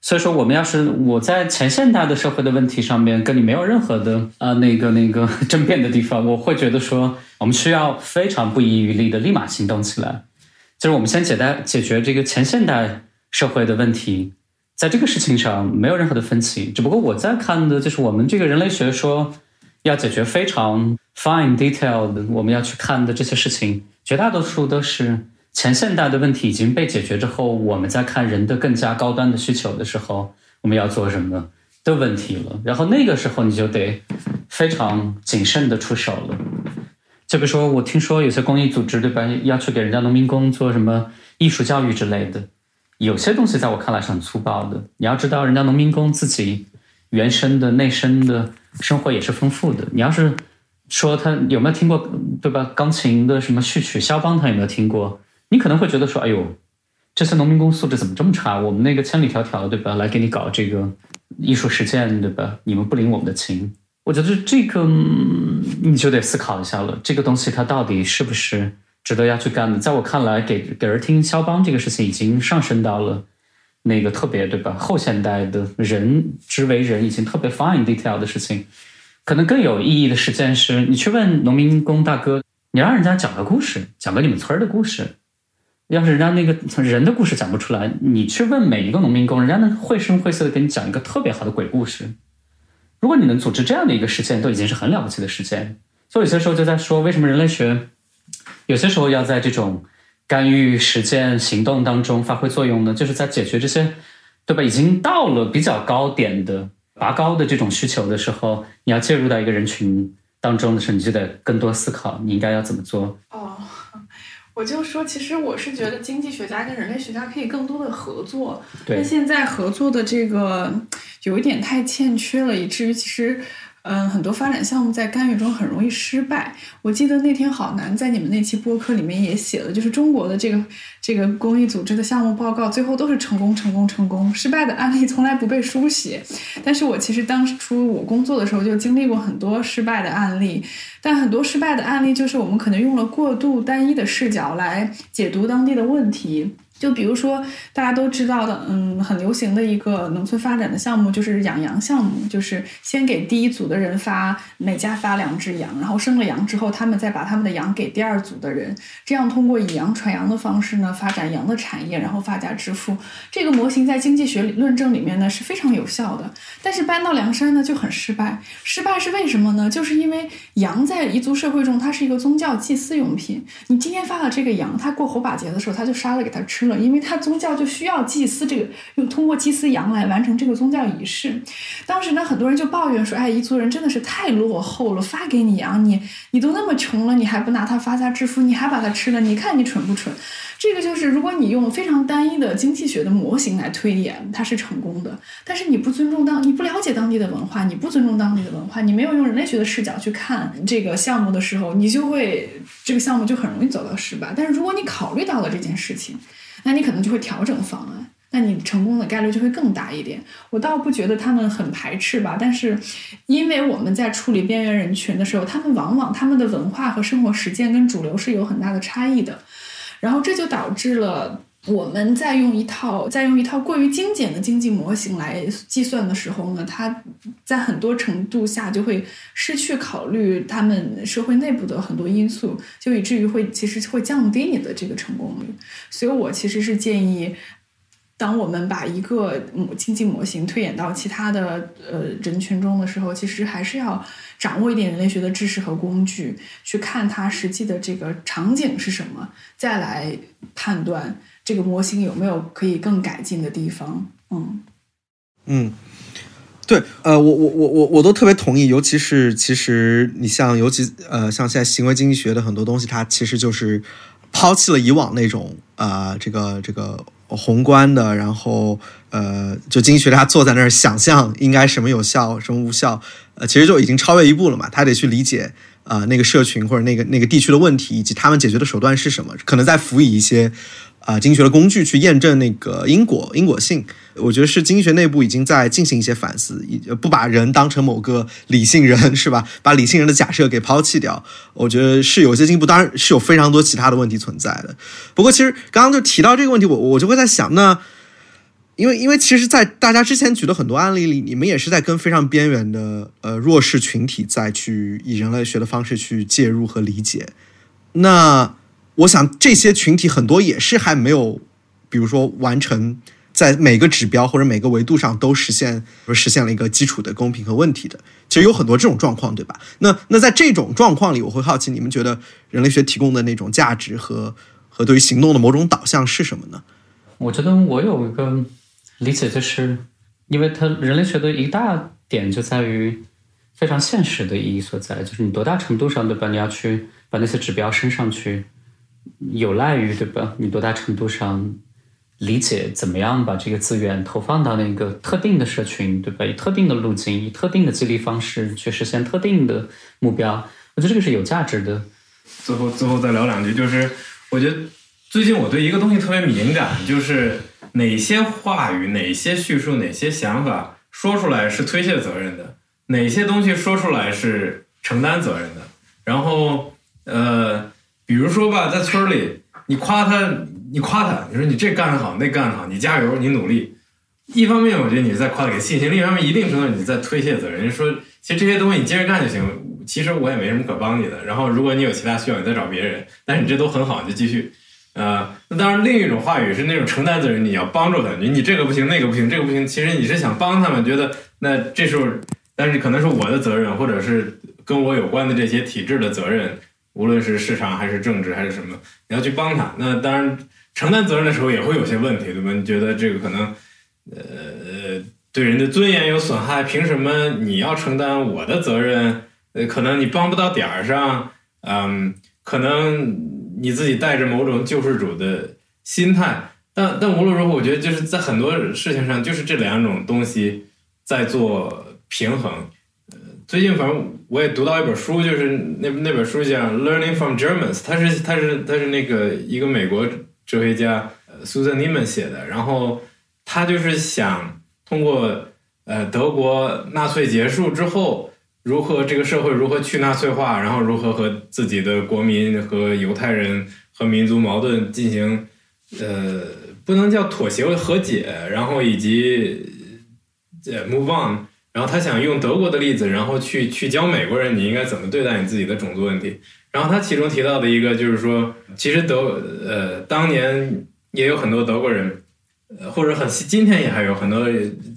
所以说，我们要是我在前现代的社会的问题上面跟你没有任何的啊那个那个 (laughs) 争辩的地方，我会觉得说。我们需要非常不遗余力的立马行动起来，就是我们先解答解决这个前现代社会的问题，在这个事情上没有任何的分歧。只不过我在看的就是我们这个人类学说要解决非常 fine detail 的，我们要去看的这些事情，绝大多数都是前现代的问题已经被解决之后，我们在看人的更加高端的需求的时候，我们要做什么的问题了。然后那个时候你就得非常谨慎的出手了。就比如说，我听说有些公益组织对吧，要去给人家农民工做什么艺术教育之类的，有些东西在我看来是很粗暴的。你要知道，人家农民工自己原生的内生的生活也是丰富的。你要是说他有没有听过对吧，钢琴的什么序曲，肖邦他有没有听过？你可能会觉得说，哎呦，这些农民工素质怎么这么差？我们那个千里迢迢对吧，来给你搞这个艺术实践对吧？你们不领我们的情。我觉得这个你就得思考一下了，这个东西它到底是不是值得要去干的？在我看来，给给人听肖邦这个事情已经上升到了那个特别对吧？后现代的人之为人已经特别 fine detail 的事情，可能更有意义的实践是，你去问农民工大哥，你让人家讲个故事，讲个你们村儿的故事。要是人家那个人的故事讲不出来，你去问每一个农民工，人家能绘声绘色的给你讲一个特别好的鬼故事。如果你能组织这样的一个实践，都已经是很了不起的实践。所以有些时候就在说，为什么人类学有些时候要在这种干预实践行动当中发挥作用呢？就是在解决这些，对吧？已经到了比较高点的拔高的这种需求的时候，你要介入到一个人群当中的时候，你就得更多思考你应该要怎么做。哦，我就说，其实我是觉得经济学家跟人类学家可以更多的合作，但，现在合作的这个有一点太欠缺了，以至于其实。嗯，很多发展项目在干预中很容易失败。我记得那天好难在你们那期播客里面也写了，就是中国的这个这个公益组织的项目报告，最后都是成功、成功、成功，失败的案例从来不被书写。但是我其实当初我工作的时候就经历过很多失败的案例，但很多失败的案例就是我们可能用了过度单一的视角来解读当地的问题。就比如说大家都知道的，嗯，很流行的一个农村发展的项目就是养羊项目，就是先给第一组的人发每家发两只羊，然后生了羊之后，他们再把他们的羊给第二组的人，这样通过以羊传羊的方式呢，发展羊的产业，然后发家致富。这个模型在经济学理论证里面呢是非常有效的，但是搬到凉山呢就很失败。失败是为什么呢？就是因为羊在彝族社会中，它是一个宗教祭祀用品。你今天发了这个羊，它过火把节的时候，他就杀了给它吃了。因为他宗教就需要祭祀这个，用通过祭祀羊来完成这个宗教仪式。当时呢，很多人就抱怨说：“哎，彝族人真的是太落后了，发给你羊，你你都那么穷了，你还不拿它发家致富，你还把它吃了，你看你蠢不蠢？”这个就是，如果你用非常单一的经济学的模型来推演，它是成功的。但是你不尊重当，你不了解当地的文化，你不尊重当地的文化，你没有用人类学的视角去看这个项目的时候，你就会这个项目就很容易走到失败。但是如果你考虑到了这件事情，那你可能就会调整方案，那你成功的概率就会更大一点。我倒不觉得他们很排斥吧，但是因为我们在处理边缘人群的时候，他们往往他们的文化和生活实践跟主流是有很大的差异的，然后这就导致了。我们在用一套在用一套过于精简的经济模型来计算的时候呢，它在很多程度下就会失去考虑他们社会内部的很多因素，就以至于会其实会降低你的这个成功率。所以我其实是建议，当我们把一个经济模型推演到其他的呃人群中的时候，其实还是要掌握一点人类学的知识和工具，去看它实际的这个场景是什么，再来判断。这个模型有没有可以更改进的地方？嗯嗯，对，呃，我我我我我都特别同意，尤其是其实你像，尤其呃，像现在行为经济学的很多东西，它其实就是抛弃了以往那种啊，这个这个宏观的，然后呃，就经济学家坐在那儿想象应该什么有效，什么无效，呃，其实就已经超越一步了嘛，他得去理解。啊，那个社群或者那个那个地区的问题，以及他们解决的手段是什么？可能再辅以一些啊经济学的工具去验证那个因果因果性。我觉得是经济学内部已经在进行一些反思，不把人当成某个理性人，是吧？把理性人的假设给抛弃掉。我觉得是有些进步，当然是有非常多其他的问题存在的。不过，其实刚刚就提到这个问题，我我就会在想，那。因为，因为其实，在大家之前举的很多案例里，你们也是在跟非常边缘的呃弱势群体再去以人类学的方式去介入和理解。那我想，这些群体很多也是还没有，比如说完成在每个指标或者每个维度上都实现，实现了一个基础的公平和问题的。其实有很多这种状况，对吧？那那在这种状况里，我会好奇，你们觉得人类学提供的那种价值和和对于行动的某种导向是什么呢？我觉得我有一个。理解就是，因为它人类学的一大点就在于非常现实的意义所在，就是你多大程度上对吧？你要去把那些指标升上去，有赖于对吧？你多大程度上理解怎么样把这个资源投放到那个特定的社群对吧？以特定的路径，以特定的激励方式去实现特定的目标，我觉得这个是有价值的。最后，最后再聊两句，就是我觉得最近我对一个东西特别敏感，就是。哪些话语、哪些叙述、哪些想法说出来是推卸责任的？哪些东西说出来是承担责任的？然后，呃，比如说吧，在村里，你夸他，你夸他，你说你这干得好，那干得好，你加油，你努力。一方面，我觉得你在夸他给信心；另一方面，一定程度你在推卸责任。说其实这些东西你接着干就行。其实我也没什么可帮你的。然后如果你有其他需要，你再找别人。但是你这都很好，你就继续。呃，那当然，另一种话语是那种承担责任，你要帮助他，你你这个不行，那个不行，这个不行。其实你是想帮他们，觉得那这时候，但是可能是我的责任，或者是跟我有关的这些体制的责任，无论是市场还是政治还是什么，你要去帮他。那当然，承担责任的时候也会有些问题，对吧？你觉得这个可能，呃，对人的尊严有损害，凭什么你要承担我的责任？呃，可能你帮不到点儿上，嗯，可能。你自己带着某种救世主的心态，但但无论如何，我觉得就是在很多事情上，就是这两种东西在做平衡。最近反正我也读到一本书，就是那那本书叫《Learning from Germans》，他是他是他是那个一个美国哲学家 Susan Neiman 写的，然后他就是想通过呃德国纳粹结束之后。如何这个社会如何去纳粹化，然后如何和自己的国民和犹太人和民族矛盾进行，呃，不能叫妥协和解，然后以及呃 move on，然后他想用德国的例子，然后去去教美国人你应该怎么对待你自己的种族问题。然后他其中提到的一个就是说，其实德呃当年也有很多德国人，呃或者很今天也还有很多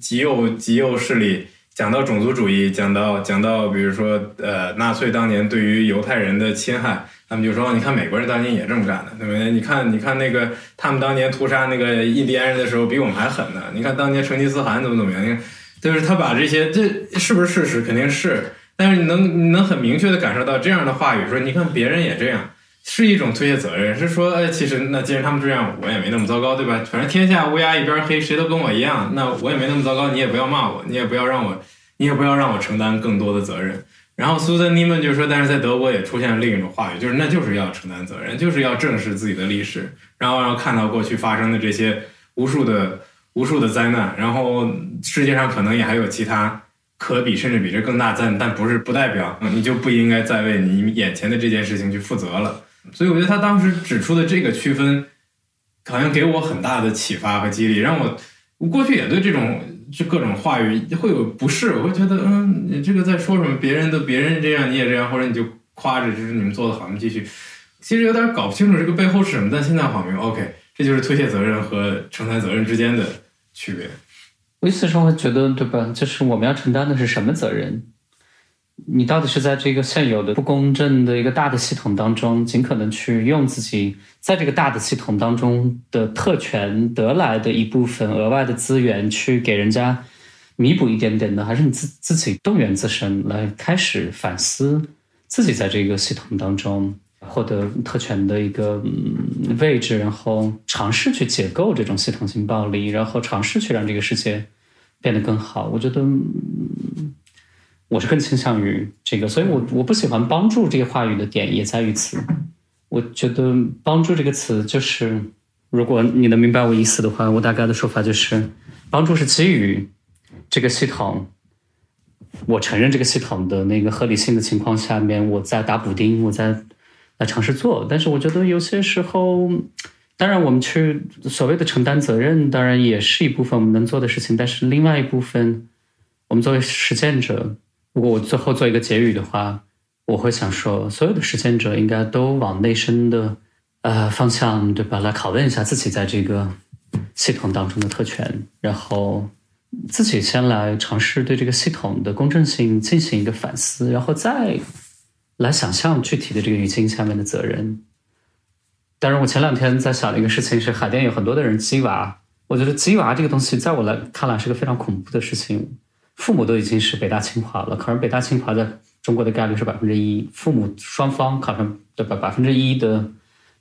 极右极右势力。讲到种族主义，讲到讲到，比如说，呃，纳粹当年对于犹太人的侵害，他们就说，你看美国人当年也这么干的，对不对？你看，你看那个他们当年屠杀那个印第安人的时候，比我们还狠呢。你看当年成吉思汗怎么怎么样？你看，就是他把这些，这是不是事实？肯定是。但是你能你能很明确的感受到这样的话语，说你看别人也这样，是一种推卸责任，是说，哎，其实那既然他们这样，我也没那么糟糕，对吧？反正天下乌鸦一边黑，谁都跟我一样，那我也没那么糟糕，你也不要骂我，你也不要让我。你也不要让我承担更多的责任。然后苏珊尼曼就说，但是在德国也出现了另一种话语，就是那就是要承担责任，就是要正视自己的历史，然后要看到过去发生的这些无数的无数的灾难。然后世界上可能也还有其他可比甚至比这更大灾难，但不是不代表你就不应该再为你眼前的这件事情去负责了。所以我觉得他当时指出的这个区分，好像给我很大的启发和激励，让我我过去也对这种。就各种话语会有不适，我会觉得，嗯，你这个在说什么？别人的别人这样，你也这样，或者你就夸着，就是你们做的好，你继续。其实有点搞不清楚这个背后是什么，但现在好明 OK，这就是推卸责任和承担责任之间的区别。我意思是，我觉得对吧？就是我们要承担的是什么责任？你到底是在这个现有的不公正的一个大的系统当中，尽可能去用自己在这个大的系统当中的特权得来的一部分额外的资源，去给人家弥补一点点的，还是你自自己动员自身来开始反思自己在这个系统当中获得特权的一个嗯位置，然后尝试去解构这种系统性暴力，然后尝试去让这个世界变得更好？我觉得。我是更倾向于这个，所以我我不喜欢“帮助”这个话语的点也在于此。我觉得“帮助”这个词，就是如果你能明白我意思的话，我大概的说法就是：帮助是基于这个系统，我承认这个系统的那个合理性的情况下面，我在打补丁，我在来尝试做。但是我觉得有些时候，当然我们去所谓的承担责任，当然也是一部分我们能做的事情。但是另外一部分，我们作为实践者。如果我最后做一个结语的话，我会想说，所有的实践者应该都往内生的呃方向，对吧？来拷问一下自己在这个系统当中的特权，然后自己先来尝试对这个系统的公正性进行一个反思，然后再来想象具体的这个语境下面的责任。当然，我前两天在想的一个事情是，海淀有很多的人鸡娃，我觉得鸡娃这个东西，在我来看来是个非常恐怖的事情。父母都已经是北大清华了，考上北大清华在中国的概率是百分之一。父母双方考上对吧？百分之一的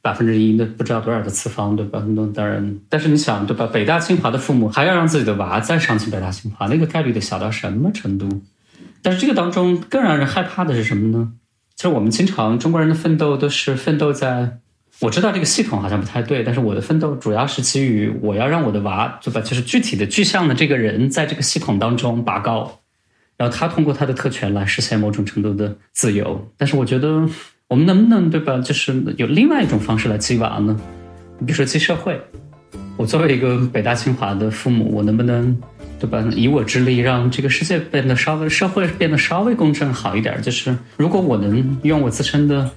百分之一，那不知道多少的次方对吧？那当然，但是你想对吧？北大清华的父母还要让自己的娃再上进北大清华，那个概率得小到什么程度？但是这个当中更让人害怕的是什么呢？就我们经常中国人的奋斗都是奋斗在。我知道这个系统好像不太对，但是我的奋斗主要是基于我要让我的娃，对吧？就是具体的具象的这个人在这个系统当中拔高，然后他通过他的特权来实现某种程度的自由。但是我觉得我们能不能，对吧？就是有另外一种方式来激娃呢？你比如说激社会，我作为一个北大清华的父母，我能不能？对吧？以我之力，让这个世界变得稍微社会变得稍微公正好一点。就是如果我能用我自身的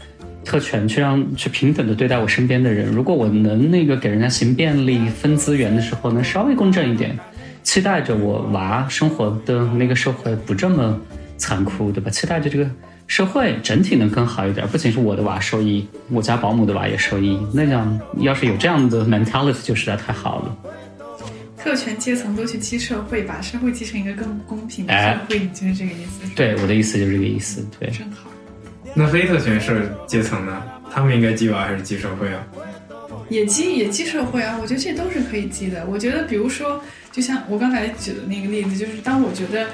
特权去让去平等的对待我身边的人，如果我能那个给人家行便利、分资源的时候能稍微公正一点，期待着我娃生活的那个社会不这么残酷，对吧？期待着这个。社会整体能更好一点，不仅是我的娃受益，我家保姆的娃也受益。那样要是有这样的 mentality，就实在太好了。特权阶层都去积社会，把社会积成一个更公平的社会，就是这个意思。对，我的意思就是这个意思。对，真好。那非特权社阶层呢？他们应该积娃还是积社会啊？也积也积社会啊，我觉得这都是可以积的。我觉得，比如说，就像我刚才举的那个例子，就是当我觉得。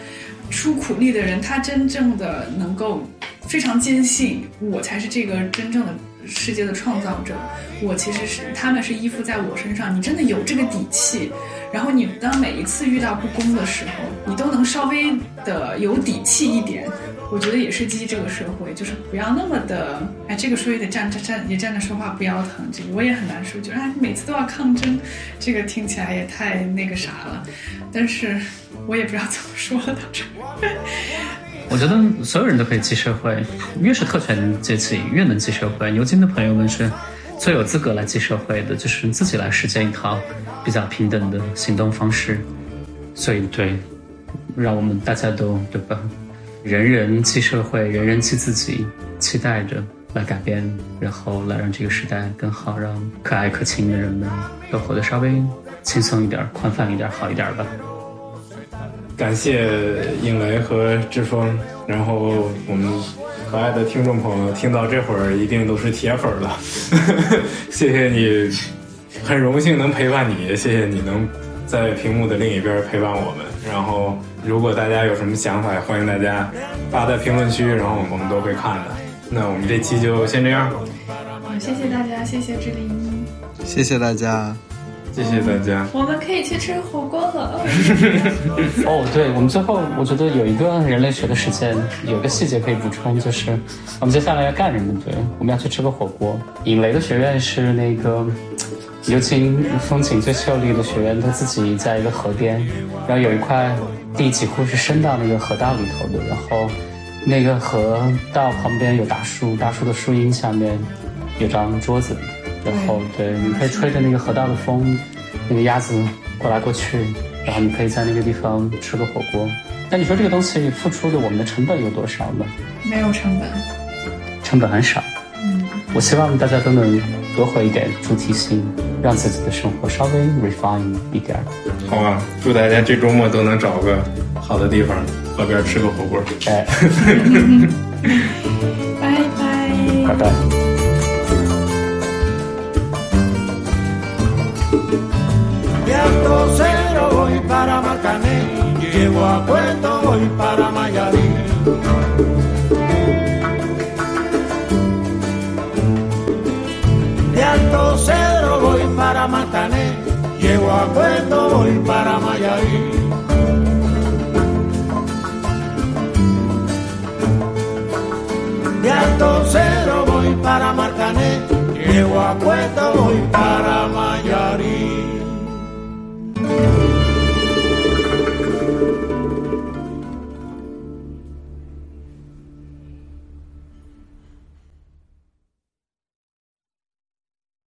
出苦力的人，他真正的能够非常坚信，我才是这个真正的世界的创造者。我其实是他们是依附在我身上。你真的有这个底气，然后你当每一次遇到不公的时候，你都能稍微的有底气一点。我觉得也是激这个社会，就是不要那么的，哎，这个说也得站着站也站着说话不腰疼，这个我也很难说，就哎每次都要抗争，这个听起来也太那个啥了。但是我也不知道怎么说，到这。我觉得所有人都可以记社会，越是特权阶级越能记社会。牛津的朋友们是最有资格来记社会的，就是自己来实践一套比较平等的行动方式。所以对，让我们大家都对吧？人人记社会，人人记自己，期待着来改变，然后来让这个时代更好，让可爱可亲的人们都活得稍微轻松一点、宽泛一点、好一点吧。感谢影雷和志峰，然后我们可爱的听众朋友听到这会儿一定都是铁粉了，(laughs) 谢谢你，很荣幸能陪伴你，谢谢你能在屏幕的另一边陪伴我们，然后。如果大家有什么想法，欢迎大家发在评论区，然后我们都会看的。那我们这期就先这样。好，谢谢大家，谢谢志玲，谢谢大家，谢谢大家。我们可以去吃火锅了。(laughs) 哦，对，我们最后我觉得有一个人类学的实践，有个细节可以补充，就是我们接下来要干什么？对，我们要去吃个火锅。引雷的学院是那个。尤其风景最秀丽的学院，它自己在一个河边，然后有一块地几乎是伸到那个河道里头的，然后那个河道旁边有大树，大树的树荫下面有张桌子，然后对，你可以吹着那个河道的风，那个鸭子过来过去，然后你可以在那个地方吃个火锅。那你说这个东西付出的我们的成本有多少呢？没有成本，成本很少。嗯，我希望大家都能多回一点主体性。让自己的生活稍微 refine 一点。好啊，祝大家这周末都能找个好的地方，河边吃个火锅。哎，(laughs) 拜拜，拜拜。Puerto Cero voy para Marcané, llego a Puerto voy para Mayarín. De Alto Cedro voy para Matané, llego a Puerto voy para Mayarín. De Alto Cedro voy para Marcané, llego a Puerto voy para Mayarín.